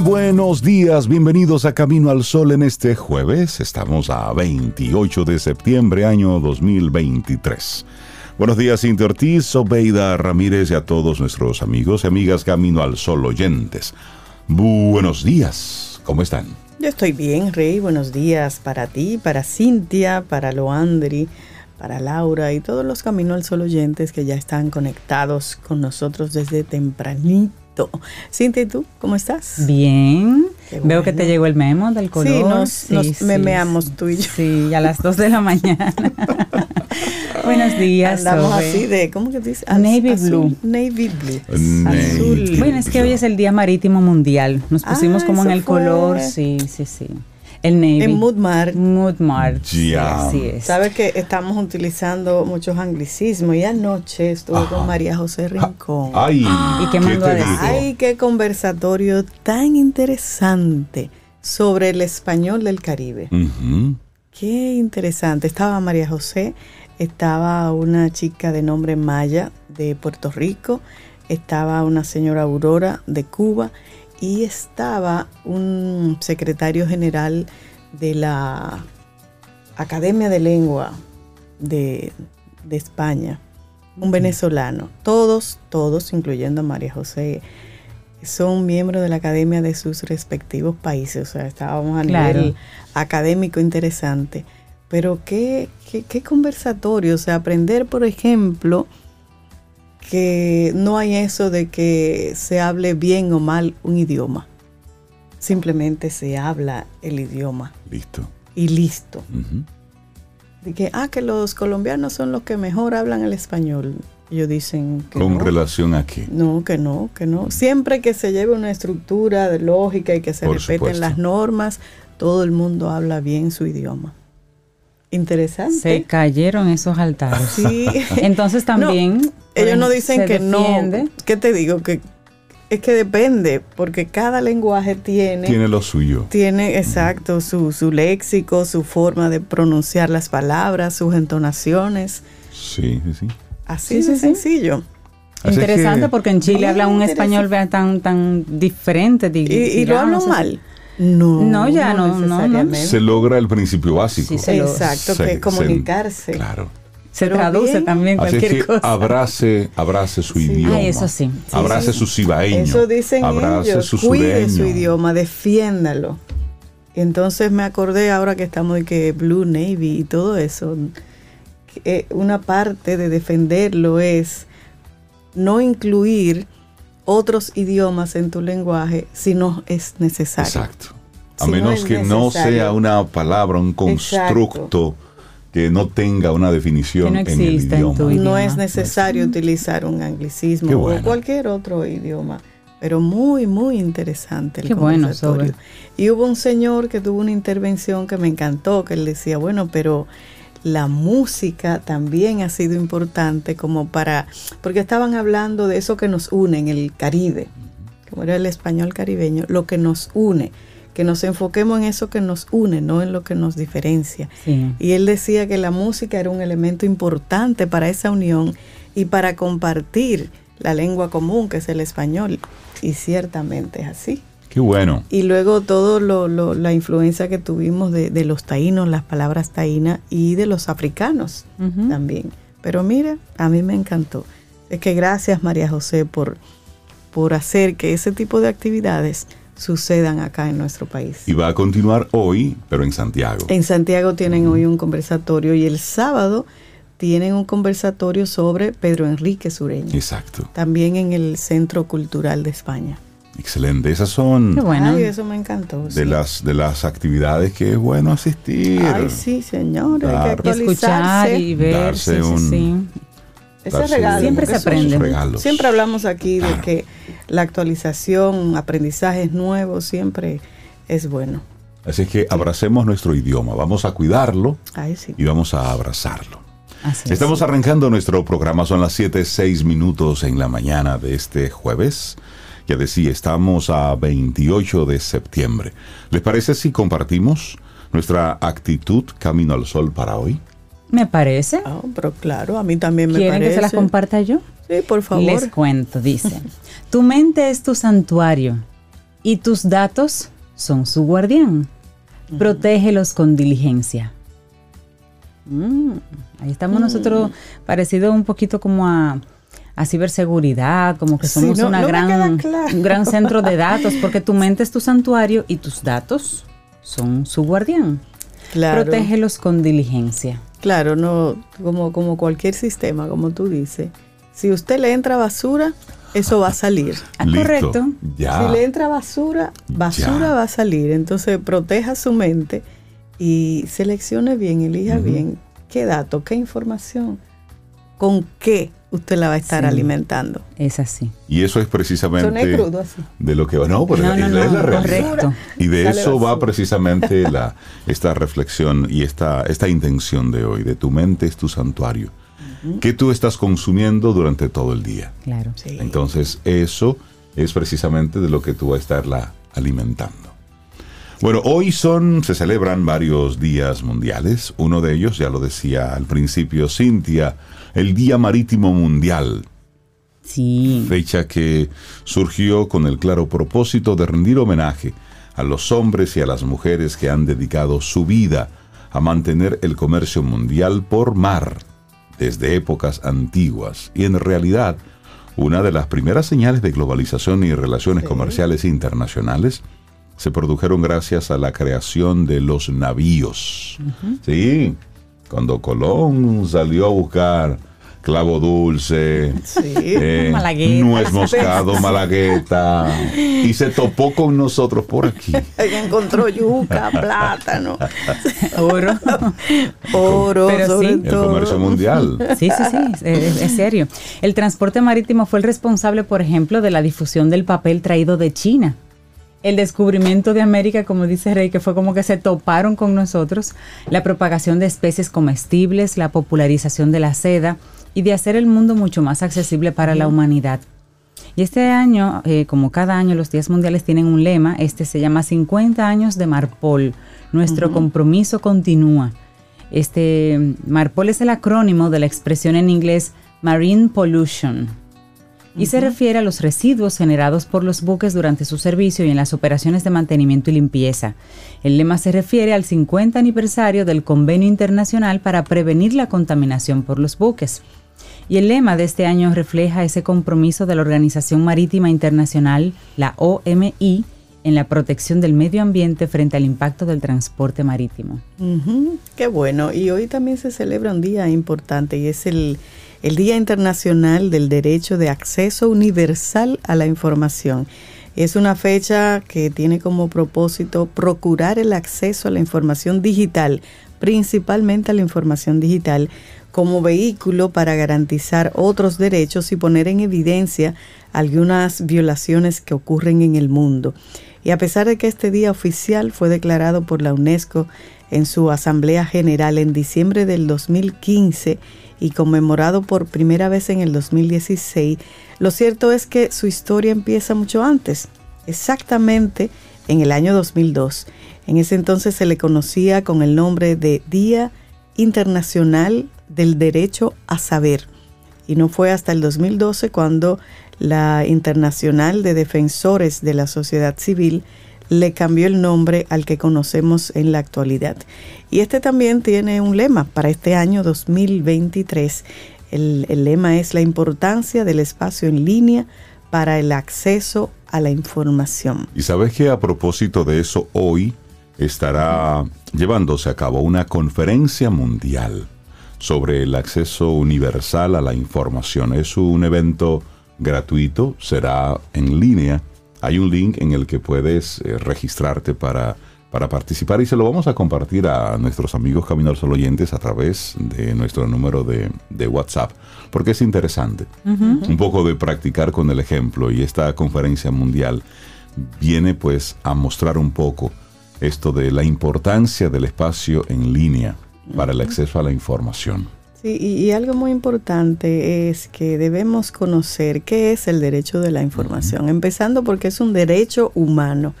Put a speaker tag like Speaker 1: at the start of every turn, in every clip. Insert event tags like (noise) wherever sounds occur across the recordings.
Speaker 1: Buenos días, bienvenidos a Camino al Sol en este jueves. Estamos a 28 de septiembre, año 2023. Buenos días, Cintia Ortiz, Sobeida Ramírez y a todos nuestros amigos y amigas Camino al Sol oyentes. Buenos días, ¿cómo están?
Speaker 2: Yo estoy bien, Rey. Buenos días para ti, para Cintia, para Loandri, para Laura y todos los Camino al Sol oyentes que ya están conectados con nosotros desde tempranito. Cintia, ¿y tú? ¿Cómo estás?
Speaker 3: Bien. Veo que te llegó el memo del color.
Speaker 2: Sí, nos,
Speaker 3: Sí,
Speaker 2: nos
Speaker 3: sí,
Speaker 2: memeamos
Speaker 3: sí.
Speaker 2: tú y yo.
Speaker 3: Sí, a las 2 de la mañana. (laughs) Buenos días.
Speaker 2: Andamos
Speaker 3: Sobe.
Speaker 2: así de, ¿cómo que dice?
Speaker 3: Navy blue.
Speaker 2: Navy blue.
Speaker 1: Navy
Speaker 2: Azul.
Speaker 3: Bueno, es que hoy es el Día Marítimo Mundial. Nos pusimos
Speaker 2: Ah,
Speaker 3: como en el color. Sí, sí, sí. El Navy.
Speaker 2: En Moodmar.
Speaker 3: Moodmart. sí,
Speaker 1: Ya.
Speaker 3: así es.
Speaker 2: Sabes que estamos utilizando muchos anglicismos y anoche estuve
Speaker 1: Ajá.
Speaker 2: con María José Rincón.
Speaker 1: Ay, (gasps)
Speaker 3: ¿Y qué mandó a
Speaker 1: te
Speaker 3: decir?
Speaker 1: dijo?
Speaker 2: Ay, qué conversatorio tan interesante sobre el español del Caribe. Qué interesante. Estaba María José, estaba una chica de nombre Maya de Puerto Rico, estaba una señora Aurora de Cuba y estaba un secretario general de la Academia de Lengua de, de España, un venezolano. Todos, todos, incluyendo a María José, son miembros de la academia de sus respectivos países. O sea, estábamos a
Speaker 3: Claro.
Speaker 2: nivel académico interesante. Pero qué, qué, qué conversatorio, o sea, aprender, por ejemplo, que no hay eso de que se hable bien o mal un idioma. Simplemente se habla el idioma
Speaker 1: Listo.
Speaker 2: y listo. De que, ah, que los colombianos son los que mejor hablan el español. Ellos dicen que
Speaker 1: ¿Con
Speaker 2: no.
Speaker 1: relación a qué?
Speaker 2: No, que no, que no. Siempre que se lleve una estructura de lógica y que se
Speaker 1: Por
Speaker 2: respeten
Speaker 1: supuesto.
Speaker 2: las normas, todo el mundo habla bien su idioma. Interesante.
Speaker 3: Se cayeron esos altares.
Speaker 2: Sí. (laughs)
Speaker 3: Entonces también.
Speaker 2: Ellos no dicen que
Speaker 3: defiende.
Speaker 2: no. ¿Qué te digo? Que es que depende, porque cada lenguaje tiene
Speaker 1: Tiene lo suyo.
Speaker 2: tiene exacto su, su léxico, su forma de pronunciar las palabras, sus entonaciones.
Speaker 1: Sí, sí, sí.
Speaker 2: Así
Speaker 3: Sí,
Speaker 2: de
Speaker 3: sí, sí.
Speaker 2: sencillo.
Speaker 1: Así es
Speaker 3: Interesante
Speaker 1: que-
Speaker 3: porque en Chile hablan un español tan tan diferente. di-
Speaker 2: ¿Y, y lo
Speaker 3: digamos,
Speaker 2: hablan
Speaker 3: así.
Speaker 2: mal? No,
Speaker 3: No, ya no, no, no.
Speaker 2: necesariamente.
Speaker 1: Se logra el principio básico.
Speaker 3: Sí, se
Speaker 2: Exacto,
Speaker 1: Se-
Speaker 2: que
Speaker 1: se-
Speaker 2: comunicarse.
Speaker 1: Claro.
Speaker 3: Se
Speaker 2: Pero
Speaker 3: traduce
Speaker 2: bien.
Speaker 3: también
Speaker 1: Así es
Speaker 3: cualquier
Speaker 1: que
Speaker 3: cosa.
Speaker 1: abrace, abrace su
Speaker 2: Sí.
Speaker 1: idioma.
Speaker 3: Ay, eso sí. Sí,
Speaker 1: abrace
Speaker 2: sí.
Speaker 1: su cibaeño.
Speaker 2: Eso dicen
Speaker 1: abrace
Speaker 2: ellos.
Speaker 1: su
Speaker 2: Cuide su idioma, defiéndalo. Entonces me acordé ahora que estamos de que Blue Navy y todo eso, que, eh, una parte de defenderlo es no incluir otros idiomas en tu lenguaje si no es necesario.
Speaker 1: Exacto. A
Speaker 2: Si
Speaker 1: menos que no sea una palabra, un constructo que no tenga una definición
Speaker 3: Que no
Speaker 1: en el
Speaker 3: en
Speaker 1: idioma.
Speaker 3: tu
Speaker 2: No es necesario utilizar un anglicismo o
Speaker 1: bueno.
Speaker 2: cualquier otro idioma. Pero muy, muy interesante el
Speaker 3: Qué bueno,
Speaker 2: conversatorio.
Speaker 3: Sobe.
Speaker 2: Y hubo un señor que tuvo una intervención que me encantó, que él decía, bueno, pero la música también ha sido importante como para, porque estaban hablando de eso que nos une en el Caribe, como era el español caribeño, lo que nos une, que nos enfoquemos en eso que nos une, no en lo que nos diferencia.
Speaker 3: Sí.
Speaker 2: Y él decía que la música era un elemento importante para esa unión y para compartir la lengua común, que es el español. Y ciertamente es así.
Speaker 1: Qué bueno.
Speaker 2: Y luego todo lo, lo- la influencia que tuvimos de, de los taínos, las palabras taínas y de los africanos también. Pero mira, a mí me encantó. Es que gracias María José por, por hacer que ese tipo de actividades sucedan acá en nuestro país.
Speaker 1: Y va a continuar hoy, pero en Santiago.
Speaker 2: En Santiago tienen hoy un conversatorio y el sábado tienen un conversatorio sobre Pedro Enrique Sureño,
Speaker 1: Exacto.
Speaker 2: también en el Centro Cultural de España.
Speaker 1: Excelente. Esas son
Speaker 3: Qué bueno.
Speaker 2: Ay, eso me encantó.
Speaker 1: de
Speaker 2: sí.
Speaker 1: las de las actividades que es bueno asistir.
Speaker 2: Ay, sí, señores, hay que
Speaker 3: escuchar y ver.
Speaker 1: Darse
Speaker 3: sí, sí,
Speaker 1: un-
Speaker 3: sí.
Speaker 2: Ese
Speaker 1: darse
Speaker 2: regalo.
Speaker 3: Siempre se aprende.
Speaker 2: Siempre hablamos aquí de
Speaker 1: Claro.
Speaker 2: que la actualización, aprendizajes nuevos, siempre es bueno.
Speaker 1: Así es que abracemos nuestro idioma, vamos a cuidarlo
Speaker 2: Ay, sí.
Speaker 1: y vamos a abrazarlo.
Speaker 3: Así es.
Speaker 1: Estamos arrancando nuestro programa, son las 7, 6 minutos en la mañana de este jueves. Ya decía, estamos a 28 de septiembre. ¿Les parece si compartimos nuestra actitud Camino al Sol para hoy?
Speaker 3: Me parece.
Speaker 2: Ah, pero claro, a mí también me
Speaker 3: ¿Quieren
Speaker 2: parece.
Speaker 3: que se las comparta yo?
Speaker 2: Sí, por favor.
Speaker 3: Les cuento, dice. tu mente es tu santuario y tus datos son su guardián. Protégelos con diligencia. Mm, ahí estamos nosotros parecido un poquito como a, a ciberseguridad, como que
Speaker 2: Sí,
Speaker 3: somos
Speaker 2: no-
Speaker 3: una
Speaker 2: no
Speaker 3: gran,
Speaker 2: claro.
Speaker 3: un gran centro de datos, porque tu mente es tu santuario y tus datos son su guardián.
Speaker 2: Claro.
Speaker 3: Protégelos con diligencia.
Speaker 2: Claro, no, como, como cualquier sistema, como tú dices. Si usted le entra basura, eso va a salir.
Speaker 3: Ah,
Speaker 1: Listo.
Speaker 3: correcto.
Speaker 1: Ya.
Speaker 2: Si le entra basura, basura
Speaker 1: Ya.
Speaker 2: va a salir. Entonces, proteja su mente y seleccione bien, elija bien qué dato, qué información, con qué usted la va a estar
Speaker 3: Sí.
Speaker 2: alimentando.
Speaker 3: Es así.
Speaker 1: Y eso es precisamente
Speaker 2: Soné crudo así.
Speaker 1: de lo que no, pero
Speaker 3: No, no,
Speaker 1: es,
Speaker 3: no,
Speaker 1: es la realidad.
Speaker 3: correcto.
Speaker 1: Y de
Speaker 2: Sale
Speaker 1: eso va precisamente la, esta reflexión y esta, esta intención de hoy, de tu mente es tu santuario. ¿Qué tú estás consumiendo durante todo el día?
Speaker 3: Claro.
Speaker 2: Sí.
Speaker 1: Entonces, eso es precisamente de lo que tú vas a estarla alimentando. Bueno, hoy son, se celebran varios días mundiales. Uno de ellos, ya lo decía al principio Cintia, el Día Marítimo Mundial,
Speaker 3: Sí.
Speaker 1: fecha que surgió con el claro propósito de rendir homenaje a los hombres y a las mujeres que han dedicado su vida a mantener el comercio mundial por mar desde épocas antiguas y en realidad una de las primeras señales de globalización y relaciones
Speaker 2: Sí.
Speaker 1: comerciales internacionales se produjeron gracias a la creación de los navíos. Sí, cuando Colón salió a buscar clavo dulce,
Speaker 2: Sí.
Speaker 1: eh,
Speaker 3: Malagueta,
Speaker 1: nuez moscado, (laughs) malagueta, y se topó con nosotros por aquí.
Speaker 2: Ella encontró yuca, plátano,
Speaker 3: Oro.
Speaker 2: oro,
Speaker 3: Pero
Speaker 2: sobre
Speaker 3: sí.
Speaker 1: El comercio mundial.
Speaker 3: Sí, sí, sí, es, es serio. El transporte marítimo fue el responsable, por ejemplo, de la difusión del papel traído de China. El descubrimiento de América, como dice Rey, que fue como que se toparon con nosotros, la propagación de especies comestibles, la popularización de la seda y de hacer el mundo mucho más accesible para la humanidad. Y este año, eh, como cada año, los días mundiales tienen un lema, este se llama 50 años de Marpol, nuestro compromiso continúa. Este Marpol es el acrónimo de la expresión en inglés Marine Pollution y se refiere a los residuos generados por los buques durante su servicio y en las operaciones de mantenimiento y limpieza. El lema se refiere al 50 aniversario del Convenio Internacional para prevenir la contaminación por los buques. Y el lema de este año refleja ese compromiso de la Organización Marítima Internacional, la OMI, en la protección del medio ambiente frente al impacto del transporte marítimo.
Speaker 2: Ujú, Qué bueno. Y hoy también se celebra un día importante y es el, el Día Internacional del Derecho de Acceso Universal a la Información. Es una fecha que tiene como propósito procurar el acceso a la información digital, principalmente a la información digital, como vehículo para garantizar otros derechos y poner en evidencia algunas violaciones que ocurren en el mundo. Y a pesar de que este día oficial fue declarado por la UNESCO en su Asamblea General en diciembre del 2015 y conmemorado por primera vez en el 2016, lo cierto es que su historia empieza mucho antes, exactamente en el año 2002. En ese entonces se le conocía con el nombre de Día Internacional del Derecho a Saber. Y no fue hasta el 2012 cuando la Internacional de Defensores de la Sociedad Civil le cambió el nombre al que conocemos en la actualidad. Y este también tiene un lema para este año 2023. El, lema es la importancia del espacio en línea para el acceso a la información.
Speaker 1: Y sabes que a propósito de eso, hoy estará llevándose a cabo una conferencia mundial sobre el acceso universal a la información. Es un evento gratuito, será en línea. Hay un link en el que puedes eh, registrarte para para participar y se lo vamos a compartir a nuestros amigos Camino al Sol oyentes a través de nuestro número de, de WhatsApp, porque es interesante. Un poco de practicar con el ejemplo y esta conferencia mundial viene pues a mostrar un poco esto de la importancia del espacio en línea para el acceso a la información.
Speaker 2: Sí, y, y algo muy importante es que debemos conocer qué es el derecho de la información, empezando porque es un derecho humano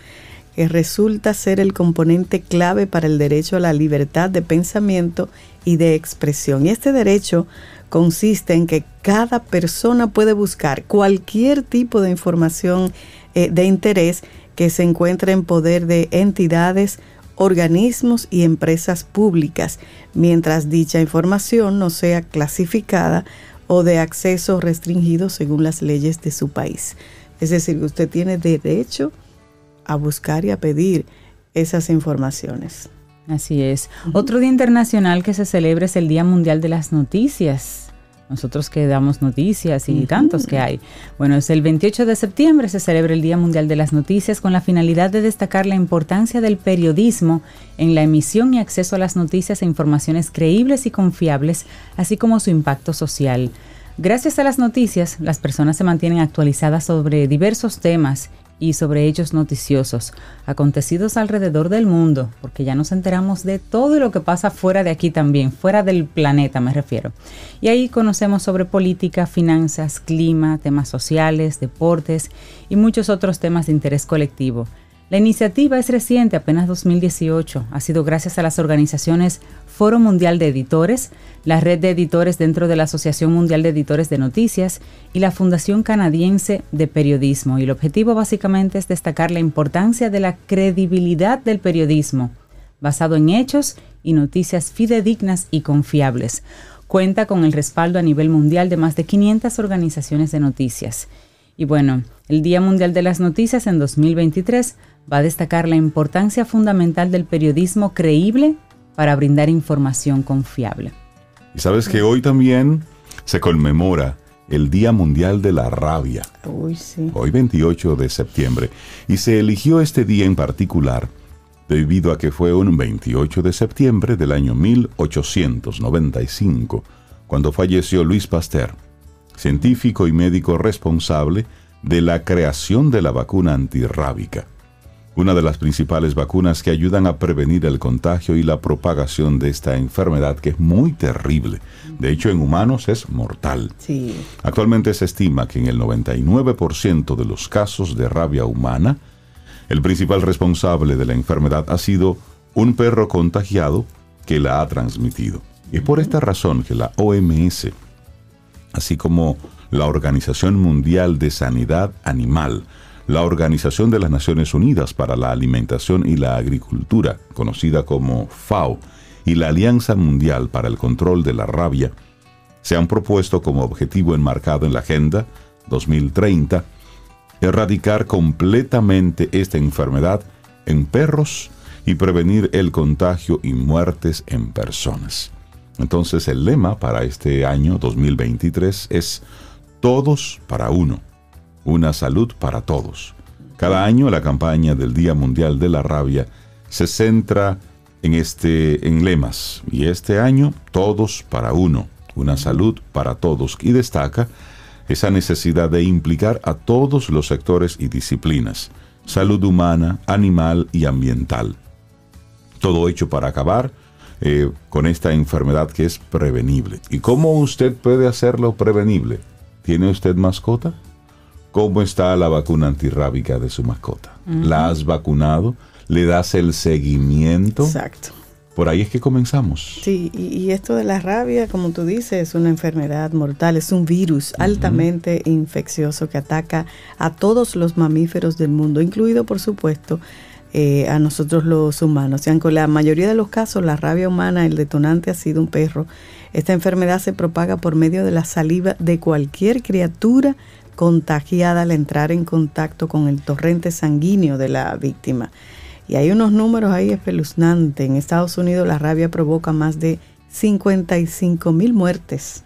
Speaker 2: que resulta ser el componente clave para el derecho a la libertad de pensamiento y de expresión. Y este derecho consiste en que cada persona puede buscar cualquier tipo de información eh, de interés que se encuentre en poder de entidades, organismos y empresas públicas, mientras dicha información no sea clasificada o de acceso restringido según las leyes de su país. Es decir, usted tiene derecho a buscar y a pedir esas informaciones.
Speaker 3: Así es. Otro día internacional que se celebra es el Día Mundial de las Noticias. Nosotros que damos noticias y tantos que hay. Bueno, es el 28 de septiembre se celebra el Día Mundial de las Noticias con la finalidad de destacar la importancia del periodismo en la emisión y acceso a las noticias e informaciones creíbles y confiables, así como su impacto social. Gracias a las noticias, las personas se mantienen actualizadas sobre diversos temas y sobre hechos noticiosos, acontecidos alrededor del mundo, porque ya nos enteramos de todo lo que pasa fuera de aquí también, fuera del planeta me refiero. Y ahí conocemos sobre política, finanzas, clima, temas sociales, deportes y muchos otros temas de interés colectivo. La iniciativa es reciente, apenas 2018. Ha sido gracias a las organizaciones Foro Mundial de Editores, la Red de Editores dentro de la Asociación Mundial de Editores de Noticias y la Fundación Canadiense de Periodismo. Y el objetivo básicamente es destacar la importancia de la credibilidad del periodismo, basado en hechos y noticias fidedignas y confiables. Cuenta con el respaldo a nivel mundial de más de 500 organizaciones de noticias. Y bueno, el Día Mundial de las Noticias en 2023 va a destacar la importancia fundamental del periodismo creíble para brindar información confiable.
Speaker 1: Y sabes que hoy también se conmemora el Día Mundial de la Rabia,
Speaker 2: Uy, sí.
Speaker 1: hoy 28 de septiembre, y se eligió este día en particular debido a que fue un 28 de septiembre del año 1895, cuando falleció Luis Pasteur, científico y médico responsable de la creación de la vacuna antirrábica, una de las principales vacunas que ayudan a prevenir el contagio y la propagación de esta enfermedad que es muy terrible. De hecho, en humanos es mortal.
Speaker 2: Sí.
Speaker 1: Actualmente se estima que en el 99% de los casos de rabia humana, el principal responsable de la enfermedad ha sido un perro contagiado que la ha transmitido. Es por esta razón que la OMS, así como la Organización Mundial de Sanidad Animal, la Organización de las Naciones Unidas para la Alimentación y la Agricultura, conocida como FAO, y la Alianza Mundial para el Control de la Rabia, se han propuesto como objetivo enmarcado en la Agenda 2030 erradicar completamente esta enfermedad en perros y prevenir el contagio y muertes en personas. Entonces el lema para este año 2023 es Todos para uno, una salud para todos. Cada año la campaña del Día Mundial de la Rabia se centra en este en lemas y este año Todos para uno, una salud para todos y destaca esa necesidad de implicar a todos los sectores y disciplinas, salud humana, animal y ambiental. Todo hecho para acabar eh, con esta enfermedad que es prevenible. ¿Y cómo usted puede hacerlo prevenible? ¿Tiene usted mascota? ¿Cómo está la vacuna antirrábica de su mascota? ¿La has vacunado? ¿Le das el seguimiento?
Speaker 2: Exacto.
Speaker 1: Por ahí es que comenzamos.
Speaker 2: Sí, y, y esto de la rabia, como tú dices, es una enfermedad mortal, es un virus altamente infeccioso que ataca a todos los mamíferos del mundo, incluido, por supuesto, eh, a nosotros los humanos. Y aunque la mayoría de los casos la rabia humana, el detonante ha sido un perro, esta enfermedad se propaga por medio de la saliva de cualquier criatura contagiada al entrar en contacto con el torrente sanguíneo de la víctima. Y hay unos números ahí espeluznantes. En Estados Unidos la rabia provoca más de 55 mil muertes.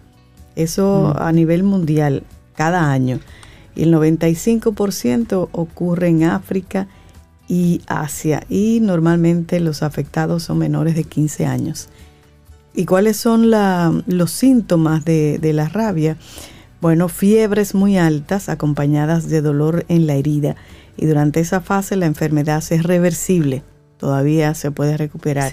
Speaker 2: Eso a nivel mundial cada año. Y el 95% ocurre en África y Asia. Y normalmente los afectados son menores de 15 años. ¿Y cuáles son los síntomas de, de la rabia? Bueno, fiebres muy altas acompañadas de dolor en la herida. Y durante esa fase la enfermedad es reversible todavía se puede recuperar.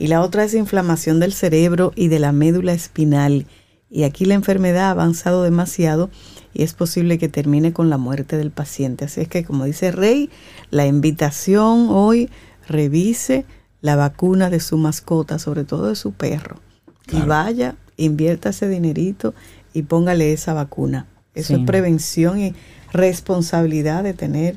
Speaker 2: Y la otra es inflamación del cerebro y de la médula espinal. Y aquí la enfermedad ha avanzado demasiado y es posible que termine con la muerte del paciente. Así es que, como dice Rey, la invitación hoy, revise la vacuna de su mascota, sobre todo de su perro. Y vaya, invierta ese dinerito y póngale esa vacuna. Eso es prevención y responsabilidad de tener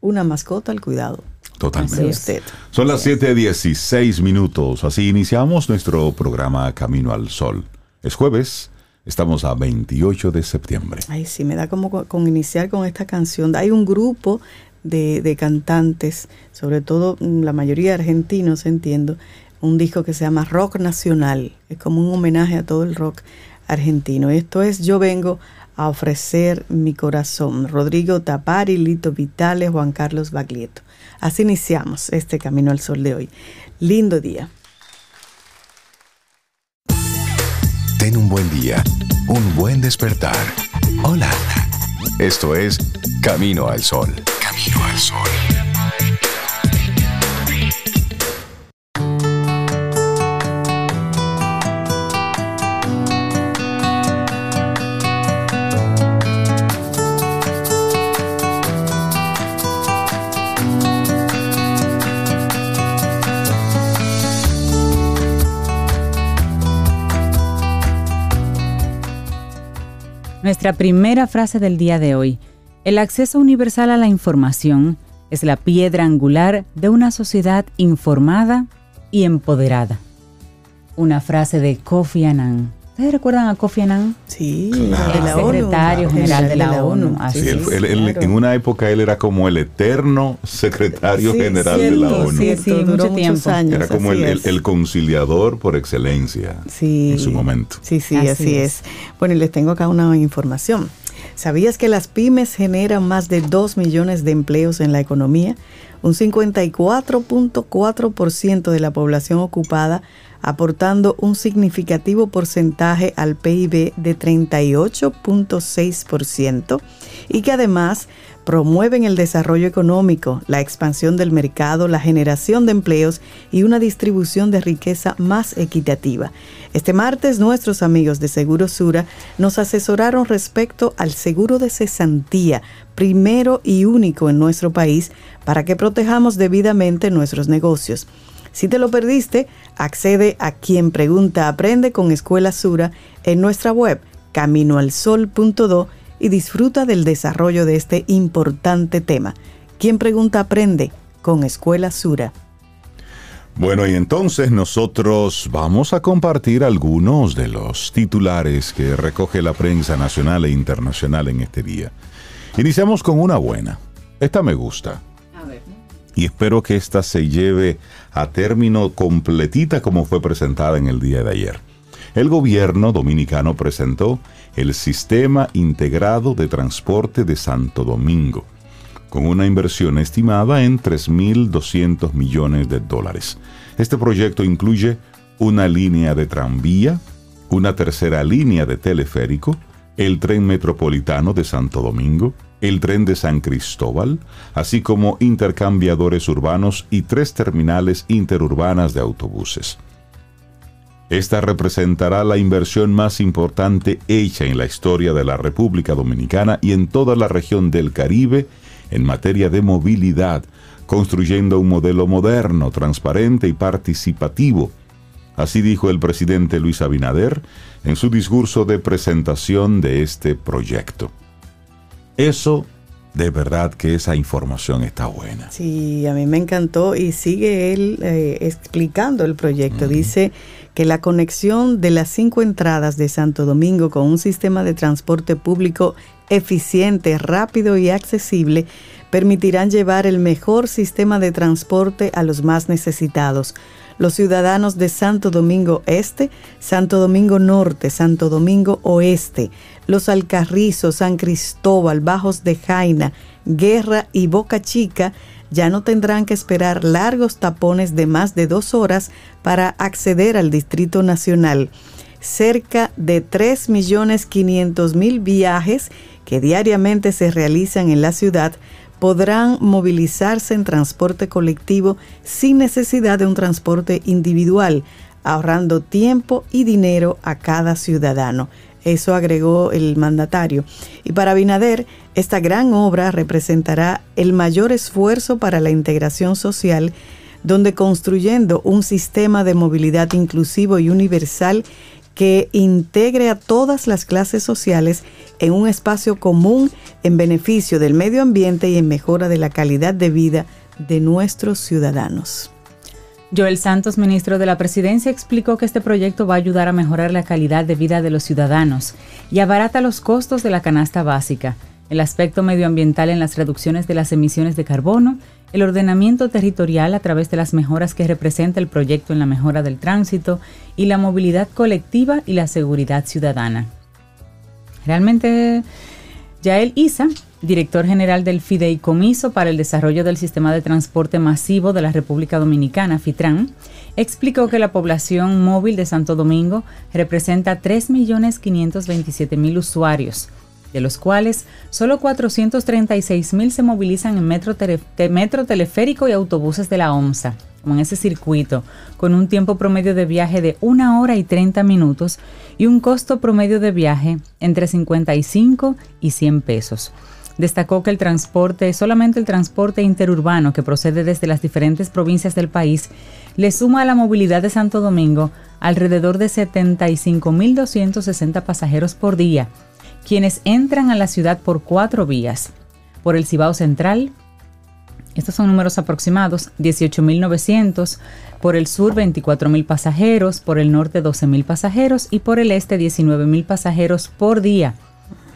Speaker 2: una mascota al cuidado.
Speaker 1: Totalmente. Son las 7.16 minutos, así iniciamos nuestro programa Camino al Sol. Es jueves, estamos a 28 de septiembre.
Speaker 2: Ay, sí, me da como con, iniciar con esta canción. Hay un grupo de, de, cantantes, sobre todo mm, la mayoría argentinos, entiendo, un disco que se llama Rock Nacional. Es como un homenaje a todo el rock argentino. Esto es Yo vengo a ofrecer mi corazón. Rodrigo Tapari, Lito Vitales, Juan Carlos Baglietto. Así iniciamos este Camino al Sol de hoy. Lindo día.
Speaker 4: Ten un buen día, un buen despertar. Hola. Esto es Camino al Sol. Camino al Sol.
Speaker 3: Nuestra primera frase del día de hoy. El acceso universal a la información es la piedra angular de una sociedad informada y empoderada. Una frase de Kofi Annan. ¿Ustedes recuerdan a Kofi Annan?
Speaker 2: Sí,
Speaker 3: de la secretario general de la, ONU.
Speaker 1: En una época él era como el eterno secretario general de la ONU.
Speaker 3: Sí, sí, duró muchos años.
Speaker 1: Era como el, conciliador por excelencia en su momento.
Speaker 2: Sí, sí, así, es. Bueno, y les tengo acá una información. ¿Sabías que las pymes generan más de 2 millones de empleos en la economía? Un 54.4% de la población ocupada aportando un significativo porcentaje al PIB de 38.6% y que además promueven el desarrollo económico, la expansión del mercado, la generación de empleos y una distribución de riqueza más equitativa. Este martes nuestros amigos de Seguro Sura nos asesoraron respecto al seguro de cesantía, primero y único en nuestro país, para que protejamos debidamente nuestros negocios. Si te lo perdiste, accede a Quien Pregunta Aprende con Escuela Sura en nuestra web caminoalsol.do y disfruta del desarrollo de este importante tema. Quien Pregunta Aprende con Escuela Sura.
Speaker 1: Bueno, y entonces nosotros vamos a compartir algunos de los titulares que recoge la prensa nacional e internacional en este día. Iniciamos con una buena. Esta me gusta y espero que esta se lleve a término completita como fue presentada en el día de ayer. El gobierno dominicano presentó el Sistema Integrado de Transporte de Santo Domingo, con una inversión estimada en 3.200 millones de dólares. Este proyecto incluye una línea de tranvía, una tercera línea de teleférico, el tren metropolitano de Santo Domingo, el tren de San Cristóbal, así como intercambiadores urbanos y tres terminales interurbanas de autobuses. Esta representará la inversión más importante hecha en la historia de la República Dominicana y en toda la región del Caribe en materia de movilidad, construyendo un modelo moderno, transparente y participativo. Así dijo el presidente Luis Abinader en su discurso de presentación de este proyecto. Eso, de verdad que esa información está buena.
Speaker 2: Sí, a mí me encantó y sigue él eh, explicando el proyecto. Dice que la conexión de las cinco entradas de Santo Domingo con un sistema de transporte público eficiente, rápido y accesible permitirán llevar el mejor sistema de transporte a los más necesitados los ciudadanos de Santo Domingo Este, Santo Domingo Norte, Santo Domingo Oeste, los Alcarrizos, San Cristóbal, Bajos de Jaina, Guerra y Boca Chica ya no tendrán que esperar largos tapones de más de dos horas para acceder al Distrito Nacional. Cerca de 3.500.000 viajes que diariamente se realizan en la ciudad podrán movilizarse en transporte colectivo sin necesidad de un transporte individual, ahorrando tiempo y dinero a cada ciudadano. Eso agregó el mandatario. Y para Binader, esta gran obra representará el mayor esfuerzo para la integración social, donde construyendo un sistema de movilidad inclusivo y universal que integre a todas las clases sociales en un espacio común en beneficio del medio ambiente y en mejora de la calidad de vida de nuestros ciudadanos.
Speaker 3: Joel Santos, ministro de la Presidencia, explicó que este proyecto va a ayudar a mejorar la calidad de vida de los ciudadanos y abarata los costos de la canasta básica, el aspecto medioambiental en las reducciones de las emisiones de carbono, el ordenamiento territorial a través de las mejoras que representa el proyecto en la mejora del tránsito y la movilidad colectiva y la seguridad ciudadana. Realmente, Yael Isa, director general del Fideicomiso para el Desarrollo del Sistema de Transporte Masivo de la República Dominicana, FITRAN, explicó que la población móvil de Santo Domingo representa 3.527.000 usuarios, de los cuales solo 436.000 se movilizan en metro, teleférico y autobuses de la OMSA, como en ese circuito, con un tiempo promedio de viaje de 1 hora y 30 minutos y un costo promedio de viaje entre 55 y 100 pesos. Destacó que el transporte, solamente el transporte interurbano que procede desde las diferentes provincias del país, le suma a la movilidad de Santo Domingo alrededor de 75.260 pasajeros por día, quienes entran a la ciudad por cuatro vías. Por el Cibao Central, estos son números aproximados, 18.900, por el sur 24.000 pasajeros, por el norte 12.000 pasajeros y por el este 19.000 pasajeros por día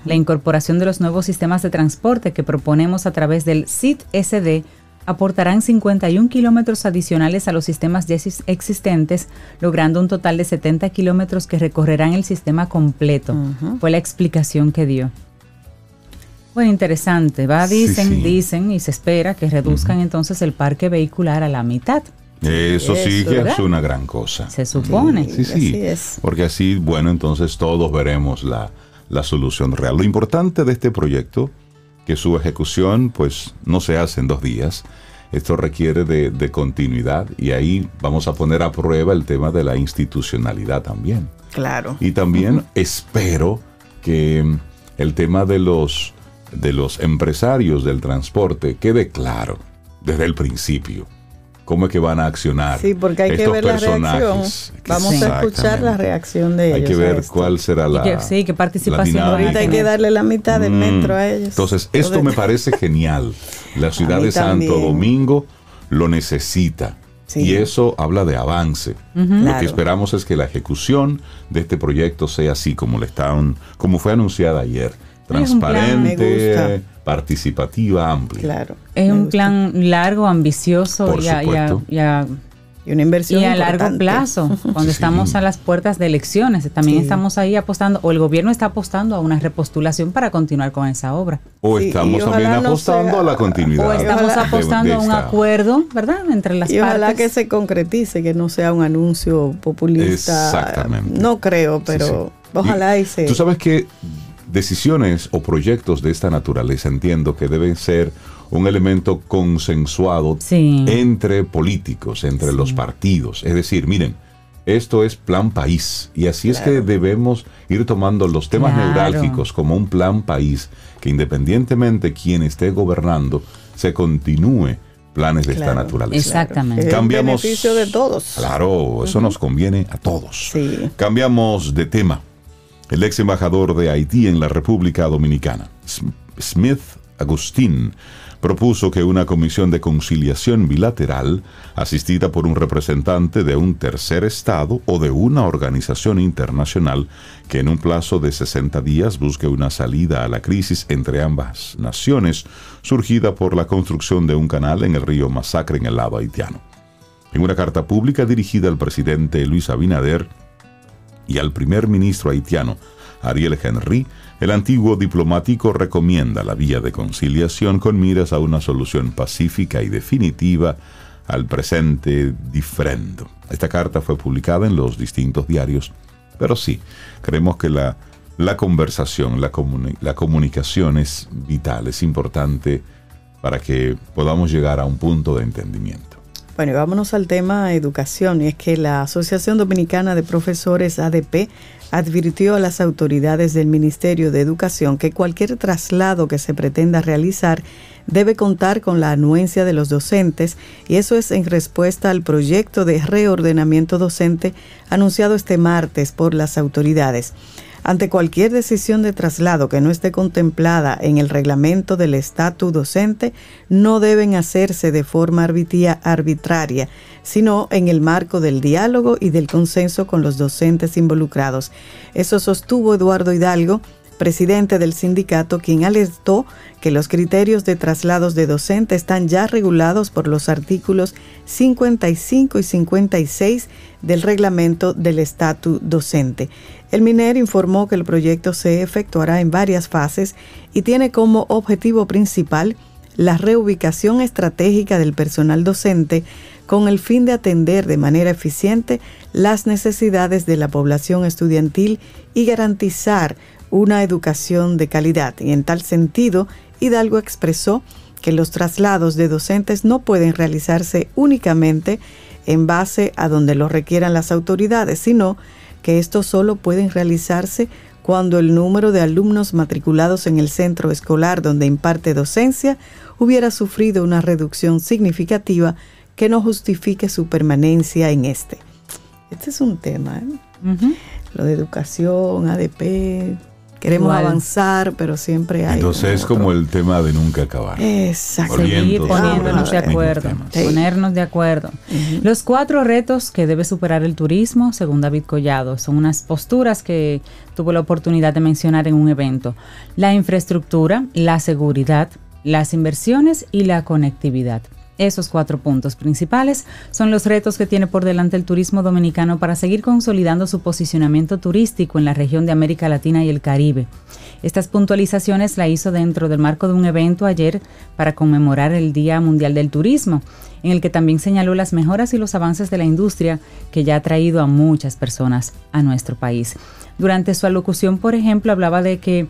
Speaker 3: la incorporación de los nuevos sistemas de transporte que proponemos a través del CIT-SD aportarán 51 kilómetros adicionales a los sistemas ya existentes, logrando un total de 70 kilómetros que recorrerán el sistema completo. Fue la explicación que dio. Bueno, interesante. Va, dicen, dicen y se espera que reduzcan entonces el parque vehicular a la mitad.
Speaker 1: Eso sí que es una gran cosa.
Speaker 3: Se supone.
Speaker 1: Sí, sí. Porque así, bueno, entonces todos veremos la, la solución real. Lo importante de este proyecto, que su ejecución pues no se hace en dos días, esto requiere de, continuidad y ahí vamos a poner a prueba el tema de la institucionalidad también.
Speaker 2: Claro.
Speaker 1: Y también espero que el tema de los, de los empresarios del transporte quede claro desde el principio cómo es que van a accionar.
Speaker 2: Sí, porque hay que ver la reacción. Vamos a escuchar la reacción de ellos.
Speaker 1: Hay que ver cuál será la.
Speaker 3: sí, qué participación.
Speaker 2: Ahorita hay que darle la mitad del mm. metro a ellos.
Speaker 1: Entonces, esto me parece (laughs) genial. La ciudad de Santo Domingo lo necesita. Y eso habla de avance. Lo que esperamos es que la ejecución de este proyecto sea así como le están, como fue anunciada ayer. Transparente, participativa, amplia.
Speaker 3: Claro. Es un plan largo, ambicioso y a,
Speaker 2: y una inversión
Speaker 3: y a largo plazo, (laughs) cuando estamos a las puertas de elecciones, también estamos ahí apostando, o el gobierno está apostando a una repostulación para continuar con esa obra.
Speaker 1: O estamos también apostando a la continuidad.
Speaker 3: O estamos apostando a un acuerdo, ¿verdad? Entre las
Speaker 2: y
Speaker 3: partes.
Speaker 2: ojalá que se concretice, que no sea un anuncio populista.
Speaker 1: Exactamente.
Speaker 2: No creo, pero ojalá y se...
Speaker 1: Tú sabes que decisiones o proyectos de esta naturaleza entiendo que deben ser un elemento consensuado entre políticos, entre los partidos. Es decir, miren, esto es plan país y así es que debemos ir tomando los temas neurálgicos como un plan país que independientemente quien esté gobernando se continúe planes de esta naturaleza.
Speaker 3: Exactamente.
Speaker 1: Cambiamos,
Speaker 2: el beneficio de todos.
Speaker 1: Claro, eso nos conviene a todos. Cambiamos de tema el ex embajador de Haití en la República Dominicana, Smith Agustín, propuso que una comisión de conciliación bilateral, asistida por un representante de un tercer Estado o de una organización internacional, que en un plazo de 60 días busque una salida a la crisis entre ambas naciones, surgida por la construcción de un canal en el río Masacre en el lado haitiano. En una carta pública dirigida al presidente Luis Abinader, y al primer ministro haitiano, Ariel Henry, el antiguo diplomático recomienda la vía de conciliación con miras a una solución pacífica y definitiva al presente diferendo. Esta carta fue publicada en los distintos diarios, pero sí, creemos que la, la conversación, la, la comunicación es vital, es importante para que podamos llegar a un punto de entendimiento.
Speaker 2: Bueno, vámonos al tema educación, y es que la Asociación Dominicana de Profesores ADP advirtió a las autoridades del Ministerio de Educación que cualquier traslado que se pretenda realizar debe contar con la anuencia de los docentes y eso es en respuesta al proyecto de reordenamiento docente anunciado este martes por las autoridades. Ante cualquier decisión de traslado que no esté contemplada en el reglamento del estatus docente, no deben hacerse de forma arbitraria, sino en el marco del diálogo y del consenso con los docentes involucrados. Eso sostuvo Eduardo Hidalgo, presidente del sindicato, quien alertó que los criterios de traslados de docente están ya regulados por los artículos 55 y 56 del reglamento del estatus docente. El MINER informó que el proyecto se efectuará en varias fases y tiene como objetivo principal la reubicación estratégica del personal docente con el fin de atender de manera eficiente las necesidades de la población estudiantil y garantizar una educación de calidad. Y en tal sentido, Hidalgo expresó que los traslados de docentes no pueden realizarse únicamente en base a donde lo requieran las autoridades, sino que estos solo pueden realizarse cuando el número de alumnos matriculados en el centro escolar donde imparte docencia hubiera sufrido una reducción significativa que no justifique su permanencia en este. Este es un tema, ¿eh? lo de educación, ADP, queremos avanzar, pero siempre hay.
Speaker 1: Entonces es como el tema de nunca acabar.
Speaker 2: Exacto.
Speaker 3: Seguir poniéndonos de acuerdo. Ponernos de acuerdo. Los cuatro retos que debe superar el turismo, según David Collado, son unas posturas que tuvo la oportunidad de mencionar en un evento. La infraestructura, la seguridad, las inversiones y la conectividad. Esos cuatro puntos principales son los retos que tiene por delante el turismo dominicano para seguir consolidando su posicionamiento turístico en la región de América Latina y el Caribe. Estas puntualizaciones la hizo dentro del marco de un evento ayer para conmemorar el Día Mundial del Turismo, en el que también señaló las mejoras y los avances de la industria que ya ha traído a muchas personas a nuestro país. Durante su alocución, por ejemplo, hablaba de que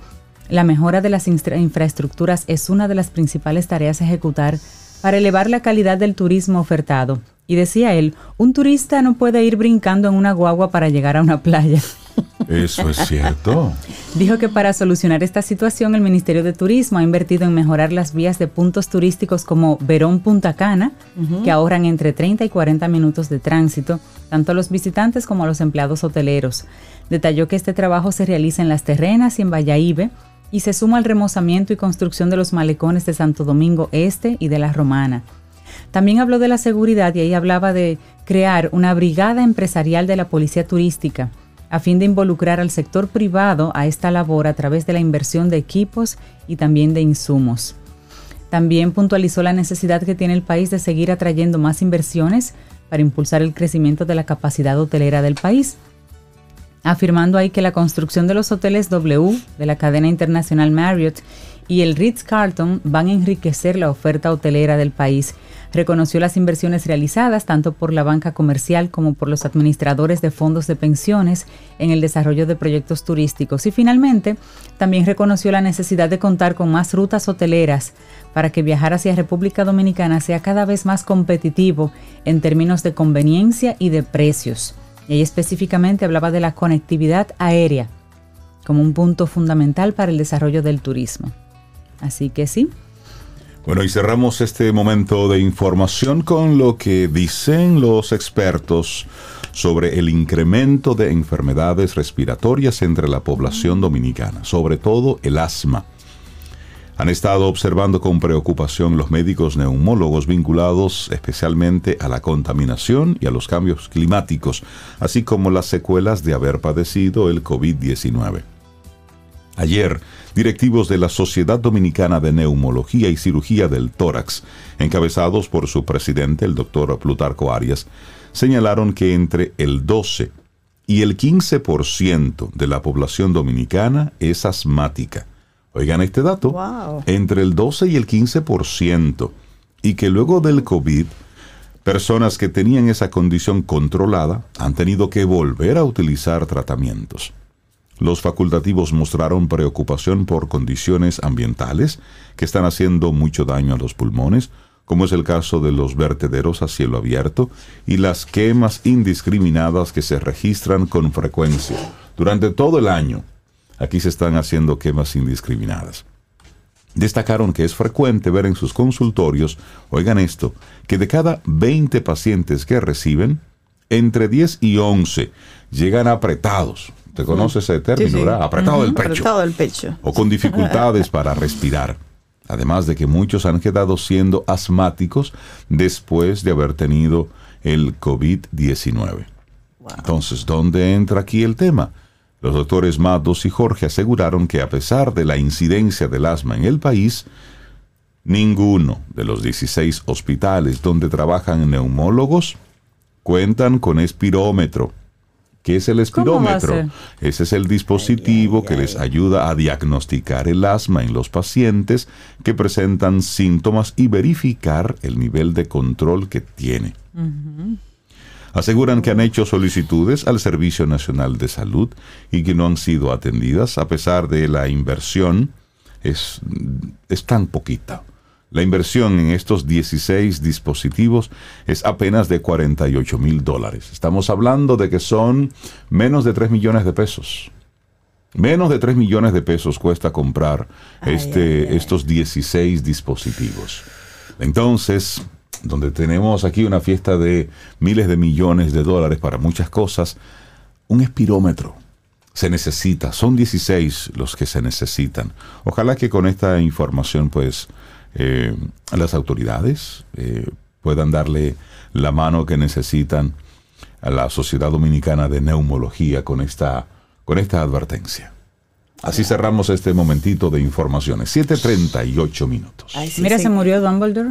Speaker 3: la mejora de las infraestructuras es una de las principales tareas a ejecutar para elevar la calidad del turismo ofertado. Y decía él, un turista no puede ir brincando en una guagua para llegar a una playa. (laughs)
Speaker 1: Eso es cierto.
Speaker 3: Dijo que para solucionar esta situación el Ministerio de Turismo ha invertido en mejorar las vías de puntos turísticos como Verón Punta Cana, que ahorran entre 30 y 40 minutos de tránsito, tanto a los visitantes como a los empleados hoteleros. Detalló que este trabajo se realiza en Las Terrenas y en Valladolid y se suma al remozamiento y construcción de los malecones de Santo Domingo Este y de la Romana. También habló de la seguridad y ahí hablaba de crear una brigada empresarial de la policía turística a fin de involucrar al sector privado a esta labor a través de la inversión de equipos y también de insumos. También puntualizó la necesidad que tiene el país de seguir atrayendo más inversiones para impulsar el crecimiento de la capacidad hotelera del país afirmando ahí que la construcción de los hoteles W de la cadena internacional Marriott y el Ritz-Carlton van a enriquecer la oferta hotelera del país. Reconoció las inversiones realizadas tanto por la banca comercial como por los administradores de fondos de pensiones en el desarrollo de proyectos turísticos y finalmente también reconoció la necesidad de contar con más rutas hoteleras para que viajar hacia República Dominicana sea cada vez más competitivo en términos de conveniencia y de precios. Y ahí específicamente hablaba de la conectividad aérea como un punto fundamental para el desarrollo del turismo. Así que sí.
Speaker 1: Bueno, y cerramos este momento de información con lo que dicen los expertos sobre el incremento de enfermedades respiratorias entre la población dominicana, sobre todo el asma han estado observando con preocupación los médicos neumólogos vinculados especialmente a la contaminación y a los cambios climáticos, así como las secuelas de haber padecido el COVID-19. Ayer, directivos de la Sociedad Dominicana de Neumología y Cirugía del Tórax, encabezados por su presidente, el doctor Plutarco Arias, señalaron que entre el 12 y el 15% de la población dominicana es asmática. Oigan este dato,
Speaker 2: Wow.
Speaker 1: entre el 12 y el 15%, y que luego del COVID, personas que tenían esa condición controlada han tenido que volver a utilizar tratamientos. Los facultativos mostraron preocupación por condiciones ambientales que están haciendo mucho daño a los pulmones, como es el caso de los vertederos a cielo abierto y las quemas indiscriminadas que se registran con frecuencia. Durante todo el año, aquí se están haciendo quemas indiscriminadas. Destacaron que es frecuente ver en sus consultorios, oigan esto, que de cada 20 pacientes que reciben, entre 10 y 11 llegan apretados. ¿Te conoce ese término,
Speaker 2: Sí, sí.
Speaker 1: verdad? Apretado del pecho
Speaker 2: Apretado del pecho.
Speaker 1: o con dificultades para respirar. Además de que muchos han quedado siendo asmáticos después de haber tenido el COVID-19. Entonces, ¿dónde entra aquí el tema? Los doctores Matos y Jorge aseguraron que a pesar de la incidencia del asma en el país, ninguno de los 16 hospitales donde trabajan neumólogos cuentan con espirómetro. ¿Qué es el
Speaker 3: ¿Cómo va a
Speaker 1: espirómetro? Ese es el dispositivo que les ayuda a diagnosticar el asma en los pacientes que presentan síntomas y verificar el nivel de control que tiene. Aseguran que han hecho solicitudes al Servicio Nacional de Salud y que no han sido atendidas a pesar de la inversión. Es, es tan poquita. La inversión en estos 16 dispositivos es apenas de 48 mil dólares. Estamos hablando de que son menos de 3 millones de pesos. Menos de 3 millones de pesos cuesta comprar
Speaker 2: Ay,
Speaker 1: este,
Speaker 2: ay, ay.
Speaker 1: estos 16 dispositivos. Entonces, donde tenemos aquí una fiesta de miles de millones de dólares para muchas cosas, un espirómetro se necesita. Son 16 los que se necesitan. Ojalá que con esta información, pues, eh, las autoridades eh, puedan darle la mano que necesitan a la Sociedad Dominicana de Neumología con esta, con esta advertencia. Así cerramos este momentito de informaciones. 7.38 minutos.
Speaker 2: Ay, sí,
Speaker 3: Mira,
Speaker 2: sí.
Speaker 3: se murió Dumbledore.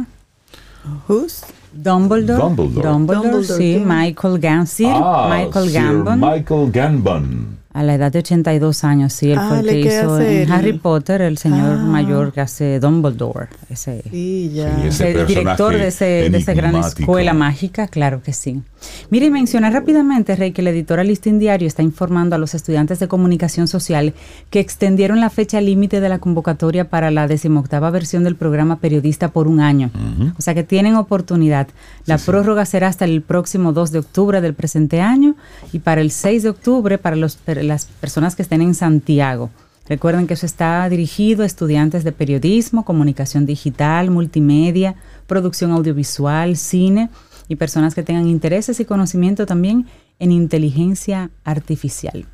Speaker 2: Who's?
Speaker 3: Dumbledore.
Speaker 1: Dumbledore.
Speaker 3: Dumbledore,
Speaker 2: Dumbledore,
Speaker 3: sí.
Speaker 2: ¿quién?
Speaker 3: Michael Gambon. Sir
Speaker 1: Ah,
Speaker 3: Michael
Speaker 1: Sir
Speaker 3: Gambon.
Speaker 1: Michael Gambon.
Speaker 3: A la edad de 82 años, sí. Él
Speaker 2: Ah,
Speaker 3: fue el que hizo
Speaker 2: hacer
Speaker 3: en
Speaker 2: el-
Speaker 3: Harry Potter, el señor
Speaker 2: Ah.
Speaker 3: mayor que hace Dumbledore. Ese.
Speaker 2: Sí, ya.
Speaker 1: Sí, ese
Speaker 3: el director de, ese, de esa gran escuela mágica, claro que sí. Mire, y mencionar rápidamente, Rey, que la editora Listín Diario está informando a los estudiantes de comunicación social que extendieron la fecha límite de la convocatoria para la decimoctava versión del programa Periodista por un año. O sea que tienen oportunidad. La prórroga será hasta el próximo 2 de octubre del presente año y para el 6 de octubre para los, per- las personas que estén en Santiago. Recuerden que eso está dirigido a estudiantes de periodismo, comunicación digital, multimedia, producción audiovisual, cine y personas que tengan intereses y conocimiento también en inteligencia artificial.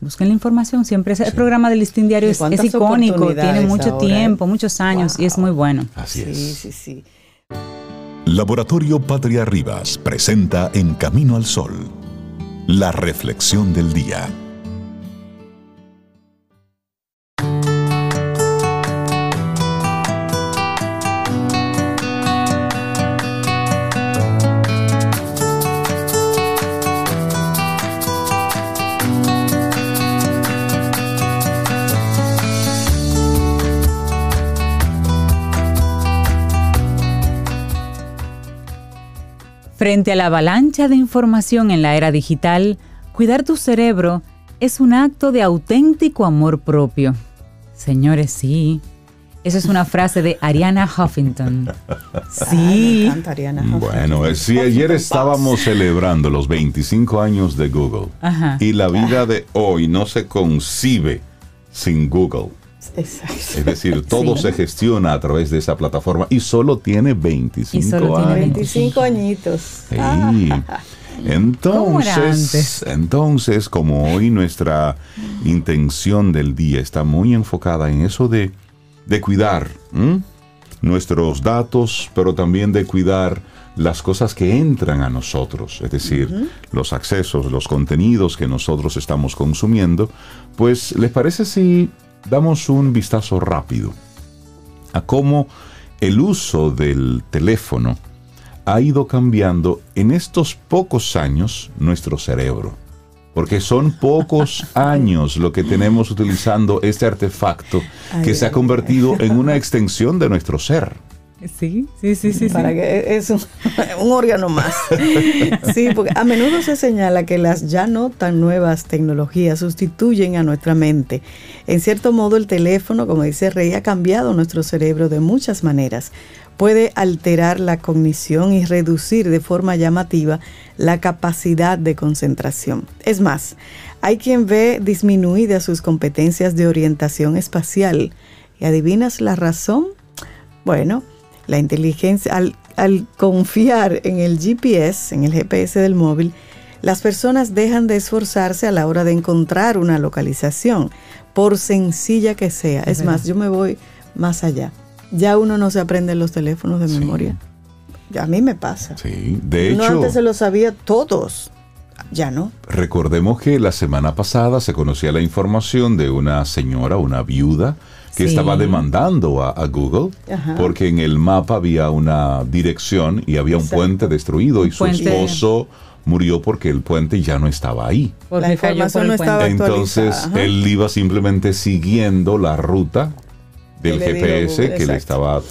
Speaker 3: Busquen la información, siempre el programa del Listín Diario
Speaker 2: ¿Y
Speaker 3: es, icónico, tiene mucho
Speaker 2: ahora, eh?
Speaker 3: tiempo, muchos años y es muy bueno.
Speaker 1: Así
Speaker 2: Sí,
Speaker 1: es.
Speaker 2: sí, sí.
Speaker 4: Laboratorio Patria Rivas presenta En Camino al Sol, la reflexión del día.
Speaker 3: Frente a la avalancha de información en la era digital, cuidar tu cerebro es un acto de auténtico amor propio. Señores, sí. Esa es una frase de Ariana Huffington. (laughs)
Speaker 2: Me
Speaker 3: Sí.
Speaker 2: encanta Ariana Huffington.
Speaker 1: Bueno, eh, sí, ayer estábamos celebrando los 25 años de Google
Speaker 3: Ajá.
Speaker 1: y la vida de hoy no se concibe sin Google.
Speaker 2: Exacto.
Speaker 1: Es decir, todo
Speaker 3: Sí.
Speaker 1: se gestiona a través de esa plataforma y solo tiene 25
Speaker 3: Y solo tiene
Speaker 1: años.
Speaker 2: 25 añitos.
Speaker 1: Sí.
Speaker 3: ¿Cómo era
Speaker 1: Entonces, entonces, como hoy nuestra intención del día está muy enfocada en eso de, de cuidar ¿m? nuestros datos, pero también de cuidar las cosas que entran a nosotros, es decir, los accesos, los contenidos que nosotros estamos consumiendo, pues ¿les parece si damos un vistazo rápido a cómo el uso del teléfono ha ido cambiando en estos pocos años nuestro cerebro. porque son pocos (laughs) años lo que tenemos utilizando este artefacto que se ha convertido en una extensión de nuestro ser.
Speaker 3: Sí, sí, sí, sí.
Speaker 2: para
Speaker 3: sí.
Speaker 2: que es un, (laughs) un órgano más. (laughs) Sí, porque a menudo se señala que las ya no tan nuevas tecnologías sustituyen a nuestra mente. En cierto modo, el teléfono, como dice Rey, ha cambiado nuestro cerebro de muchas maneras. Puede alterar la cognición y reducir de forma llamativa la capacidad de concentración. Es más, hay quien ve disminuidas sus competencias de orientación espacial. ¿Y adivinas la razón? Bueno, la inteligencia, al, al confiar en el GPS, en el GPS del móvil, las personas dejan de esforzarse a la hora de encontrar una localización, por sencilla que sea. Es, más, yo me voy más allá. Ya uno no se aprende los teléfonos de
Speaker 1: Sí.
Speaker 2: memoria. Ya a mí me pasa.
Speaker 1: Sí, de
Speaker 2: Uno
Speaker 1: hecho,
Speaker 2: antes se lo sabía todos. Ya no.
Speaker 1: recordemos que la semana pasada se conocía la información de una señora, una viuda, que
Speaker 3: Sí.
Speaker 1: estaba demandando a, a Google
Speaker 2: Ajá.
Speaker 1: porque en el mapa había una dirección y había un
Speaker 2: Exacto.
Speaker 1: puente destruido y su
Speaker 3: puente.
Speaker 1: esposo murió porque el puente ya no estaba ahí.
Speaker 3: Porque
Speaker 2: La información
Speaker 3: por
Speaker 2: no estaba.
Speaker 1: Entonces él iba simplemente siguiendo la ruta del GPS
Speaker 2: Google,
Speaker 1: que le estaba.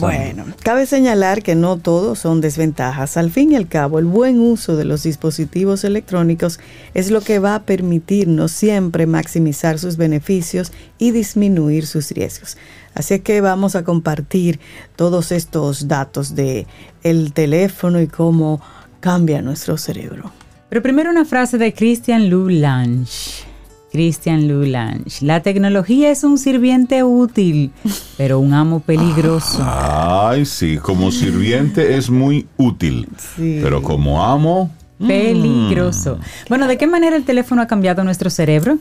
Speaker 2: Bueno, cabe señalar que no todos son desventajas. Al fin y al cabo, el buen uso de los dispositivos electrónicos es lo que va a permitirnos siempre maximizar sus beneficios y disminuir sus riesgos. Así que vamos a compartir todos estos datos de el teléfono y cómo cambia nuestro cerebro.
Speaker 3: Pero primero una frase de Christian Lulange. Christian Lulange. La tecnología es un sirviente útil, pero un amo peligroso.
Speaker 1: Ay, sí, como sirviente es muy útil,
Speaker 2: Sí.
Speaker 1: pero como amo,
Speaker 3: Peligroso. Bueno, ¿de qué manera el teléfono ha cambiado nuestro cerebro?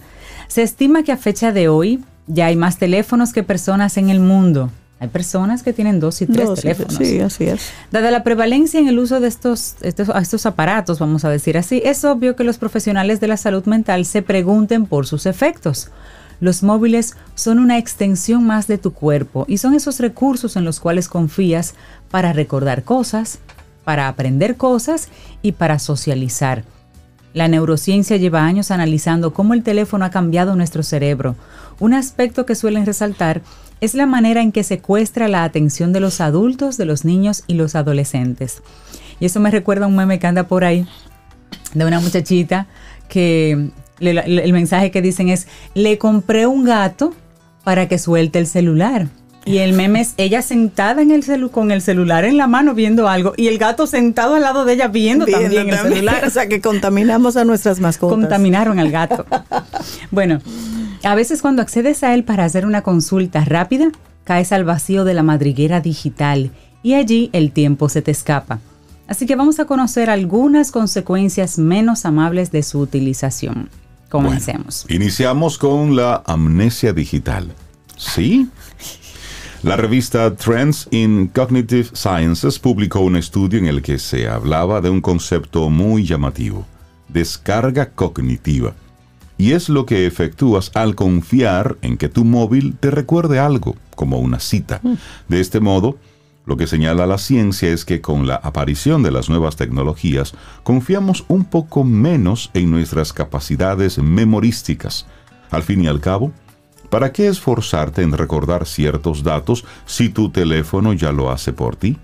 Speaker 3: Se estima que a fecha de hoy ya hay más teléfonos que personas en el mundo. Hay personas que tienen dos y tres
Speaker 2: Dos,
Speaker 3: teléfonos.
Speaker 2: Sí, así es.
Speaker 3: Dada la prevalencia en el uso de estos, estos, estos aparatos, vamos a decir así, es obvio que los profesionales de la salud mental se pregunten por sus efectos. Los móviles son una extensión más de tu cuerpo y son esos recursos en los cuales confías para recordar cosas, para aprender cosas y para socializar. La neurociencia lleva años analizando cómo el teléfono ha cambiado nuestro cerebro. Un aspecto que suelen resaltar es la manera en que secuestra la atención de los adultos, de los niños y los adolescentes. Y eso me recuerda a un meme que anda por ahí de una muchachita que le- el mensaje que dicen es, le compré un gato para que suelte el celular. Y el meme es ella sentada en el celu con el celular en la mano viendo algo y el gato sentado al lado de ella viendo,
Speaker 2: Viendo
Speaker 3: también el celular. (laughs)
Speaker 2: O sea, que contaminamos a nuestras mascotas.
Speaker 3: Contaminaron al gato. (laughs) bueno, a veces cuando accedes a él para hacer una consulta rápida, caes al vacío de la madriguera digital y allí el tiempo se te escapa. Así que vamos a conocer algunas consecuencias menos amables de su utilización. Comencemos.
Speaker 1: Bueno, iniciamos con la amnesia digital. ¿Sí? La revista Trends in Cognitive Sciences publicó un estudio en el que se hablaba de un concepto muy llamativo, descarga cognitiva. Y es lo que efectúas al confiar en que tu móvil te recuerde algo, como una cita. De este modo, lo que señala la ciencia es que con la aparición de las nuevas tecnologías, confiamos un poco menos en nuestras capacidades memorísticas. Al fin y al cabo, ¿para qué esforzarte en recordar ciertos datos si tu teléfono ya lo hace por ti?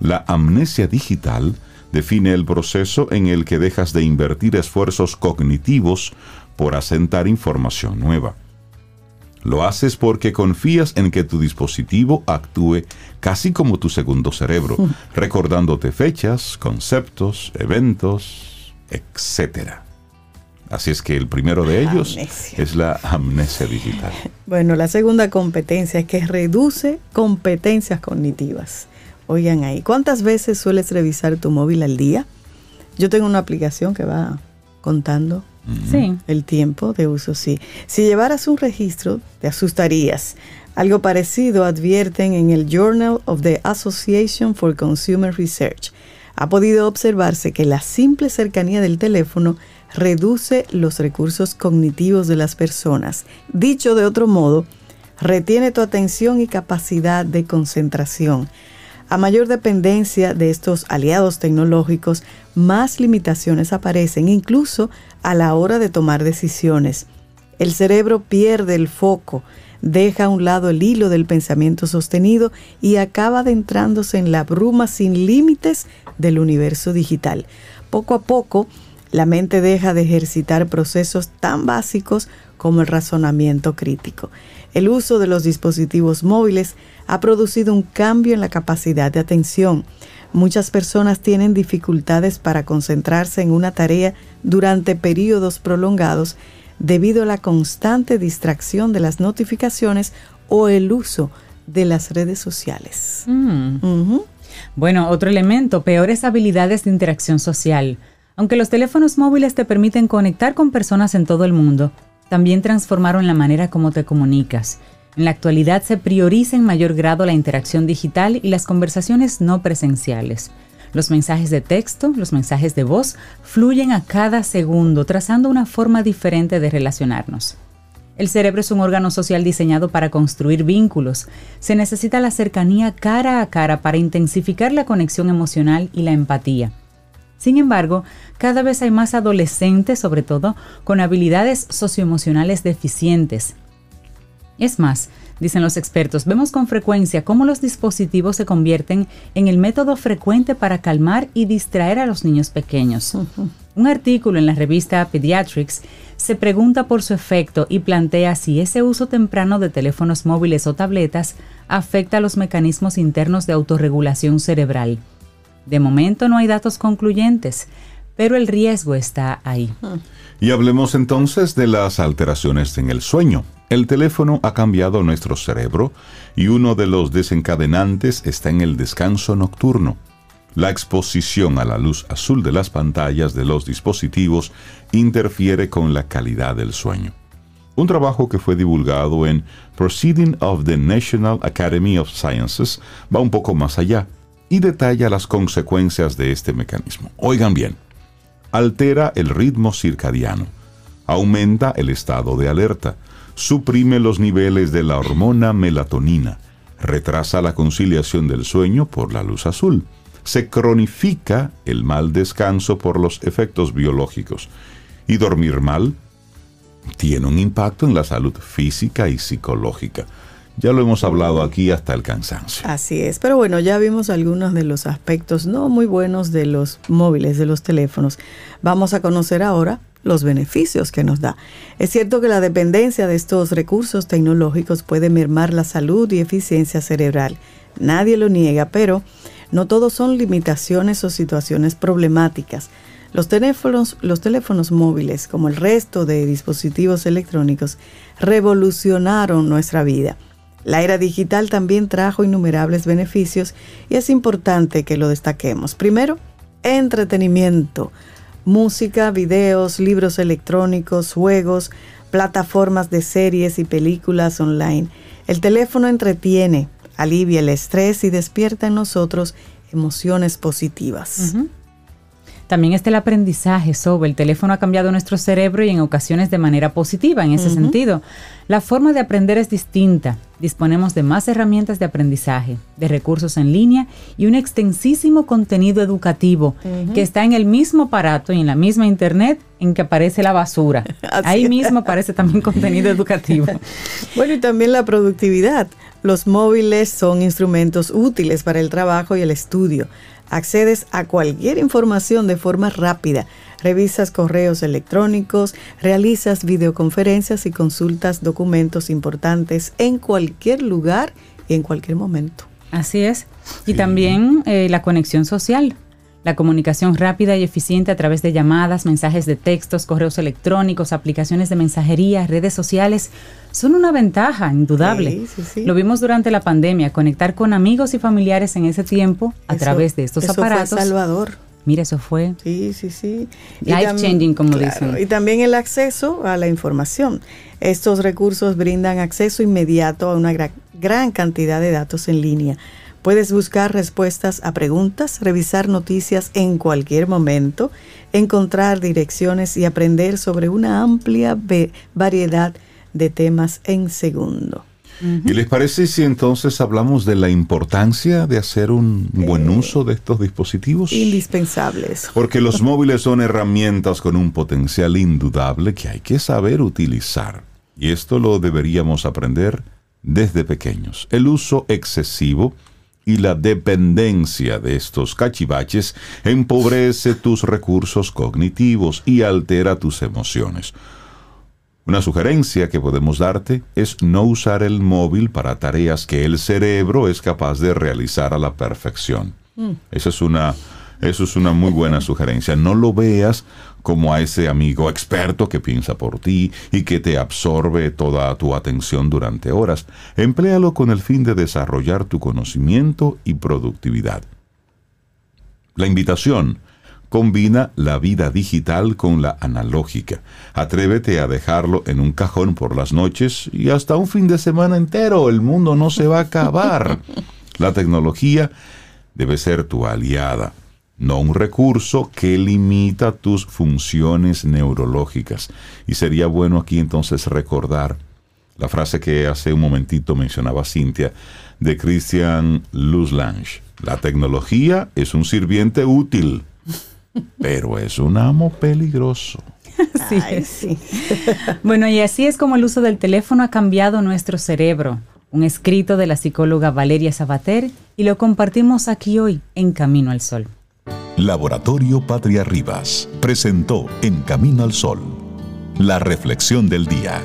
Speaker 1: La amnesia digital define el proceso en el que dejas de invertir esfuerzos cognitivos por asentar información nueva. Lo haces porque confías en que tu dispositivo actúe casi como tu segundo cerebro, (laughs) recordándote fechas, conceptos, eventos, etc. Así es que el primero de ellos
Speaker 2: Amnesia.
Speaker 1: es la amnesia digital. (laughs)
Speaker 2: Bueno, la segunda competencia es que reduce competencias cognitivas. Oigan ahí, ¿cuántas veces sueles revisar tu móvil al día? Yo tengo una aplicación que va contando
Speaker 3: Sí.
Speaker 2: el tiempo de uso, sí. Si llevaras un registro, te asustarías. Algo parecido advierten en el Journal of the Association for Consumer Research. Ha podido observarse que la simple cercanía del teléfono reduce los recursos cognitivos de las personas. Dicho de otro modo, retiene tu atención y capacidad de concentración. A mayor dependencia de estos aliados tecnológicos, más limitaciones aparecen, incluso a la hora de tomar decisiones. El cerebro pierde el foco, deja a un lado el hilo del pensamiento sostenido y acaba adentrándose en la bruma sin límites del universo digital. Poco a poco, la mente deja de ejercitar procesos tan básicos como el razonamiento crítico. El uso de los dispositivos móviles ha producido un cambio en la capacidad de atención. Muchas personas tienen dificultades para concentrarse en una tarea durante periodos prolongados debido a la constante distracción de las notificaciones o el uso de las redes sociales.
Speaker 3: Mm. Bueno, otro elemento, peores habilidades de interacción social. Aunque los teléfonos móviles te permiten conectar con personas en todo el mundo, también transformaron la manera como te comunicas. En la actualidad se prioriza en mayor grado la interacción digital y las conversaciones no presenciales. Los mensajes de texto, los mensajes de voz, fluyen a cada segundo, trazando una forma diferente de relacionarnos. El cerebro es un órgano social diseñado para construir vínculos. Se necesita la cercanía cara a cara para intensificar la conexión emocional y la empatía. Sin embargo, cada vez hay más adolescentes, sobre todo, con habilidades socioemocionales deficientes. Es más, dicen los expertos, vemos con frecuencia cómo los dispositivos se convierten en el método frecuente para calmar y distraer a los niños pequeños. Un artículo en la revista Pediatrics se pregunta por su efecto y plantea si ese uso temprano de teléfonos móviles o tabletas afecta a los mecanismos internos de autorregulación cerebral. De momento no hay datos concluyentes, pero el riesgo está ahí.
Speaker 1: Y hablemos entonces de las alteraciones en el sueño. El teléfono ha cambiado nuestro cerebro y uno de los desencadenantes está en el descanso nocturno. La exposición a la luz azul de las pantallas de los dispositivos interfiere con la calidad del sueño. Un trabajo que fue divulgado en Proceeding of the National Academy of Sciences va un poco más allá y detalla las consecuencias de este mecanismo. Oigan bien, altera el ritmo circadiano, aumenta el estado de alerta, suprime los niveles de la hormona melatonina, retrasa la conciliación del sueño por la luz azul, se cronifica el mal descanso por los efectos biológicos y dormir mal tiene un impacto en la salud física y psicológica. Ya lo hemos hablado aquí hasta el cansancio.
Speaker 2: Así es, pero bueno, ya vimos algunos de los aspectos no muy buenos de los móviles, de los teléfonos. Vamos a conocer ahora los beneficios que nos da. Es cierto que la dependencia de estos recursos tecnológicos puede mermar la salud y eficiencia cerebral. Nadie lo niega, pero no todos son limitaciones o situaciones problemáticas. Los teléfonos, los teléfonos móviles, como el resto de dispositivos electrónicos, revolucionaron nuestra vida. La era digital también trajo innumerables beneficios y es importante que lo destaquemos. Primero, entretenimiento, música, videos, libros electrónicos, juegos, plataformas de series y películas online. El teléfono entretiene, alivia el estrés y despierta en nosotros emociones positivas.
Speaker 3: También está el aprendizaje sobre el teléfono ha cambiado nuestro cerebro y en ocasiones de manera positiva en ese sentido. La forma de aprender es distinta. Disponemos de más herramientas de aprendizaje, de recursos en línea y un extensísimo contenido educativo que está en el mismo aparato y en la misma internet en que aparece la basura. (laughs) Ahí mismo aparece también contenido educativo. (laughs)
Speaker 2: bueno, y también la productividad. Los móviles son instrumentos útiles para el trabajo y el estudio. Accedes a cualquier información de forma rápida, revisas correos electrónicos, realizas videoconferencias y consultas documentos importantes en cualquier lugar y en cualquier momento.
Speaker 3: Así es. Y también eh, la conexión social. La comunicación rápida y eficiente a través de llamadas, mensajes de textos, correos electrónicos, aplicaciones de mensajería, redes sociales, son una ventaja indudable. Lo vimos durante la pandemia, conectar con amigos y familiares en ese tiempo a través de estos
Speaker 2: eso
Speaker 3: aparatos.
Speaker 2: Fue Salvador.
Speaker 3: Mira, eso fue.
Speaker 2: Sí, sí, sí.
Speaker 3: Life changing, como dicen.
Speaker 2: Y también el acceso a la información. Estos recursos brindan acceso inmediato a una gran cantidad de datos en línea Puedes buscar respuestas a preguntas, revisar noticias en cualquier momento, encontrar direcciones y aprender sobre una amplia variedad de temas en segundo.
Speaker 1: ¿Y les parece si entonces hablamos de la importancia de hacer un buen uso de estos dispositivos?
Speaker 2: Indispensables.
Speaker 1: Porque los móviles son herramientas con un potencial indudable que hay que saber utilizar. Y esto lo deberíamos aprender desde pequeños. El uso excesivo y la dependencia de estos cachivaches empobrece tus recursos cognitivos y altera tus emociones. Una sugerencia que podemos darte es no usar el móvil para tareas que el cerebro es capaz de realizar a la perfección. Esa es una, eso es una muy buena sugerencia. No lo veas como a ese amigo experto que piensa por ti y que te absorbe toda tu atención durante horas. Empléalo con el fin de desarrollar tu conocimiento y productividad. La invitación combina la vida digital con la analógica. Atrévete a dejarlo en un cajón por las noches y hasta un fin de semana entero. El mundo no se va a acabar. (laughs) La tecnología debe ser tu aliada, no un recurso que limita tus funciones neurológicas. Y sería bueno aquí entonces recordar la frase que hace un momentito mencionaba Cintia de Christian Luslange. La tecnología es un sirviente útil pero es un amo peligroso.
Speaker 3: Así es. (laughs) bueno, y así es como el uso del teléfono ha cambiado nuestro cerebro. Un escrito de la psicóloga Valeria Sabater y lo compartimos aquí hoy en Camino al Sol.
Speaker 4: Laboratorio Patria Rivas presentó En Camino al Sol la reflexión del día.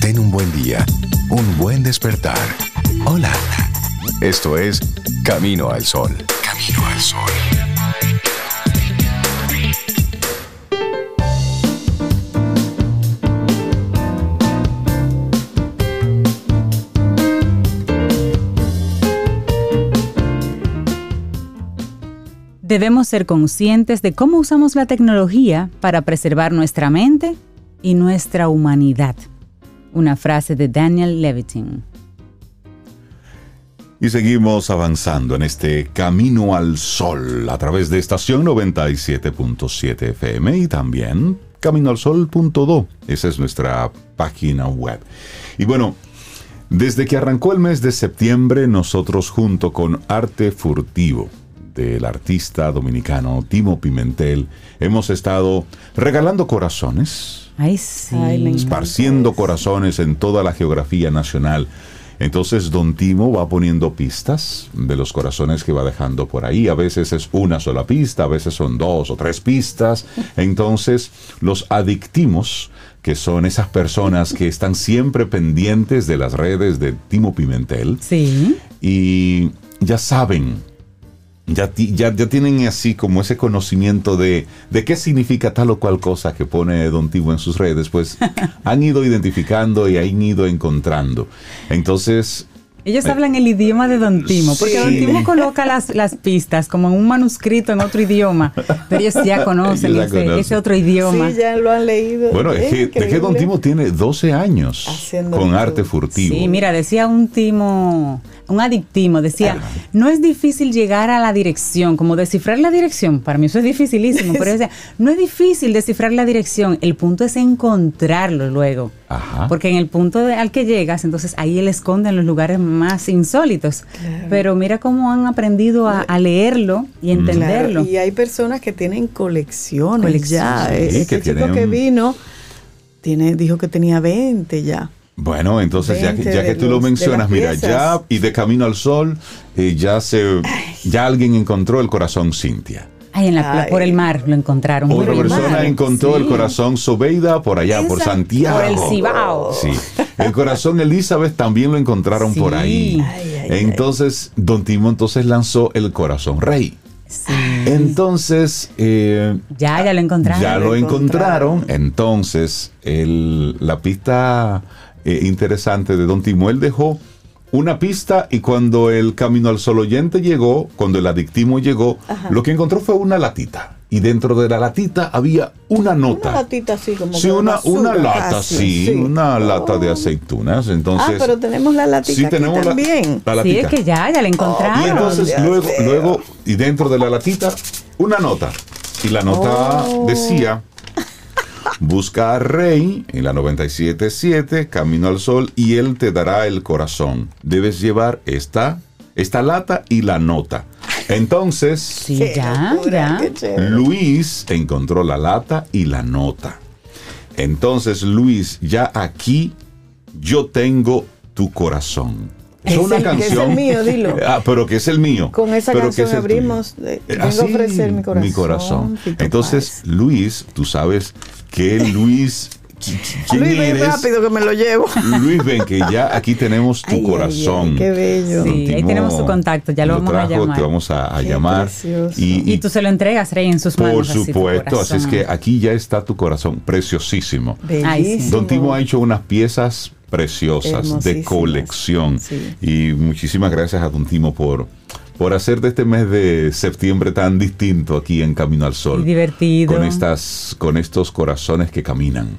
Speaker 4: Ten un buen día, un buen despertar. Hola. Esto es Camino al Sol. Camino al Sol.
Speaker 3: Debemos ser conscientes de cómo usamos la tecnología para preservar nuestra mente y nuestra humanidad. Una frase de Daniel Levitin.
Speaker 1: Y seguimos avanzando en este camino al sol a través de estación 97.7 FM y también caminoalsol.do. Esa es nuestra página web. Y bueno, desde que arrancó el mes de septiembre, nosotros junto con Arte Furtivo del artista dominicano Timo Pimentel, hemos estado regalando corazones.
Speaker 3: Ay, sí.
Speaker 1: esparciendo corazones en toda la geografía nacional entonces Don Timo va poniendo pistas de los corazones que va dejando por ahí. A veces es una sola pista, a veces son dos o tres pistas. Entonces los adictimos, que son esas personas que están siempre pendientes de las redes de Timo Pimentel.
Speaker 3: Sí.
Speaker 1: Y ya saben ya, ya, ya, tienen así como ese conocimiento de, de qué significa tal o cual cosa que pone Don Timo en sus redes, pues (laughs) han ido identificando y han ido encontrando. Entonces,
Speaker 3: ellos hablan el idioma de Don Timo, porque Don Timo coloca las, las pistas como en un manuscrito en otro idioma, pero ellos ya (laughs) conocen, ese, otro idioma.
Speaker 2: Sí, ya lo han leído.
Speaker 1: Bueno, es, que, Don Timo tiene 12 años con arte furtivo.
Speaker 3: Sí, mira, decía un Timo, un adictimo, decía, no es difícil llegar a la dirección, como descifrar la dirección, para mí eso es dificilísimo, pero (laughs) decía, no es difícil descifrar la dirección, el punto es encontrarlo luego. Porque en el punto al que llegas, entonces ahí él esconde en los lugares más insólitos. Pero mira cómo han aprendido a, leerlo y entenderlo.
Speaker 2: Y hay personas que tienen colecciones, ya. Ese chico que vino tiene, dijo que tenía 20 ya.
Speaker 1: Bueno, entonces ya, ya que tú lo mencionas, mira, ya y de camino al sol, eh, ya se, ya alguien encontró el corazón Cintia.
Speaker 3: Ay, en la, por el mar lo encontraron.
Speaker 1: Otra persona encontró el corazón Sobeida por allá, por Santiago.
Speaker 3: Por el Cibao.
Speaker 1: Sí. El corazón Elizabeth también lo encontraron por ahí. entonces, Don Timo entonces lanzó el corazón Rey. Sí. Entonces, eh,
Speaker 3: ya, ya lo encontraron.
Speaker 1: Ya lo, encontraron. Entonces, el, la pista eh, interesante de Don Timo, él dejó una pista y cuando el camino al sol oyente llegó, cuando el adictivo llegó, lo que encontró fue una latita. Y dentro de la latita había una nota.
Speaker 2: Una latita así como
Speaker 1: Sí, una, una lata, sí, una lata de aceitunas. Entonces,
Speaker 2: ah, pero tenemos la latita sí, tenemos también.
Speaker 1: La,
Speaker 3: Sí, es que ya, ya la encontraron.
Speaker 1: y entonces luego, luego, y dentro de la latita, una nota. Y la nota oh. decía, Busca a Rey en la 977, Camino al Sol, y él te dará el corazón. Debes llevar esta, esta lata y la nota. Entonces,
Speaker 3: Sí, ya, ya.
Speaker 1: Luis encontró la lata y la nota. Entonces, Luis, ya aquí yo tengo tu corazón. Es una
Speaker 2: el- que es
Speaker 1: canción.
Speaker 2: el mío, dilo. (laughs)
Speaker 1: Ah, pero que es el mío.
Speaker 2: Con esa
Speaker 1: pero que
Speaker 2: canción
Speaker 1: es el tuyo.
Speaker 2: abrimos, eh,
Speaker 1: Eh,
Speaker 2: vengo a ofrecer mi corazón,
Speaker 1: Mi corazón. Entonces. Luis, tú sabes que Luis. qui- (laughs) qui- ¿Quién
Speaker 2: Luis, ven
Speaker 1: eres?
Speaker 2: rápido que me lo llevo. (laughs)
Speaker 1: Luis, ven que ya aquí tenemos tu
Speaker 2: Ay,
Speaker 1: corazón.
Speaker 2: ay, qué bello.
Speaker 3: Sí,
Speaker 1: Don
Speaker 3: ahí tenemos su contacto, ya lo vamos a
Speaker 1: trajo,
Speaker 3: llamar.
Speaker 1: Te vamos a, a llamar.
Speaker 2: precioso.
Speaker 3: Y tú se lo entregas, Rey, en sus
Speaker 1: Por
Speaker 3: manos. así, tu
Speaker 1: supuesto, así es
Speaker 3: corazón.
Speaker 1: que aquí ya está tu corazón, preciosísimo.
Speaker 2: Bellísimo.
Speaker 1: Don Timo ha hecho unas piezas preciosas de colección.
Speaker 2: Sí.
Speaker 1: Y muchísimas gracias a Don Timo por, por hacer de este mes de septiembre tan distinto aquí en Camino al Sol.
Speaker 3: Y divertido.
Speaker 1: Con, estas, con estos corazones que caminan.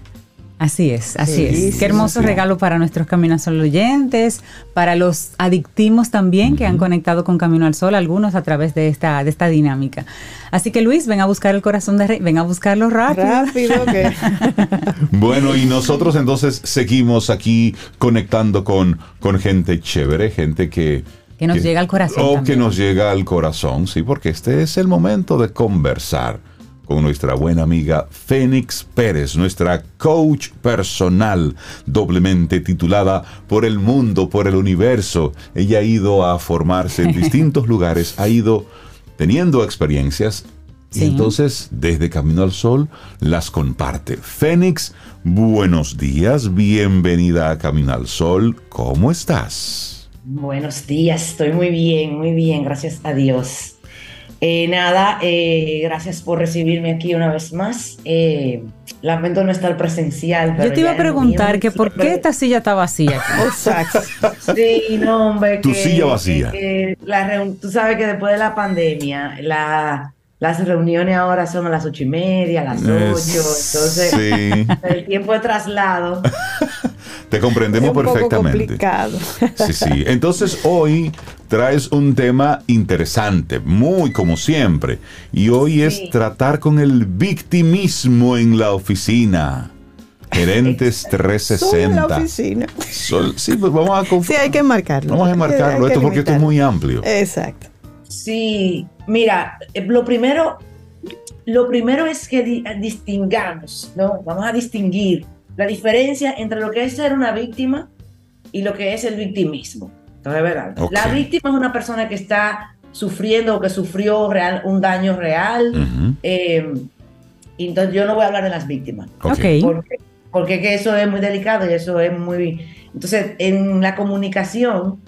Speaker 3: Así es, así es. Qué hermoso
Speaker 1: sí.
Speaker 3: regalo para nuestros Camino al Sol oyentes, para los adictimos también que han conectado con Camino al Sol, algunos a través de esta, de esta dinámica. Así que Luis, ven a buscar el corazón de Rey, ven a buscarlo rápido.
Speaker 2: Rápido que. (laughs)
Speaker 1: Bueno, y nosotros entonces seguimos aquí conectando con, con gente chévere, gente que...
Speaker 3: Que nos llega al corazón
Speaker 1: O
Speaker 3: también.
Speaker 1: que nos llega al corazón, sí, porque este es el momento de conversar con nuestra buena amiga Fénix Pérez, nuestra coach personal, doblemente titulada Por el mundo, por el universo. Ella ha ido a formarse en (laughs) distintos lugares, ha ido teniendo experiencias y entonces desde Camino al Sol las comparte. Fénix, buenos días, bienvenida a Camino al Sol, ¿cómo estás?
Speaker 5: Buenos días, estoy muy bien, muy bien, gracias a Dios. Eh, nada, eh, gracias por recibirme aquí una vez más. Eh, lamento no estar presencial. pero
Speaker 3: Yo te iba a preguntar que por qué esta silla está vacía.
Speaker 2: Exacto. (laughs)
Speaker 5: Sí, no, hombre.
Speaker 1: Tu
Speaker 5: que-
Speaker 1: silla vacía.
Speaker 5: que- que la tú sabes que después de la pandemia, la- las reuniones ahora son a las ocho y media, a las ocho, entonces
Speaker 1: sí,
Speaker 5: el tiempo de traslado. (laughs)
Speaker 1: te
Speaker 2: Es
Speaker 1: comprendemos
Speaker 2: un poco
Speaker 1: perfectamente.
Speaker 2: complicado.
Speaker 1: Sí, sí. Entonces hoy traes un tema interesante, muy como siempre. Y hoy es
Speaker 5: Sí.
Speaker 1: tratar con el victimismo en la oficina. Gerentes (laughs)
Speaker 2: Sube la
Speaker 1: 360.
Speaker 2: oficina.
Speaker 1: Sol- sí, pues vamos a,
Speaker 2: Sí, hay que marcarlo.
Speaker 1: vamos a enmarcarlo (laughs) esto porque esto es muy amplio.
Speaker 2: Exacto.
Speaker 5: Sí, mira, eh, lo primero, lo primero es que di- distingamos, ¿no? Vamos a distinguir la diferencia entre lo que es ser una víctima y lo que es el victimismo. Entonces, ¿verdad? La víctima es una persona que está sufriendo o que sufrió real, un daño real.
Speaker 1: Ujú,
Speaker 5: eh, y entonces yo no voy a hablar de las víctimas.
Speaker 1: ok.
Speaker 3: Ok.
Speaker 5: Porque, porque que eso es muy delicado y eso es muy... Entonces, en la comunicación,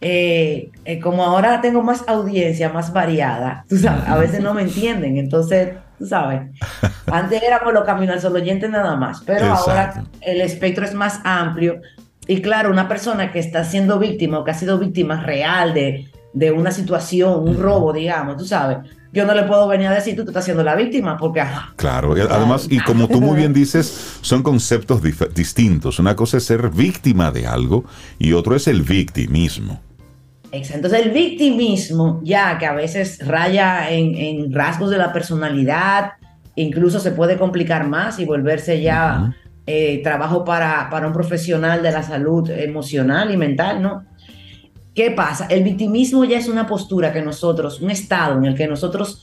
Speaker 5: eh, eh, como ahora tengo más audiencia, más variada, tú sabes, a veces no me entienden, entonces, tú sabes, (laughs) antes éramos los caminos al oyentes nada más, pero ahora el espectro es más amplio y claro, una persona que está siendo víctima o que ha sido víctima real de, de una situación, un robo, digamos, tú sabes, yo no le puedo venir a decir tú te estás siendo la víctima porque, ajá,
Speaker 1: Claro, además, y como tú muy bien dices, son conceptos distintos. Una cosa es ser víctima de algo y otro es el victimismo.
Speaker 5: Entonces el victimismo, ya que a veces raya en, en rasgos de la personalidad, incluso se puede complicar más y volverse ya eh, trabajo para, para un profesional de la salud emocional y mental, ¿no? ¿Qué pasa? El victimismo ya es una postura que nosotros, un estado en el que nosotros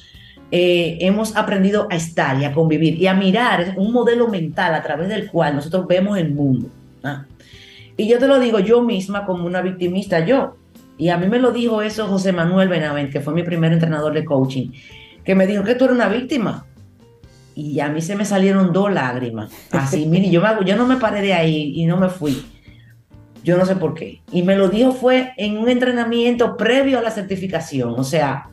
Speaker 5: eh, hemos aprendido a estar y a convivir y a mirar un modelo mental a través del cual nosotros vemos el mundo. ¿ah? Y yo te lo digo yo misma como una victimista, yo. Y a mí me lo dijo eso José Manuel Benavent, que fue mi primer entrenador de coaching, que me dijo que tú eres una víctima. Y a mí se me salieron dos lágrimas. Así, (laughs) mire, yo, me hago- yo no me paré de ahí y no me fui. Yo no sé por qué. Y me lo dijo fue en un entrenamiento previo a la certificación. O sea,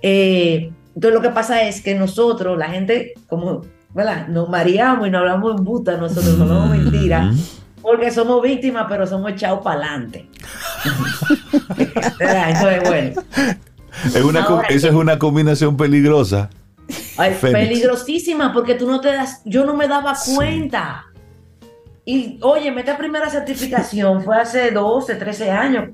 Speaker 5: eh, entonces lo que pasa es que nosotros, la gente, como, ¿verdad? Nos mareamos y nos hablamos en buta, nosotros no hablamos mentira,
Speaker 1: Ujú.
Speaker 5: Porque somos víctimas, pero somos echados para adelante. (laughs) Bueno,
Speaker 1: Es una co-
Speaker 5: Ahora
Speaker 1: esa es una combinación peligrosa.
Speaker 5: Ay, peligrosísima, porque tú no te das, yo no me daba cuenta. Y oye, esta primera certificación fue hace 12, 13 años.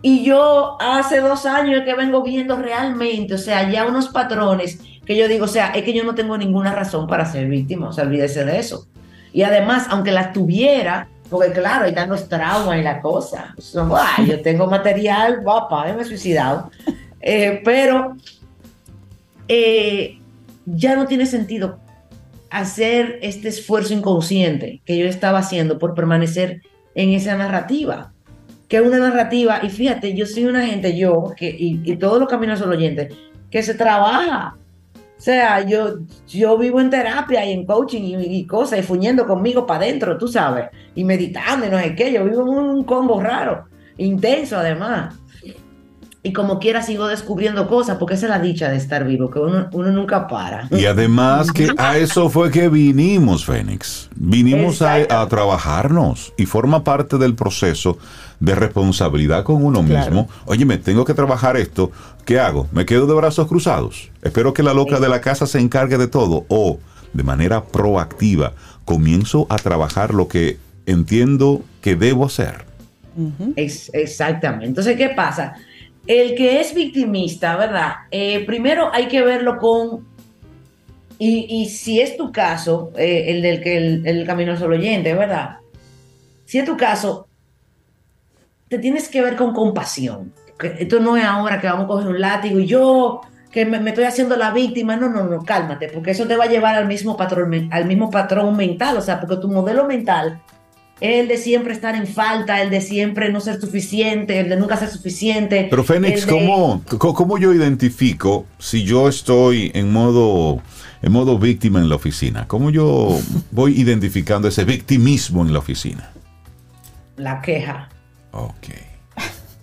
Speaker 5: Y yo hace dos años es que vengo viendo realmente, o sea, ya unos patrones que yo digo, o sea, es que yo no tengo ninguna razón para ser víctima, o sea, olvídese de eso. Y además, aunque la tuviera, porque claro, ahí están los traumas y la cosa. yo (laughs) tengo material, papá, me he suicidado. Eh, pero eh, ya no tiene sentido hacer este esfuerzo inconsciente que yo estaba haciendo por permanecer en esa narrativa, que es una narrativa, y fíjate, yo soy una gente, yo, que, y, todos los caminos son oyentes, que se trabaja. O sea, yo, yo vivo en terapia y en coaching y, cosas, y fuñendo conmigo para adentro, tú sabes, y meditando y no sé qué, yo vivo en un combo raro, intenso además y como quiera sigo descubriendo cosas, porque esa es la dicha de estar vivo, que uno, nunca para.
Speaker 1: Y además que a eso fue que vinimos, Fénix. Vinimos a, trabajarnos y forma parte del proceso de responsabilidad con uno mismo. Oye, me tengo que trabajar esto. ¿Qué hago? ¿Me quedo de brazos cruzados? Espero que la loca de la casa se encargue de todo. O, de manera proactiva, comienzo a trabajar lo que entiendo que debo hacer.
Speaker 5: es, exactamente. Entonces, ¿qué pasa? El que es victimista, ¿verdad? Eh, primero hay que verlo con, y, si es tu caso, eh, el del que el, camino solo oyente, ¿verdad? Si es tu caso, te tienes que ver con compasión. esto no es ahora que vamos a coger un látigo y yo que me, estoy haciendo la víctima. No, no, no, cálmate, porque eso te va a llevar al mismo patrón, al mismo patrón mental. O sea, porque tu modelo mental el de siempre estar en falta, el de siempre no ser suficiente, el de nunca ser suficiente.
Speaker 1: Pero Fénix, ¿cómo, yo identifico si yo estoy en modo, en modo víctima en la oficina? ¿Cómo yo voy identificando ese victimismo en la oficina?
Speaker 5: La queja.
Speaker 1: Ok.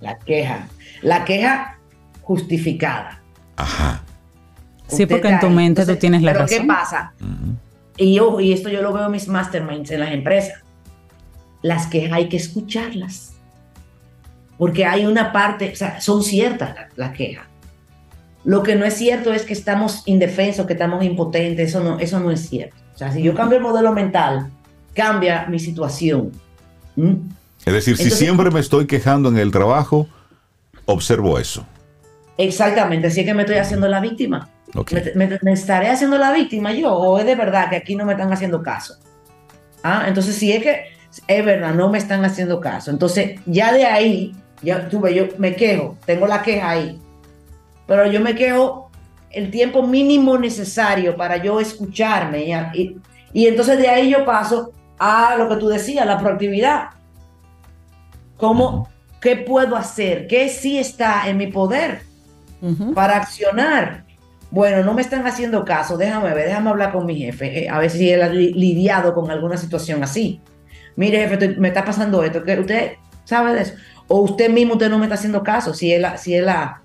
Speaker 5: La queja. La queja justificada.
Speaker 1: Ajá.
Speaker 3: Sí, porque en tu mente tú tienes la
Speaker 5: pero
Speaker 3: razón.
Speaker 5: ¿qué pasa? Y yo, y esto yo lo veo en mis masterminds en las empresas las que hay que escucharlas. Porque hay una parte, o sea, son ciertas las quejas. Lo que no es cierto es que estamos indefensos, que estamos impotentes, eso no, eso no es cierto. O sea, si yo cambio el modelo mental, cambia mi situación. ¿Mm?
Speaker 1: Es decir, si siempre me estoy quejando en el trabajo, observo eso.
Speaker 5: Exactamente, si es que me estoy haciendo la víctima. Me, estaré haciendo la víctima yo o es de verdad que aquí no me están haciendo caso? Ah, entonces si es que es verdad, no me están haciendo caso. Entonces, ya de ahí, ya tuve, yo me quejo, tengo la queja ahí, pero yo me quejo el tiempo mínimo necesario para yo escucharme. Y, y entonces de ahí yo paso a lo que tú decías, la proactividad. ¿Cómo, qué puedo hacer? ¿Qué sí está en mi poder para accionar? Bueno, no me están haciendo caso, déjame ver, déjame hablar con mi jefe, eh, a ver si él ha lidiado con alguna situación así mire, jefe, me está pasando esto, que usted sabe de eso. O usted mismo, usted no me está haciendo caso, si es la, si es la,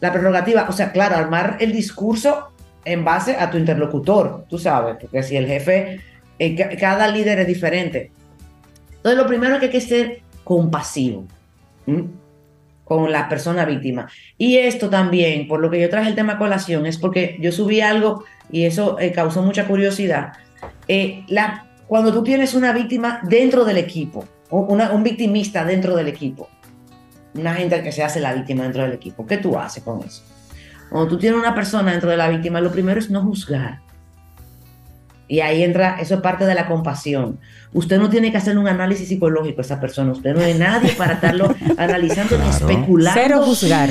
Speaker 5: la prerrogativa. O sea, claro, armar el discurso en base a tu interlocutor, tú sabes, porque si el jefe, eh, cada líder es diferente. Entonces, lo primero es que hay que ser compasivo con la persona víctima. Y esto también, por lo que yo traje el tema colación, es porque yo subí algo y eso eh, causó mucha curiosidad. Eh, la cuando tú tienes una víctima dentro del equipo, un victimista dentro del equipo, una gente que se hace la víctima dentro del equipo, ¿qué tú haces con eso? Cuando tú tienes una persona dentro de la víctima, lo primero es no juzgar. Y ahí entra, eso es parte de la compasión. Usted no tiene que hacer un análisis psicológico a esa persona. Usted no es nadie para estarlo (laughs) analizando ni especulando.
Speaker 3: Cero juzgar.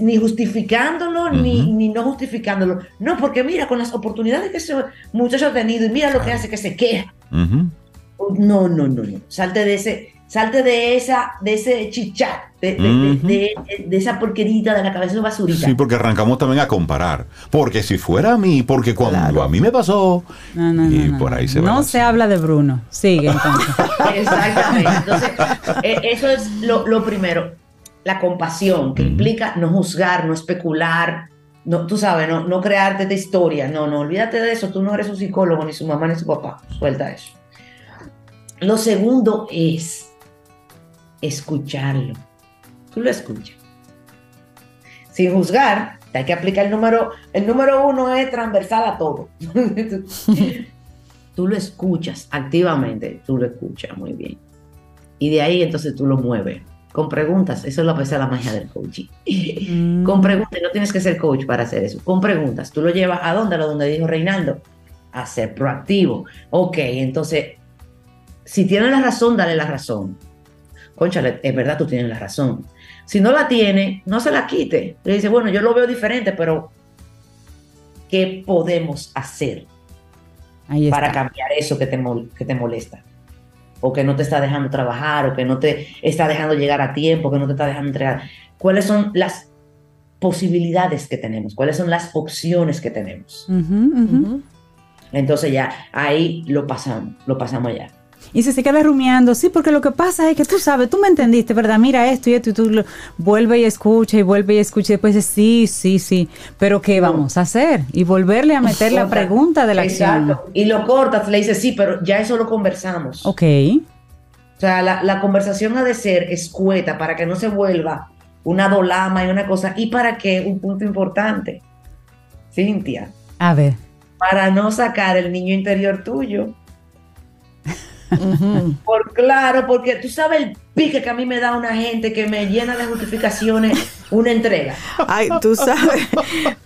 Speaker 5: Ni, justificándolo, ni, ni, no justificándolo. No, porque mira, con las oportunidades que ese muchacho ha tenido y mira lo que hace, que se queja. No, no, no, no. Salte de ese, salte de esa, de ese chichat, de, esa porquerita de la cabeza de basurita.
Speaker 1: Sí, porque arrancamos también a comparar. Porque si fuera a mí, porque cuando a mí me pasó.
Speaker 3: No, no, y por ahí se No se habla de Bruno. Sigue (laughs) entonces.
Speaker 5: Exactamente. Entonces, eh, eso es lo, primero. La compasión, que implica no juzgar, no especular, no, tú sabes, no, no crearte de historia. No, no, olvídate de eso. Tú no eres un psicólogo, ni su mamá, ni su papá. Suelta eso. Lo segundo es escucharlo. Tú lo escuchas. Sin juzgar, hay que aplicar el número, el número uno es transversal a todo. (laughs) tú lo escuchas activamente, tú lo escuchas muy bien. Y de ahí entonces tú lo mueves con preguntas. Eso es lo que es la magia del coaching.
Speaker 3: Mm.
Speaker 5: con preguntas, no tienes que ser coach para hacer eso. Con preguntas, tú lo llevas a dónde, a lo donde dijo Reinaldo, a ser proactivo. Ok, entonces, si tienes la razón, dale la razón. Conchale, es verdad, tú tienes la razón. Si no la tiene, no se la quite. Le dice, bueno, yo lo veo diferente, pero ¿qué podemos hacer
Speaker 3: Ahí
Speaker 5: para cambiar eso que te, mol- que te molesta? O que no te está dejando trabajar, o que no te está dejando llegar a tiempo, que no te está dejando entregar. ¿Cuáles son las posibilidades que tenemos? ¿Cuáles son las opciones que tenemos? Entonces ya ahí lo pasamos, lo pasamos ya.
Speaker 3: Y si se queda rumiando, sí, porque lo que pasa es que tú sabes, tú me entendiste, ¿verdad? Mira esto y esto, y tú lo, vuelve y escucha y vuelve y escucha y después dices, sí, sí, sí, pero ¿qué vamos a hacer? Y volverle a meter la pregunta de la acción.
Speaker 5: Y lo cortas, le dices, sí, pero ya eso lo conversamos.
Speaker 3: Ok,
Speaker 5: O sea, la, la conversación ha de ser escueta para que no se vuelva una dolama y una cosa. Y para que, un punto importante, Cintia,
Speaker 3: a ver.
Speaker 5: para no sacar el niño interior tuyo. Por claro, porque tú sabes pique que a mí me da una gente que me llena de justificaciones una entrega.
Speaker 2: Ay, tú sabes.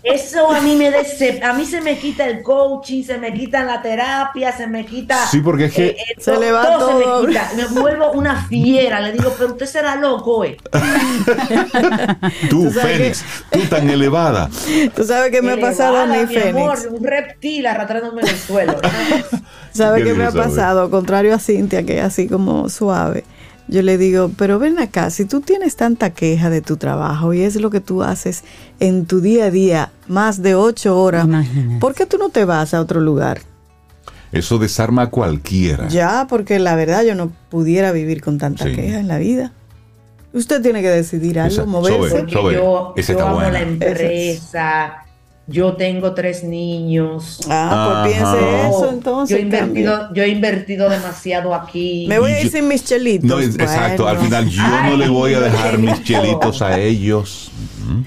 Speaker 5: Eso a mí me dece- a mí se me quita el coaching, se me quita la terapia, se me quita
Speaker 1: Sí, porque es que-
Speaker 5: eh, eh,
Speaker 2: Se
Speaker 5: to-
Speaker 2: le va
Speaker 5: se
Speaker 2: todo.
Speaker 5: me quita. Me vuelvo una fiera, le digo, pero usted será loco, eh. (laughs)
Speaker 1: Tú,
Speaker 2: Tú
Speaker 1: Fénix, tú tan elevada.
Speaker 2: Tú sabes qué me ha pasado a mí,
Speaker 5: mi amor,
Speaker 2: Fénix.
Speaker 5: un reptil arrastrándome en el suelo. (laughs)
Speaker 2: ¿Sabes
Speaker 1: ¿Qué
Speaker 2: qué me ha pasado? Contrario a Cintia, que es así como suave. Yo le digo, pero ven acá, si tú tienes tanta queja de tu trabajo y es lo que tú haces en tu día a día, más de ocho horas,
Speaker 3: Imagínate.
Speaker 2: ¿por qué tú no te vas a otro lugar?
Speaker 1: Eso desarma a cualquiera.
Speaker 2: Ya, porque la verdad yo no pudiera vivir con tanta
Speaker 1: Sí.
Speaker 2: queja en la vida. Usted tiene que decidir algo,
Speaker 1: Exacto.
Speaker 2: moverse.
Speaker 1: Sobe.
Speaker 5: Yo, yo amo
Speaker 1: buena.
Speaker 5: la empresa, yo tengo tres niños.
Speaker 2: Ah, pues
Speaker 1: Ajá.
Speaker 2: piense eso
Speaker 5: yo,
Speaker 2: entonces.
Speaker 5: he invertido, yo he invertido demasiado aquí.
Speaker 2: Me voy a ir
Speaker 1: yo-
Speaker 2: sin mis chelitos.
Speaker 1: No, exacto. Al final yo no le voy a dejar mis chelitos a ellos.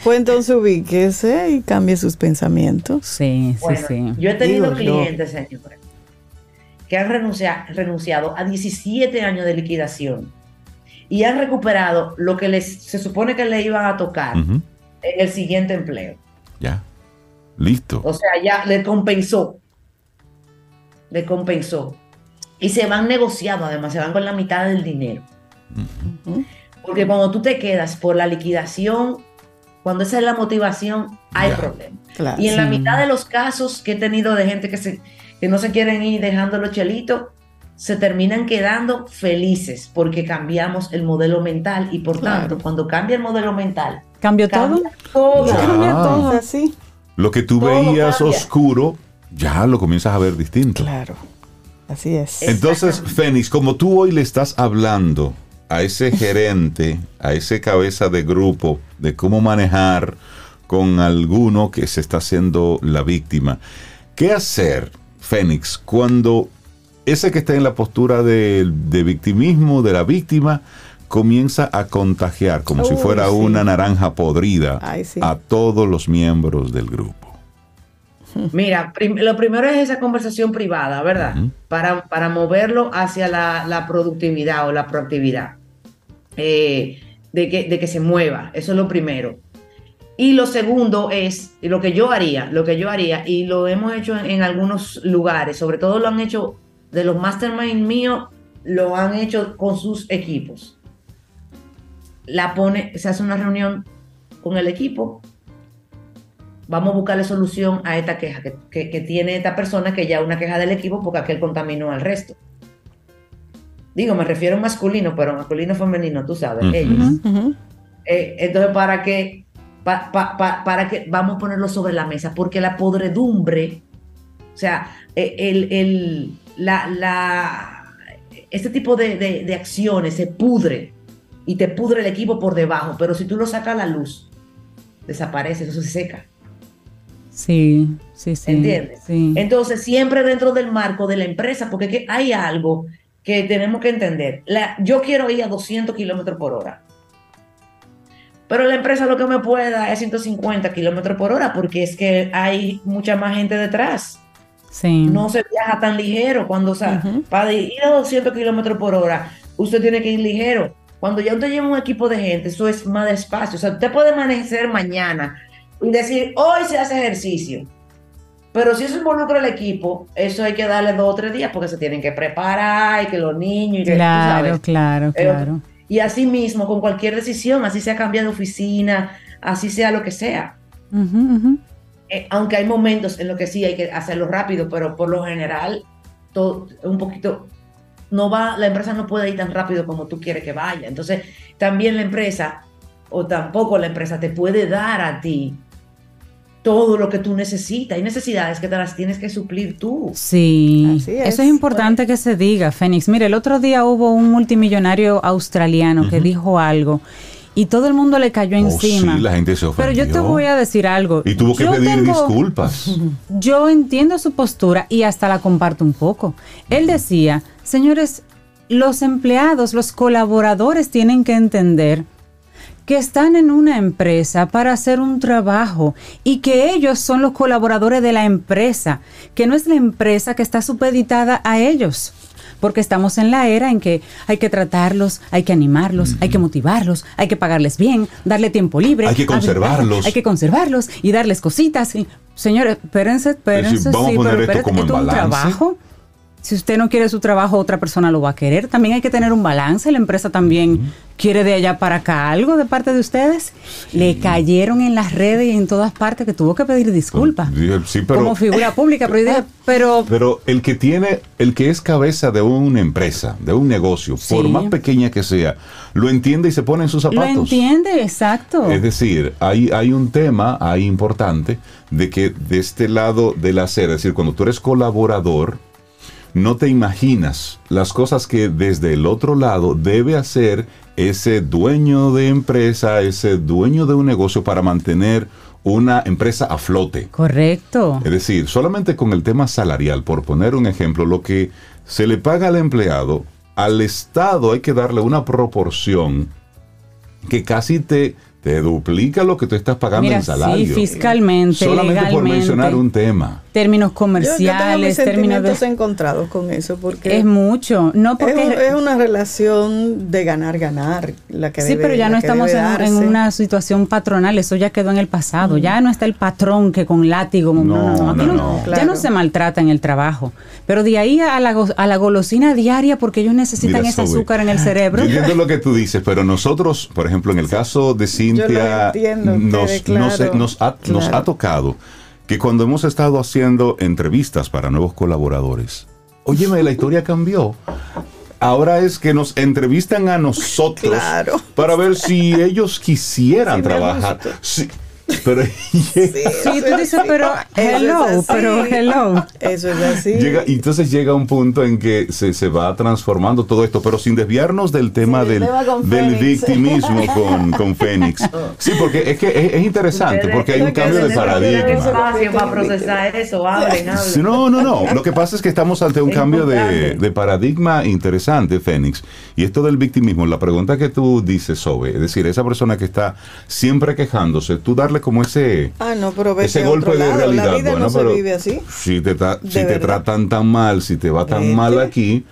Speaker 2: Pues entonces ubíquese y cambie sus pensamientos.
Speaker 3: Sí,
Speaker 5: Bueno,
Speaker 3: sí, sí.
Speaker 5: yo he tenido
Speaker 2: Digo yo.
Speaker 5: clientes, señores, que han renuncia- renunciado a 17 años de liquidación y han recuperado lo que les se supone que le iban a tocar en el siguiente empleo.
Speaker 1: Ya. Listo.
Speaker 5: O sea, ya le compensó. Le compensó. Y se van negociando, además, se van con la mitad del dinero. Porque cuando tú te quedas por la liquidación, cuando esa es la motivación, hay
Speaker 1: Ya.
Speaker 5: problema.
Speaker 2: Claro.
Speaker 5: Y en la mitad de los casos que he tenido de gente que, se, que no se quieren ir dejando los chelitos, se terminan quedando felices porque cambiamos el modelo mental y por
Speaker 2: Claro.
Speaker 5: tanto, cuando cambia el modelo mental,
Speaker 3: ¿Cambió todo?
Speaker 5: cambia todo.
Speaker 3: Cambia todo.
Speaker 2: Es así.
Speaker 1: Lo que tú
Speaker 5: Todo
Speaker 1: veías
Speaker 5: cambia.
Speaker 1: oscuro, ya lo comienzas a ver distinto.
Speaker 2: Claro. Así es.
Speaker 1: Entonces, Fénix, como tú hoy le estás hablando a ese (laughs) gerente, a ese cabeza de grupo, de cómo manejar con alguno que se está haciendo la víctima, ¿qué hacer, Fénix, cuando ese que está en la postura de, de victimismo, de la víctima, comienza a contagiar como si fuera
Speaker 2: sí.
Speaker 1: una naranja podrida
Speaker 2: Ay, sí.
Speaker 1: a todos los miembros del grupo?
Speaker 5: Mira, prim- lo primero es esa conversación privada, ¿verdad? Para, para moverlo hacia la, la productividad o la proactividad. Eh, de, que, de que se mueva, eso es lo primero. Y lo segundo es y lo que yo haría, lo que yo haría, y lo hemos hecho en, en algunos lugares, sobre todo lo han hecho de los mastermind míos, lo han hecho con sus equipos. La pone, se hace una reunión con el equipo, vamos a buscarle solución a esta queja que, que- que tiene esta persona, que ya es una queja del equipo porque aquel contaminó al resto. Digo, me refiero a masculino, pero masculino femenino, tú sabes, ellos.
Speaker 2: Ujú.
Speaker 5: Eh, entonces, para que, pa- pa- pa- para que vamos a ponerlo sobre la mesa, porque la podredumbre, o sea, eh, el, el- la, la- este tipo de, de- de acciones se pudre y te pudre el equipo por debajo, pero si tú lo sacas a la luz, desaparece, eso se seca.
Speaker 3: Sí, sí, sí.
Speaker 5: ¿Entiendes?
Speaker 3: Sí.
Speaker 5: Entonces, siempre dentro del marco de la empresa, porque es que hay algo que tenemos que entender. La- yo quiero ir a 200 kilómetros por hora. Pero la empresa lo que me puede dar es 150 kilómetros por hora, porque es que hay mucha más gente detrás.
Speaker 3: sí.
Speaker 5: No se viaja tan ligero. Cuando, o sea, para ir a 200 kilómetros por hora, usted tiene que ir ligero. Cuando ya usted lleva un equipo de gente, eso es más despacio. O sea, usted puede amanecer mañana y decir, hoy se hace ejercicio. Pero si eso involucra al equipo, eso hay que darle dos o tres días porque se tienen que preparar y que los niños y que
Speaker 3: Claro,
Speaker 5: sabes.
Speaker 3: claro,
Speaker 5: Eh,
Speaker 3: claro.
Speaker 5: Y así mismo, con cualquier decisión, así sea cambiar de oficina, así sea lo que sea.
Speaker 3: Ujú, ujú.
Speaker 5: Eh, aunque hay momentos en los que sí hay que hacerlo rápido, pero por lo general, todo un poquito, no va, la empresa no puede ir tan rápido como tú quieres que vaya. Entonces, también la empresa, o tampoco la empresa, te puede dar a ti todo lo que tú necesitas. Hay necesidades que te las tienes que suplir tú.
Speaker 3: Sí,
Speaker 2: Así es.
Speaker 3: eso es importante que se diga, Fénix. Mire, el otro día hubo un multimillonario australiano que dijo algo y todo el mundo le cayó
Speaker 1: Oh,
Speaker 3: encima.
Speaker 1: sí, la gente se
Speaker 3: Pero yo te voy a decir algo.
Speaker 1: Y tuvo que
Speaker 3: Yo
Speaker 1: pedir
Speaker 3: tengo-
Speaker 1: disculpas. (laughs)
Speaker 3: Yo entiendo su postura y hasta la comparto un poco. Él decía, señores, los empleados, los colaboradores tienen que entender que están en una empresa para hacer un trabajo y que ellos son los colaboradores de la empresa, que no es la empresa que está supeditada a ellos. Porque estamos en la era en que hay que tratarlos, hay que animarlos, hay que motivarlos, hay que pagarles bien, darle tiempo libre.
Speaker 1: Hay que conservarlos.
Speaker 3: Hay que conservarlos y darles cositas. Y, señores, espérense, espérense,
Speaker 1: vamos a
Speaker 3: sí,
Speaker 1: poner
Speaker 3: pero
Speaker 1: esto
Speaker 3: espérense,
Speaker 1: como en
Speaker 3: esto es un
Speaker 1: balance.
Speaker 3: trabajo. Si usted no quiere su trabajo, otra persona lo va a querer. También hay que tener un balance. La empresa también quiere de allá para acá algo de parte de ustedes. Le cayeron en las redes y en todas partes que tuvo que pedir disculpas.
Speaker 1: Sí, pero-
Speaker 3: como figura pública. Pero (laughs) pero
Speaker 1: Pero el que tiene, el que es cabeza de una empresa, de un negocio,
Speaker 3: Sí.
Speaker 1: por más pequeña que sea, lo entiende y se pone en sus
Speaker 3: lo
Speaker 1: zapatos.
Speaker 3: entiende, exacto.
Speaker 1: Es decir, hay, hay un tema ahí importante de que de este lado de la acera, es decir, cuando tú eres colaborador, no te imaginas las cosas que desde el otro lado debe hacer ese dueño de empresa, ese dueño de un negocio para mantener una empresa a flote.
Speaker 3: Correcto.
Speaker 1: Es decir, solamente con el tema salarial, por poner un ejemplo, lo que se le paga al empleado, al Estado hay que darle una proporción que casi te, te duplica lo que tú estás pagando
Speaker 3: Mira,
Speaker 1: en salario.
Speaker 3: sí, fiscalmente,
Speaker 1: Solamente por mencionar un tema.
Speaker 3: Términos
Speaker 2: Yo, yo tengo mis
Speaker 3: comerciales, términos de...
Speaker 2: encontrados con eso porque
Speaker 3: Es mucho. No porque...
Speaker 2: es, un- es una relación de ganar ganar la que
Speaker 3: Sí,
Speaker 2: debe-
Speaker 3: pero ya no estamos en, una situación patronal, eso ya quedó en el pasado. Ya no está el patrón que con látigo. No, no, no, aquí
Speaker 1: no,
Speaker 3: no-
Speaker 1: no.
Speaker 3: Ya
Speaker 2: Claro.
Speaker 3: no se maltrata en el trabajo. Pero de ahí a la, go- a la golosina diaria, porque ellos necesitan
Speaker 1: Mira,
Speaker 3: ese azúcar en el cerebro.
Speaker 1: Yo entiendo lo que tú dices, pero nosotros, por ejemplo, en el caso de Cintia,
Speaker 2: entiendo,
Speaker 1: nos, nos- ha, nos ha tocado que cuando hemos estado haciendo entrevistas para nuevos colaboradores, óyeme, la historia cambió. Ahora es que nos entrevistan a nosotros
Speaker 2: Claro.
Speaker 1: para ver si ellos quisieran
Speaker 2: Sí,
Speaker 1: trabajar. Pero (laughs)
Speaker 3: Sí, tú dices, pero hello, pero hello.
Speaker 2: Eso es así.
Speaker 1: Llega, y entonces llega un punto en que se, se va transformando todo esto, pero sin desviarnos del tema
Speaker 2: Sí, el
Speaker 1: del, del victimismo con, con Fénix. (laughs) Sí, porque es que es, es interesante, porque hay un cambio de paradigma.
Speaker 5: espacio para procesar eso, hablen, hablen.
Speaker 1: No, no, no. Lo que pasa es que estamos ante un
Speaker 5: Es
Speaker 1: cambio de, de paradigma interesante, Fénix. Y esto del victimismo, la pregunta que tú dices, Sobe, es decir, esa persona que está siempre quejándose, tú darle como ese,
Speaker 2: Ah, no, pero vete
Speaker 1: ese golpe
Speaker 2: otro
Speaker 1: de
Speaker 2: lado.
Speaker 1: realidad.
Speaker 2: La vida
Speaker 1: bueno,
Speaker 2: no
Speaker 1: pero
Speaker 2: se vive así.
Speaker 1: Si te, si te tratan tan mal, si te va tan
Speaker 2: Vete.
Speaker 1: mal aquí,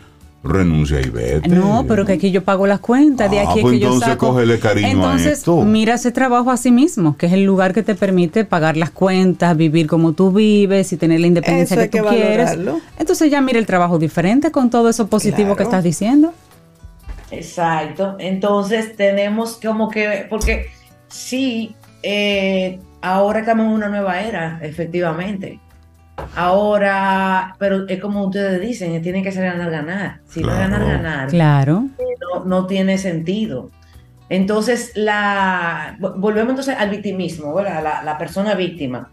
Speaker 1: renuncia y vete.
Speaker 3: No, pero que aquí yo pago las cuentas, de
Speaker 1: Ah,
Speaker 3: aquí es
Speaker 1: pues
Speaker 3: que yo
Speaker 1: entonces
Speaker 3: saco.
Speaker 1: cógele cariño a
Speaker 3: entonces,
Speaker 1: esto.
Speaker 3: mira ese trabajo a sí mismo, que es el lugar que te permite pagar las cuentas, vivir como tú vives y tener la independencia
Speaker 2: Eso
Speaker 3: que tú
Speaker 2: que
Speaker 3: quieres.
Speaker 2: valorarlo.
Speaker 3: Entonces ya mira el trabajo diferente con todo eso positivo que estás diciendo.
Speaker 5: Exacto. Entonces tenemos como que, porque sí, eh, ahora estamos en una nueva era, efectivamente. Ahora, pero es como ustedes dicen, tiene que ser ganar, ganar. Si no es
Speaker 1: Claro.
Speaker 5: ganar, ganar,
Speaker 3: Claro.
Speaker 5: no, no tiene sentido. Entonces, la, vo- volvemos entonces al victimismo, ¿verdad? La, la persona víctima.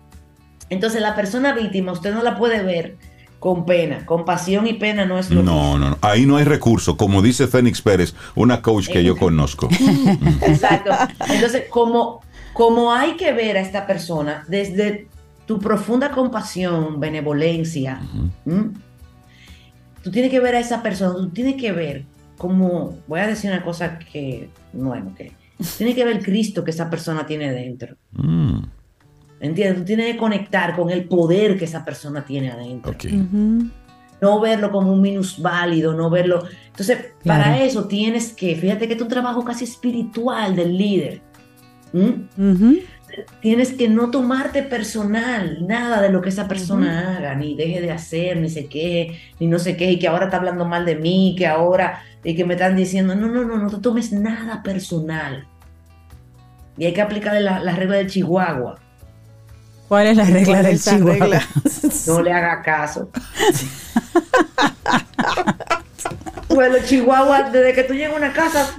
Speaker 5: Entonces, la persona víctima, usted no la puede ver con pena, compasión y pena no es lo
Speaker 1: No,
Speaker 5: mismo.
Speaker 1: no, no. Ahí no hay recurso. Como dice Fénix Pérez, una coach que yo conozco. (laughs)
Speaker 5: Exacto. Entonces, como, como hay que ver a esta persona desde tu profunda compasión, benevolencia, ¿m? tú tienes que ver a esa persona, tú tienes que ver como, voy a decir una cosa que, bueno, que tienes que ver el Cristo que esa persona tiene dentro.
Speaker 1: Mm,
Speaker 5: ¿Entiendes? Tú tienes que conectar con el poder que esa persona tiene adentro.
Speaker 1: ok.
Speaker 3: Ujú.
Speaker 5: no verlo como un minusválido, no verlo. Entonces, para eso tienes que, fíjate que es un trabajo casi espiritual del líder. ¿M?
Speaker 3: Ujú.
Speaker 5: Tienes que no tomarte personal nada de lo que esa persona haga, ni deje de hacer, ni se queje, ni no sé qué, y que ahora está hablando mal de mí, que ahora, y que me están diciendo, no, no, no, no te tomes nada personal. Y hay que aplicarle la, la regla del Chihuahua.
Speaker 3: ¿Cuál es la regla
Speaker 2: ¿Cuál
Speaker 3: del Chihuahua?
Speaker 2: regla?
Speaker 5: No le haga caso. (laughs) Pues los chihuahuas, desde que tú llegas a una casa,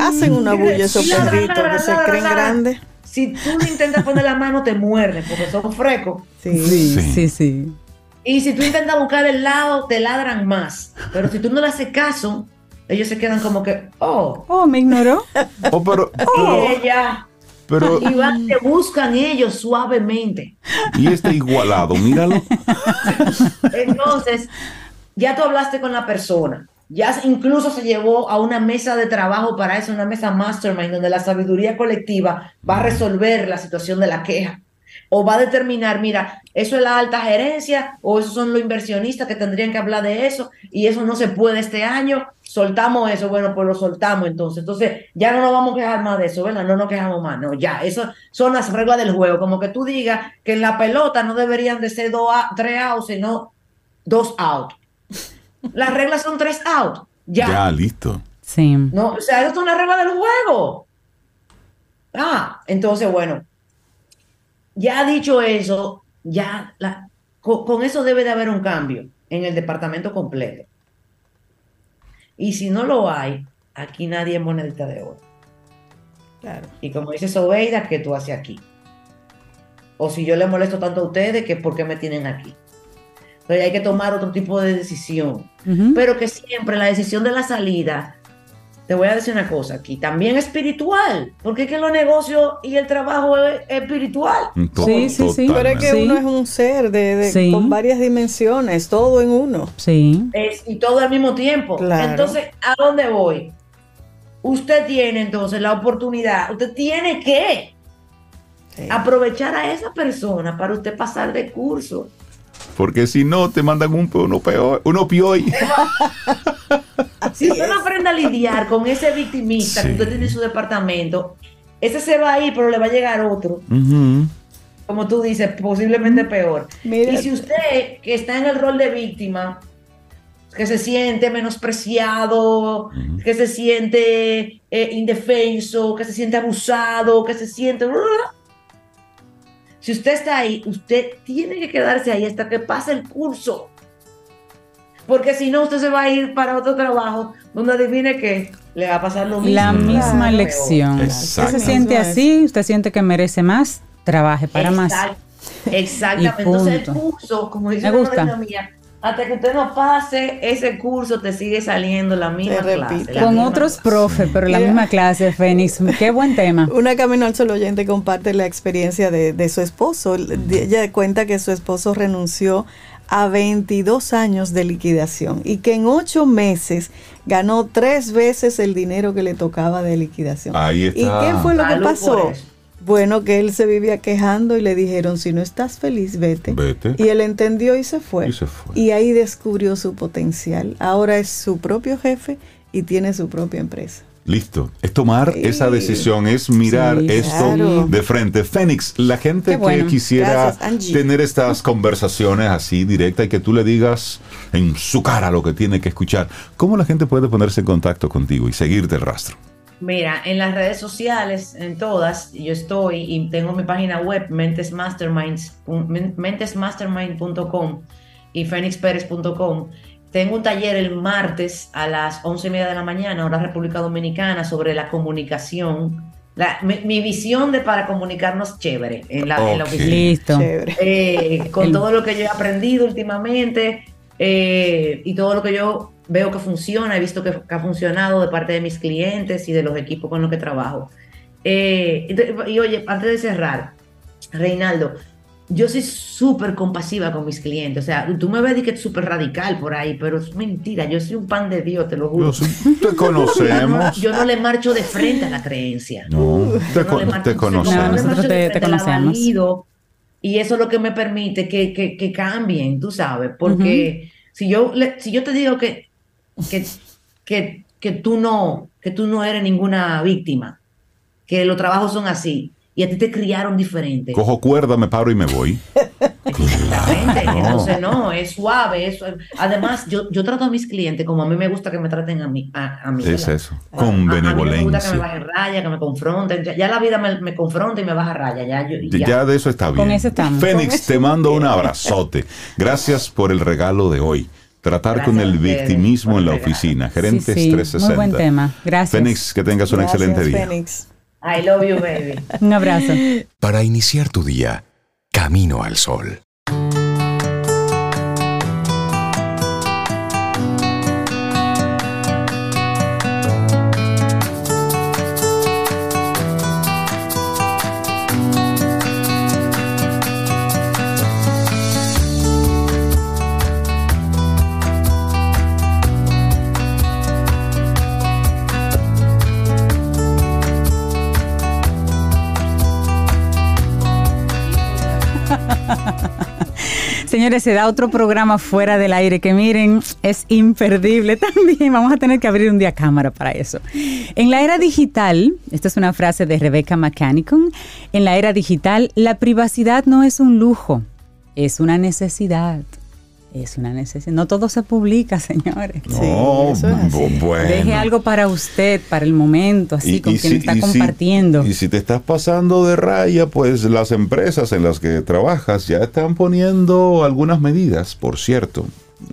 Speaker 2: Hacen una bulla esos perritos que se creen grandes.
Speaker 5: si tú le intentas poner la mano, te muerden porque son frecos.
Speaker 2: Sí.
Speaker 3: Sí,
Speaker 1: Sí.
Speaker 5: Y si tú intentas buscar el lado, te ladran más. Pero si tú no le haces caso, ellos se quedan como que, oh,
Speaker 3: Oh, me ignoró.
Speaker 1: Oh, pero, (laughs)
Speaker 5: y ella.
Speaker 1: pero,
Speaker 5: Y van, te buscan ellos suavemente.
Speaker 1: y este igualado, míralo. (laughs)
Speaker 5: Entonces, ya tú hablaste con la persona. Ya incluso se llevó a una mesa de trabajo para eso, una mesa mastermind, donde la sabiduría colectiva va a resolver la situación de la queja. O va a determinar, mira, eso es la alta gerencia, o esos son los inversionistas que tendrían que hablar de eso, y eso no se puede este año, soltamos eso, bueno, pues lo soltamos entonces. Entonces, ya no nos vamos a quejar más de eso, ¿verdad? No nos quejamos más, no, ya, eso son las reglas del juego, como que tú digas que en la pelota no deberían de ser dos, tres outs, sino dos out. Las reglas son tres out. Ya.
Speaker 1: Ya, listo.
Speaker 3: Sí.
Speaker 5: No, o sea, esto es una regla del juego. Ah, entonces, bueno, ya dicho eso, ya la- con, con eso debe de haber un cambio en el departamento completo. Y si no lo hay, aquí nadie es monedita de oro.
Speaker 2: Claro.
Speaker 5: Y como dice Sobeida, ¿qué tú haces aquí? O si yo le molesto tanto a ustedes, que ¿por qué me tienen aquí? Entonces hay que tomar otro tipo de decisión. Pero que siempre la decisión de la salida, te voy a decir una cosa aquí, también es espiritual, porque es que los negocios y el trabajo es espiritual.
Speaker 3: Sí, sí, sí.
Speaker 2: Pero es que
Speaker 3: Sí.
Speaker 2: uno es un ser de, de-
Speaker 3: Sí.
Speaker 2: con varias dimensiones, todo en uno.
Speaker 3: Sí.
Speaker 5: Es- y todo al mismo tiempo.
Speaker 2: Claro.
Speaker 5: Entonces, ¿a dónde voy? Usted tiene entonces la oportunidad, usted tiene que
Speaker 2: Sí.
Speaker 5: aprovechar a esa persona para usted pasar de curso.
Speaker 1: Porque si no, te mandan un, uno peor, uno pioy.
Speaker 5: Si usted no aprende a lidiar con ese victimista
Speaker 1: Sí.
Speaker 5: que usted tiene en su departamento, ese se va a ir, pero le va a llegar otro, como tú dices, posiblemente peor. Y si usted que está en el rol de víctima, que se siente menospreciado,
Speaker 1: Ujú.
Speaker 5: que se siente eh, indefenso, que se siente abusado, que se siente... Si usted está ahí, usted tiene que quedarse ahí hasta que pase el curso. Porque si no, usted se va a ir para otro trabajo donde adivine que le va a pasar lo mismo.
Speaker 3: La misma
Speaker 5: Claro.
Speaker 3: lección. Usted se siente así, usted siente que merece más, trabaje para más.
Speaker 5: Exact- Exactamente. Entonces el curso, como dice
Speaker 3: Me gusta.
Speaker 5: mía, hasta que usted no pase ese curso, te sigue saliendo la misma
Speaker 2: Se
Speaker 5: clase. la
Speaker 3: Con
Speaker 5: misma
Speaker 3: otros
Speaker 5: clase.
Speaker 3: profes, pero la misma clase, Fénix. Qué buen tema. (laughs)
Speaker 2: Una Camino al Sol oyente comparte la experiencia de, de su esposo. Ella cuenta que su esposo renunció a 22 años de liquidación y que en ocho meses ganó tres veces el dinero que le tocaba de liquidación.
Speaker 1: Ahí
Speaker 2: ¿Y
Speaker 1: está.
Speaker 2: qué fue lo que pasó? Bueno, que él se vivía quejando y le dijeron, si no estás feliz, vete.
Speaker 1: Vete.
Speaker 2: Y él entendió y se fue.
Speaker 1: Y se fue.
Speaker 2: Y ahí descubrió su potencial. Ahora es su propio jefe y tiene su propia empresa.
Speaker 1: Listo. Es tomar
Speaker 2: Sí.
Speaker 1: esa decisión, es mirar
Speaker 3: Sí,
Speaker 1: esto
Speaker 2: claro.
Speaker 1: de frente. Fénix, la gente
Speaker 3: bueno.
Speaker 1: que quisiera
Speaker 2: Gracias,
Speaker 1: tener estas conversaciones así directas y que tú le digas en su cara lo que tiene que escuchar, ¿cómo la gente puede ponerse en contacto contigo y seguirte el rastro?
Speaker 5: Mira, en las redes sociales, en todas, yo estoy y tengo mi página web, mentesmastermind.com y phoenixperez.com. Tengo un taller el martes a las once y media de la mañana, hora República Dominicana, sobre la comunicación. La- mi, mi visión de para comunicarnos chévere en la, en la
Speaker 1: Ok.
Speaker 5: oficina.
Speaker 3: Listo.
Speaker 2: Chévere.
Speaker 5: Eh, con
Speaker 3: El-
Speaker 5: todo lo que yo he aprendido últimamente eh, y todo lo que yo veo que funciona, he visto que, que ha funcionado de parte de mis clientes y de los equipos con los que trabajo. Eh, ent- y oye, antes de cerrar, Reinaldo, yo soy súper compasiva con mis clientes. O sea, tú me ves que es súper radical por ahí, pero es mentira. Yo soy un pan de Dios, te lo juro.
Speaker 1: Te (laughs) conocemos.
Speaker 5: Yo no le marcho de frente a la creencia.
Speaker 1: No, te,
Speaker 5: no
Speaker 1: con- te
Speaker 5: no,
Speaker 1: conocemos.
Speaker 3: No, nosotros te- te conocemos.
Speaker 5: Y eso es lo que me permite que, que, que cambien, tú sabes, porque si, yo, le- si yo te digo que, que, que, que, tú no, que tú no eres ninguna víctima, que los trabajos son así, y a ti te criaron diferente.
Speaker 1: Cojo cuerda, me paro y me voy.
Speaker 5: Exactamente.
Speaker 1: Claro.
Speaker 5: Entonces, no, es suave. Es suave. Además, yo, yo trato a mis clientes como a mí me gusta que me traten a mí. A, a mí
Speaker 1: Es
Speaker 5: ¿verdad?
Speaker 1: eso,
Speaker 5: A-
Speaker 1: con
Speaker 5: a- A mí me gusta que me
Speaker 1: benevolencia.
Speaker 5: bajen raya, que me confronten. Ya, ya la vida me, me confronta y me baja raya. Ya, yo,
Speaker 1: Ya.
Speaker 5: ya.
Speaker 1: de eso está bien.
Speaker 3: Con eso estamos.
Speaker 1: Fénix, te mando un abrazote. Gracias por el regalo de hoy. Tratar
Speaker 5: Gracias
Speaker 1: con el victimismo en la oficina. Gerentes
Speaker 3: Sí, sí,
Speaker 1: 360.
Speaker 3: muy buen tema. Gracias.
Speaker 1: Fénix, que tengas un
Speaker 2: Gracias,
Speaker 1: excelente día.
Speaker 2: Fénix.
Speaker 5: I love you, baby.
Speaker 3: Un abrazo.
Speaker 4: Para iniciar tu día, camino al sol.
Speaker 3: Señores, se da otro programa fuera del aire que miren, es imperdible (laughs) también. Vamos a tener que abrir un día cámara para eso. En la era digital, esta es una frase de Rebecca McCannicon, en la era digital la privacidad no es un lujo, es una necesidad. Es una necesidad. No todo se publica, (laughs) señores.
Speaker 2: Sí,
Speaker 1: No,
Speaker 2: eso es
Speaker 1: bueno.
Speaker 3: Deje algo para usted, para el momento, así,
Speaker 1: Y-
Speaker 3: con
Speaker 1: y
Speaker 3: quien
Speaker 1: si-
Speaker 3: está
Speaker 1: y si-
Speaker 3: compartiendo.
Speaker 1: y si te estás pasando de raya, pues las empresas en las que trabajas ya están poniendo algunas medidas, por cierto.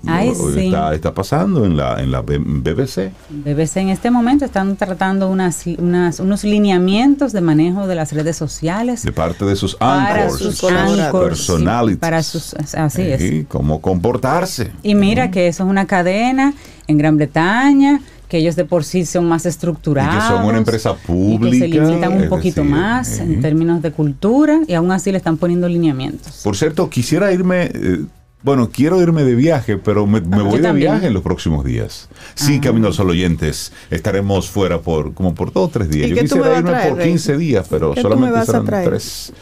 Speaker 3: Ay,
Speaker 1: Lo-
Speaker 3: sí.
Speaker 1: está, está pasando en la, en la BBC.
Speaker 3: BBC en este momento están tratando unas, unas, unos lineamientos de manejo de las redes sociales
Speaker 1: de parte de sus
Speaker 3: para
Speaker 1: anchors,
Speaker 3: sus
Speaker 1: personalities.
Speaker 3: sí, para sus así es.
Speaker 1: Sí, cómo comportarse.
Speaker 3: Y mira que eso es una cadena en Gran Bretaña que ellos de por sí son más estructurados
Speaker 1: Y que son una empresa
Speaker 3: y que se
Speaker 1: pública,
Speaker 3: limitan un poquito
Speaker 1: decir,
Speaker 3: más en términos de cultura y aún así le están poniendo lineamientos.
Speaker 1: Por cierto, quisiera irme, eh, bueno, quiero irme de viaje, pero me, me voy de viaje en los próximos días. Sí,
Speaker 3: Ah.
Speaker 1: Camino al Sol oyentes, estaremos fuera por como por dos o tres días.
Speaker 2: ¿Y
Speaker 1: Yo quisiera irme
Speaker 2: traer,
Speaker 1: por
Speaker 2: Rey?
Speaker 1: 15 días, pero
Speaker 2: ¿Qué tú me
Speaker 1: solamente serán tres.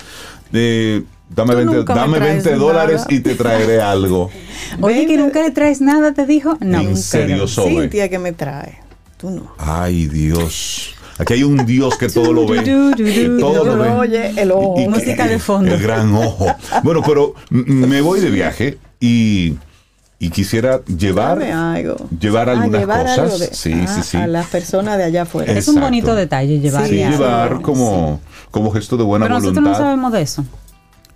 Speaker 1: Eh, dame
Speaker 2: Tú
Speaker 1: 20,
Speaker 2: nunca me
Speaker 1: dame
Speaker 2: traes
Speaker 1: 20 dólares
Speaker 2: nada.
Speaker 1: y te traeré algo. (laughs)
Speaker 3: Oye, que nunca le traes nada, te dijo. No,
Speaker 1: En serio.
Speaker 2: Cintia que me trae. Tú no.
Speaker 1: Ay, Dios. Aquí hay un Dios que todo lo ve. Que todo lo ve.
Speaker 2: Oye, el ojo.
Speaker 3: Música de fondo.
Speaker 1: El gran ojo. Bueno, pero me voy de viaje y, y quisiera llevar, llevar
Speaker 2: Ah,
Speaker 1: algunas
Speaker 2: llevar
Speaker 1: cosas.
Speaker 2: algo de-
Speaker 1: sí,
Speaker 2: ah,
Speaker 1: sí, sí.
Speaker 2: A las personas de allá afuera.
Speaker 1: Es-
Speaker 3: Es un
Speaker 1: Exacto.
Speaker 3: bonito detalle llevar.
Speaker 1: Sí, llevar
Speaker 2: Sí.
Speaker 1: como, como gesto de buena
Speaker 3: Pero nosotros
Speaker 1: voluntad.
Speaker 3: no sabemos de eso.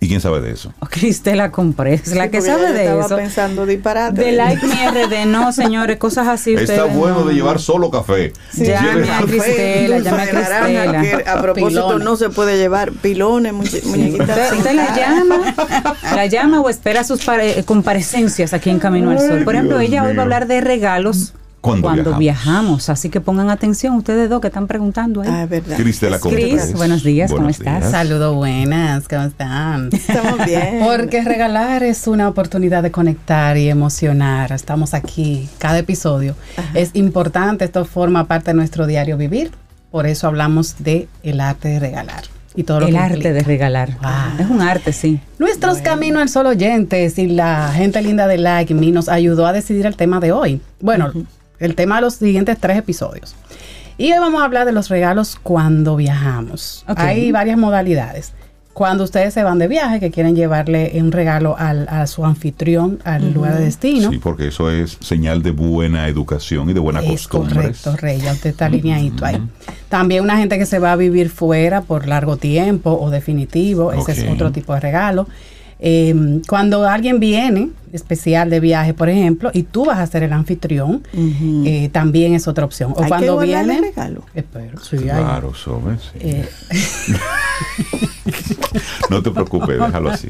Speaker 1: ¿Y quién sabe de eso?
Speaker 3: O Cristela Comprés, la
Speaker 2: Sí,
Speaker 3: que sabe de
Speaker 2: estaba
Speaker 3: eso.
Speaker 2: pensando disparate.
Speaker 3: De Like Me RD, no, señores, cosas así.
Speaker 1: Está
Speaker 3: ustedes
Speaker 1: bueno
Speaker 3: no,
Speaker 1: de llevar solo café.
Speaker 2: Sí,
Speaker 3: Llame a Cristela, llame a Cristela.
Speaker 2: a propósito
Speaker 3: Pilones.
Speaker 2: no se puede llevar pilones, muñe- muñequitas.
Speaker 3: Usted, la llama, la llama o espera sus pare- comparecencias aquí en Camino al Sol. Por ejemplo,
Speaker 1: Dios
Speaker 3: ella hoy va a hablar de regalos
Speaker 1: Cuando
Speaker 3: cuando,
Speaker 1: viajamos.
Speaker 3: viajamos. Así que pongan atención ustedes dos que están preguntando ahí.
Speaker 2: Ah, verdad.
Speaker 1: Cristela
Speaker 3: Cris,
Speaker 1: Comprés.
Speaker 3: buenos días, ¿cómo
Speaker 1: Buenos
Speaker 3: estás?
Speaker 1: días.
Speaker 6: Saludos buenas, ¿cómo están?
Speaker 2: Estamos bien.
Speaker 6: Porque regalar es una oportunidad de conectar y emocionar. Estamos aquí cada episodio. Es importante, esto forma parte de nuestro diario vivir. Por eso hablamos de el arte de regalar y todo lo
Speaker 3: El
Speaker 6: que
Speaker 3: arte
Speaker 6: implica.
Speaker 3: de regalar.
Speaker 6: Wow.
Speaker 3: Es un arte, sí.
Speaker 6: Nuestros Camino al Sol oyentes y la gente linda de Like Me nos ayudó a decidir el tema de hoy. Bueno, el tema de los siguientes tres episodios. Y hoy vamos a hablar de los regalos cuando viajamos. Hay varias modalidades. Cuando ustedes se van de viaje, que quieren llevarle un regalo al- a su anfitrión al lugar de destino.
Speaker 1: Sí, porque eso es señal de buena educación y de buena
Speaker 6: Es
Speaker 1: costumbre.
Speaker 6: correcto, Rey, ya usted está alineadito ahí. También una gente que se va a vivir fuera por largo tiempo o definitivo, ese es otro tipo de regalo. Eh, cuando alguien viene especial de viaje, por ejemplo, y tú vas a ser el anfitrión, eh, también es otra opción. O
Speaker 2: Hay que
Speaker 6: cuando
Speaker 2: guardarle
Speaker 6: viene,
Speaker 2: regalo.
Speaker 6: Espero, sí, hay-
Speaker 1: Claro, Sobe, sí.
Speaker 6: eh, (laughs)
Speaker 1: No te preocupes, déjalo así.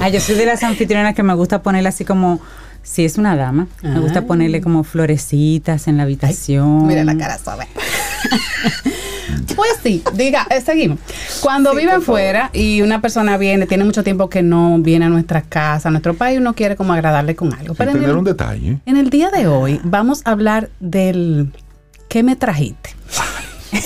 Speaker 3: Ah, (laughs) yo soy de las anfitrionas que me gusta ponerle así como, si es una dama, me gusta
Speaker 6: Ah.
Speaker 3: ponerle como florecitas en la habitación.
Speaker 6: Mira la cara suave. (laughs) Pues sí, diga, eh, seguimos. Cuando
Speaker 2: Sí,
Speaker 6: viven fuera y una persona viene, tiene mucho tiempo que no viene a nuestra casa, a nuestro país, uno quiere como agradarle con algo.
Speaker 1: Sin
Speaker 6: Pero en
Speaker 1: tener
Speaker 6: el,
Speaker 1: un detalle.
Speaker 6: en el día de hoy vamos a hablar del ¿qué me trajiste? (laughs)